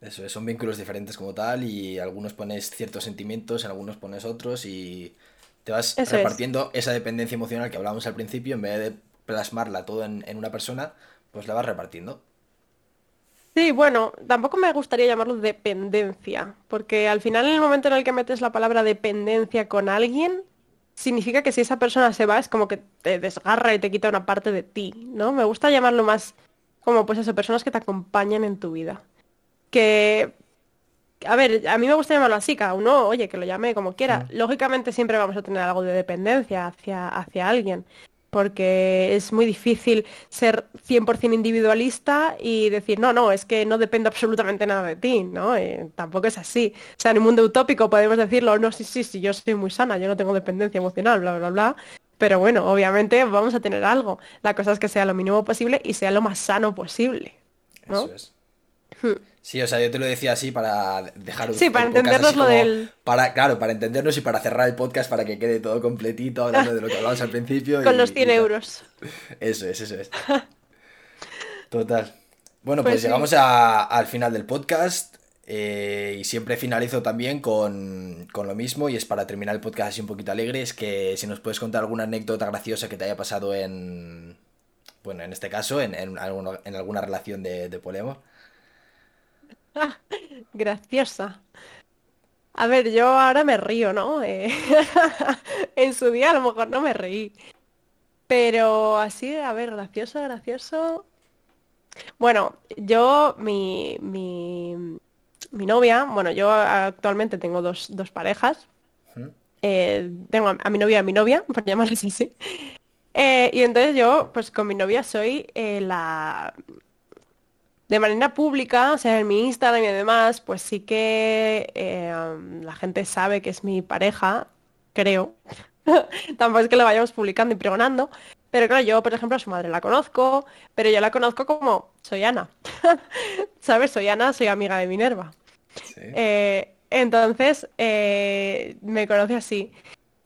Eso es, son vínculos diferentes como tal y algunos pones ciertos sentimientos, en algunos pones otros y te vas Eso es. repartiendo esa dependencia emocional que hablábamos al principio, en vez de plasmarla todo en, en una persona, pues la vas repartiendo. Sí, bueno, tampoco me gustaría llamarlo dependencia, porque al final en el momento en el que metes la palabra dependencia con alguien, significa que si esa persona se va es como que te desgarra y te quita una parte de ti, ¿no? Me gusta llamarlo más como pues eso, personas que te acompañan en tu vida. Que, a ver, a mí me gusta llamarlo así, cada uno, oye, que lo llame como quiera. Lógicamente siempre vamos a tener algo de dependencia hacia, hacia alguien, porque es muy difícil ser 100% individualista y decir, no, no, es que no depende absolutamente nada de ti, ¿no? Eh, tampoco es así. O sea, en un mundo utópico podemos decirlo, no, sí, sí, sí, yo soy muy sana, yo no tengo dependencia emocional, bla, bla, bla. Pero bueno, obviamente vamos a tener algo. La cosa es que sea lo mínimo posible y sea lo más sano posible. Eso es. Sí, o sea, yo te lo decía así para dejar Sí, el para entendernos lo del- Para, claro, para entendernos y para cerrar el podcast para que quede todo completito, hablando de lo que hablamos al principio. Con y- los y 100 tal. euros. Eso es, eso es. Total. Bueno, pues, Pues sí. llegamos a- al final del podcast eh, y siempre finalizo también con, con lo mismo y es para terminar el podcast así un poquito alegre, es que si nos puedes contar alguna anécdota graciosa que te haya pasado en, bueno, en este caso, en, en, en alguna relación de, de poliamor. Graciosa. A ver, yo ahora me río, ¿no? Eh, en su día a lo mejor no me reí. Pero así, a ver, gracioso, gracioso. Bueno, yo, mi, mi, mi novia, bueno, yo actualmente tengo dos, dos parejas. Eh, tengo a, a mi novia y a mi novia, por llamarles así. Eh, y entonces yo, pues con mi novia soy eh, la... De manera pública, o sea, en mi Instagram y demás, pues sí que eh, la gente sabe que es mi pareja, creo. Tampoco es que lo vayamos publicando y pregonando. Pero claro, yo, por ejemplo, a su madre la conozco, pero yo la conozco como soy Ana. ¿Sabes? Soy Ana, soy amiga de Minerva. Sí. Eh, entonces, eh, me conoce así.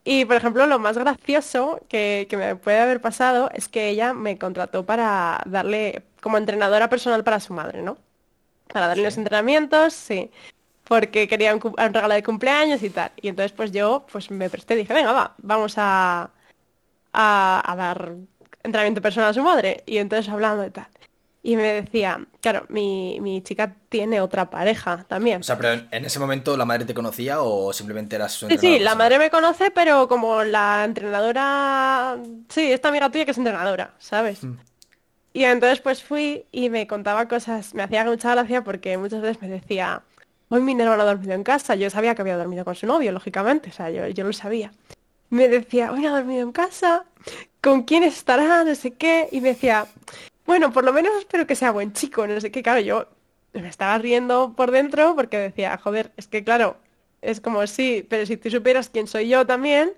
Y, por ejemplo, lo más gracioso que, que me puede haber pasado es que ella me contrató para darle como entrenadora personal para su madre, ¿no? Para darle Sí. los entrenamientos, sí. Porque quería un, un regalo de cumpleaños y tal. Y entonces, pues yo, pues me presté, dije, venga, va, vamos a, a, a dar entrenamiento personal a su madre. Y entonces hablando y tal. Y me decía, claro, mi, mi chica tiene otra pareja también. O sea, pero en ese momento la madre te conocía o simplemente eras su Sí, sí, entrenador la madre me conoce, pero como la entrenadora, sí, esta amiga tuya que es entrenadora, ¿sabes? Mm. Y entonces pues fui y me contaba cosas, me hacía mucha gracia porque muchas veces me decía, hoy Minerva no ha dormido en casa, yo sabía que había dormido con su novio, lógicamente, o sea, yo, yo lo sabía. Me decía, hoy no ha dormido en casa, ¿con quién estará? No sé qué, y me decía, bueno, por lo menos espero que sea buen chico, no sé qué, claro, yo me estaba riendo por dentro porque decía, joder, es que claro, es como sí, pero si tú supieras quién soy yo también,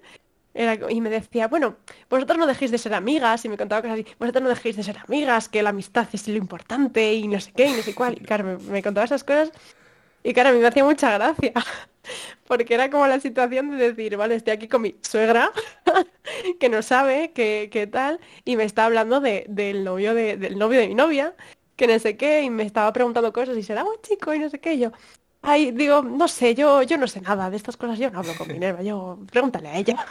y me decía, bueno, vosotros no dejéis de ser amigas, y me contaba cosas así, vosotros no dejéis de ser amigas, que la amistad es lo importante, y no sé qué, y no sé cuál, y claro, me, contaba esas cosas, y claro, a mí me hacía mucha gracia, porque era como la situación de decir, vale, estoy aquí con mi suegra, que no sabe qué, qué tal, y me está hablando de, del novio de, del novio de mi novia, que no sé qué, y me estaba preguntando cosas, y será buen chico, y no sé qué, y yo, ay, digo, no sé, yo, yo no sé nada de estas cosas, yo no hablo con Minerva, yo, pregúntale a ella.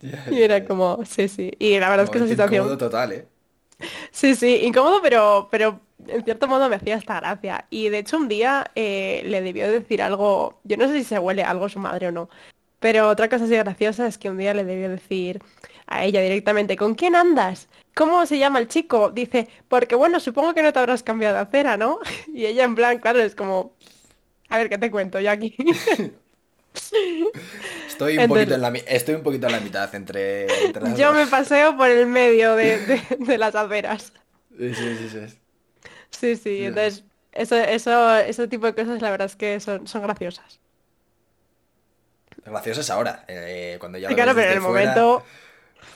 Y era como, sí, sí, y la verdad es que esa situación, incómodo total, ¿eh? Sí, sí, incómodo, pero, pero en cierto modo me hacía esta gracia. Y de hecho un día eh, le debió decir algo, yo no sé si se huele algo a su madre o no, pero otra cosa así graciosa es que un día le debió decir a ella directamente, ¿con quién andas? ¿Cómo se llama el chico? Dice, porque bueno, supongo que no te habrás cambiado de acera, ¿no? Y ella en plan, claro, es como, a ver, ¿qué te cuento yo aquí? Estoy un, poquito en la, estoy un poquito en la mitad entre, Yo me paseo por el medio de, de, las aceras. Sí, sí, sí. Sí, sí, entonces eso, eso, ese tipo de cosas la verdad es que son, son graciosas. Graciosas ahora, eh, cuando ya lo Claro, pero en el momento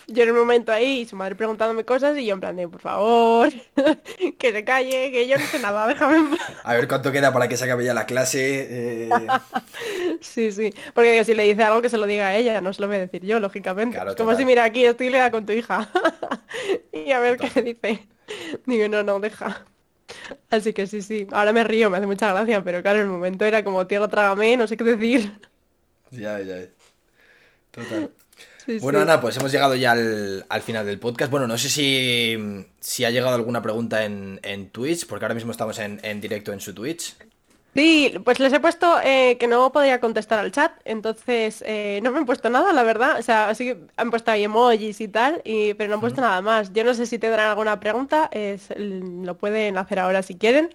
yo en el momento ahí, su madre preguntándome cosas y yo en plan de, por favor, que se calle, que yo no sé nada, déjame A ver cuánto queda para que se acabe ya la clase. Eh. sí, sí, porque si le dice algo que se lo diga a ella, no se lo voy a decir yo, lógicamente. como si mira aquí, estoy lea con tu hija. y a ver qué qué dice. Digo, no, no, deja. Así que sí, sí, ahora me río, me hace mucha gracia, pero claro, en el momento era como, tío, trágame, no sé qué decir. Ya, ya. Total bueno, Ana, pues hemos llegado ya al, final del podcast. Bueno, no sé si, si ha llegado alguna pregunta en, Twitch, porque ahora mismo estamos en, directo en su Twitch. Sí, pues les he puesto eh, que no podía contestar al chat, entonces eh, no me han puesto nada, la verdad. O sea, sí que han puesto ahí emojis y tal, y, pero no han puesto nada más. Yo no sé si tendrán alguna pregunta, lo pueden hacer ahora si quieren.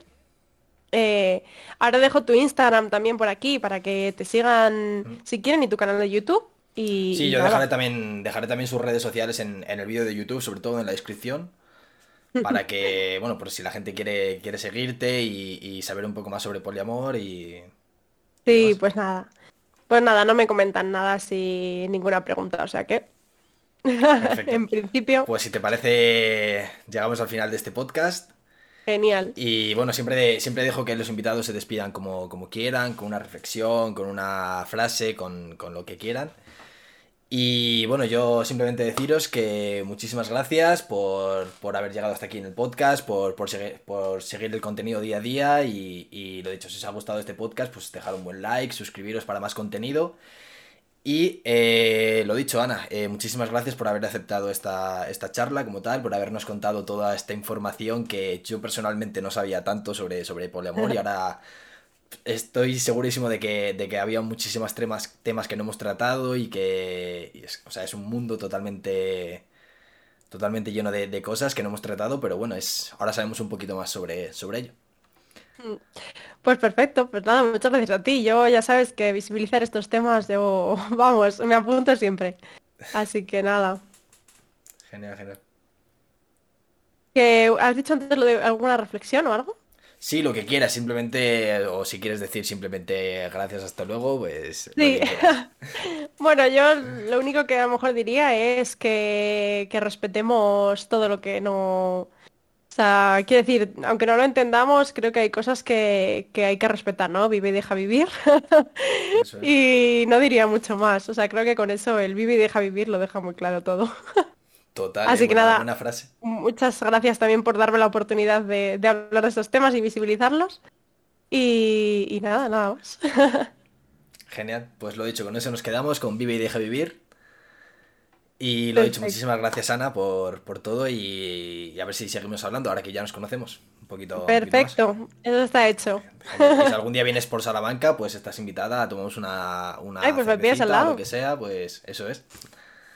Eh, ahora dejo tu Instagram también por aquí para que te sigan si quieren y tu canal de YouTube sí, yo dejaré también, dejaré también sus redes sociales en, el vídeo de YouTube, sobre todo en la descripción, para que, bueno, por si la gente quiere, quiere seguirte y, saber un poco más sobre poliamor y... Sí, pues nada. Pues nada, no me comentan nada sin ninguna pregunta, o sea que... en principio... Pues si te parece, llegamos al final de este podcast. Genial. Y bueno, siempre, siempre dejo que los invitados se despidan como, como quieran, con una reflexión, con una frase, con, con lo que quieran. Y bueno, yo simplemente deciros que muchísimas gracias por, haber llegado hasta aquí en el podcast, por, por, seguir, por seguir el contenido día a día y, y, lo dicho, si os ha gustado este podcast, pues dejar un buen like, suscribiros para más contenido. Y eh, lo dicho, Ana, eh, muchísimas gracias por haber aceptado esta, esta charla como tal, por habernos contado toda esta información que yo personalmente no sabía tanto sobre, sobre poliamor y ahora estoy segurísimo de que, de que había muchísimos temas, temas que no hemos tratado y que es, o sea, es un mundo totalmente totalmente lleno de, cosas que no hemos tratado, pero bueno, es ahora sabemos un poquito más sobre, sobre ello. Mm. Pues perfecto, pues nada, muchas gracias a ti. Yo ya sabes que visibilizar estos temas, yo, vamos, me apunto siempre. Así que nada. Genial, genial. ¿Has dicho antes lo de alguna reflexión o algo? Sí, lo que quieras, simplemente, o si quieres decir simplemente gracias, hasta luego, pues... Sí. bueno, yo lo único que a lo mejor diría es que, respetemos todo lo que no... O sea, quiero decir, aunque no lo entendamos, creo que hay cosas que, que hay que respetar, ¿no? Vive y deja vivir. y no diría mucho más. O sea, creo que con eso el vive y deja vivir lo deja muy claro todo. Total, Así que nada, frase. Muchas gracias también por darme la oportunidad de, hablar de estos temas y visibilizarlos. Y, nada, nada más. Genial, pues lo dicho, con eso nos quedamos, con Vive y Deja Vivir. Y lo dicho, muchísimas gracias Ana por, todo y, a ver si seguimos hablando ahora que ya nos conocemos un poquito. Perfecto, eso está hecho. si algún día vienes por Salamanca, pues estás invitada, tomamos una, una Ay, pues me al lado. lo que sea, pues eso es.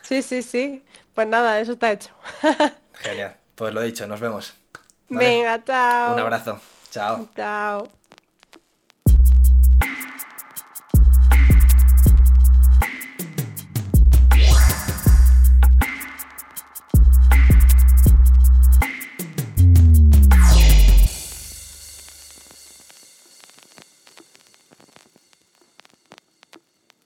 Sí, sí, sí. Pues nada, eso está hecho. Genial. Pues lo dicho, nos vemos. Venga, chao. Un abrazo. Chao. Chao.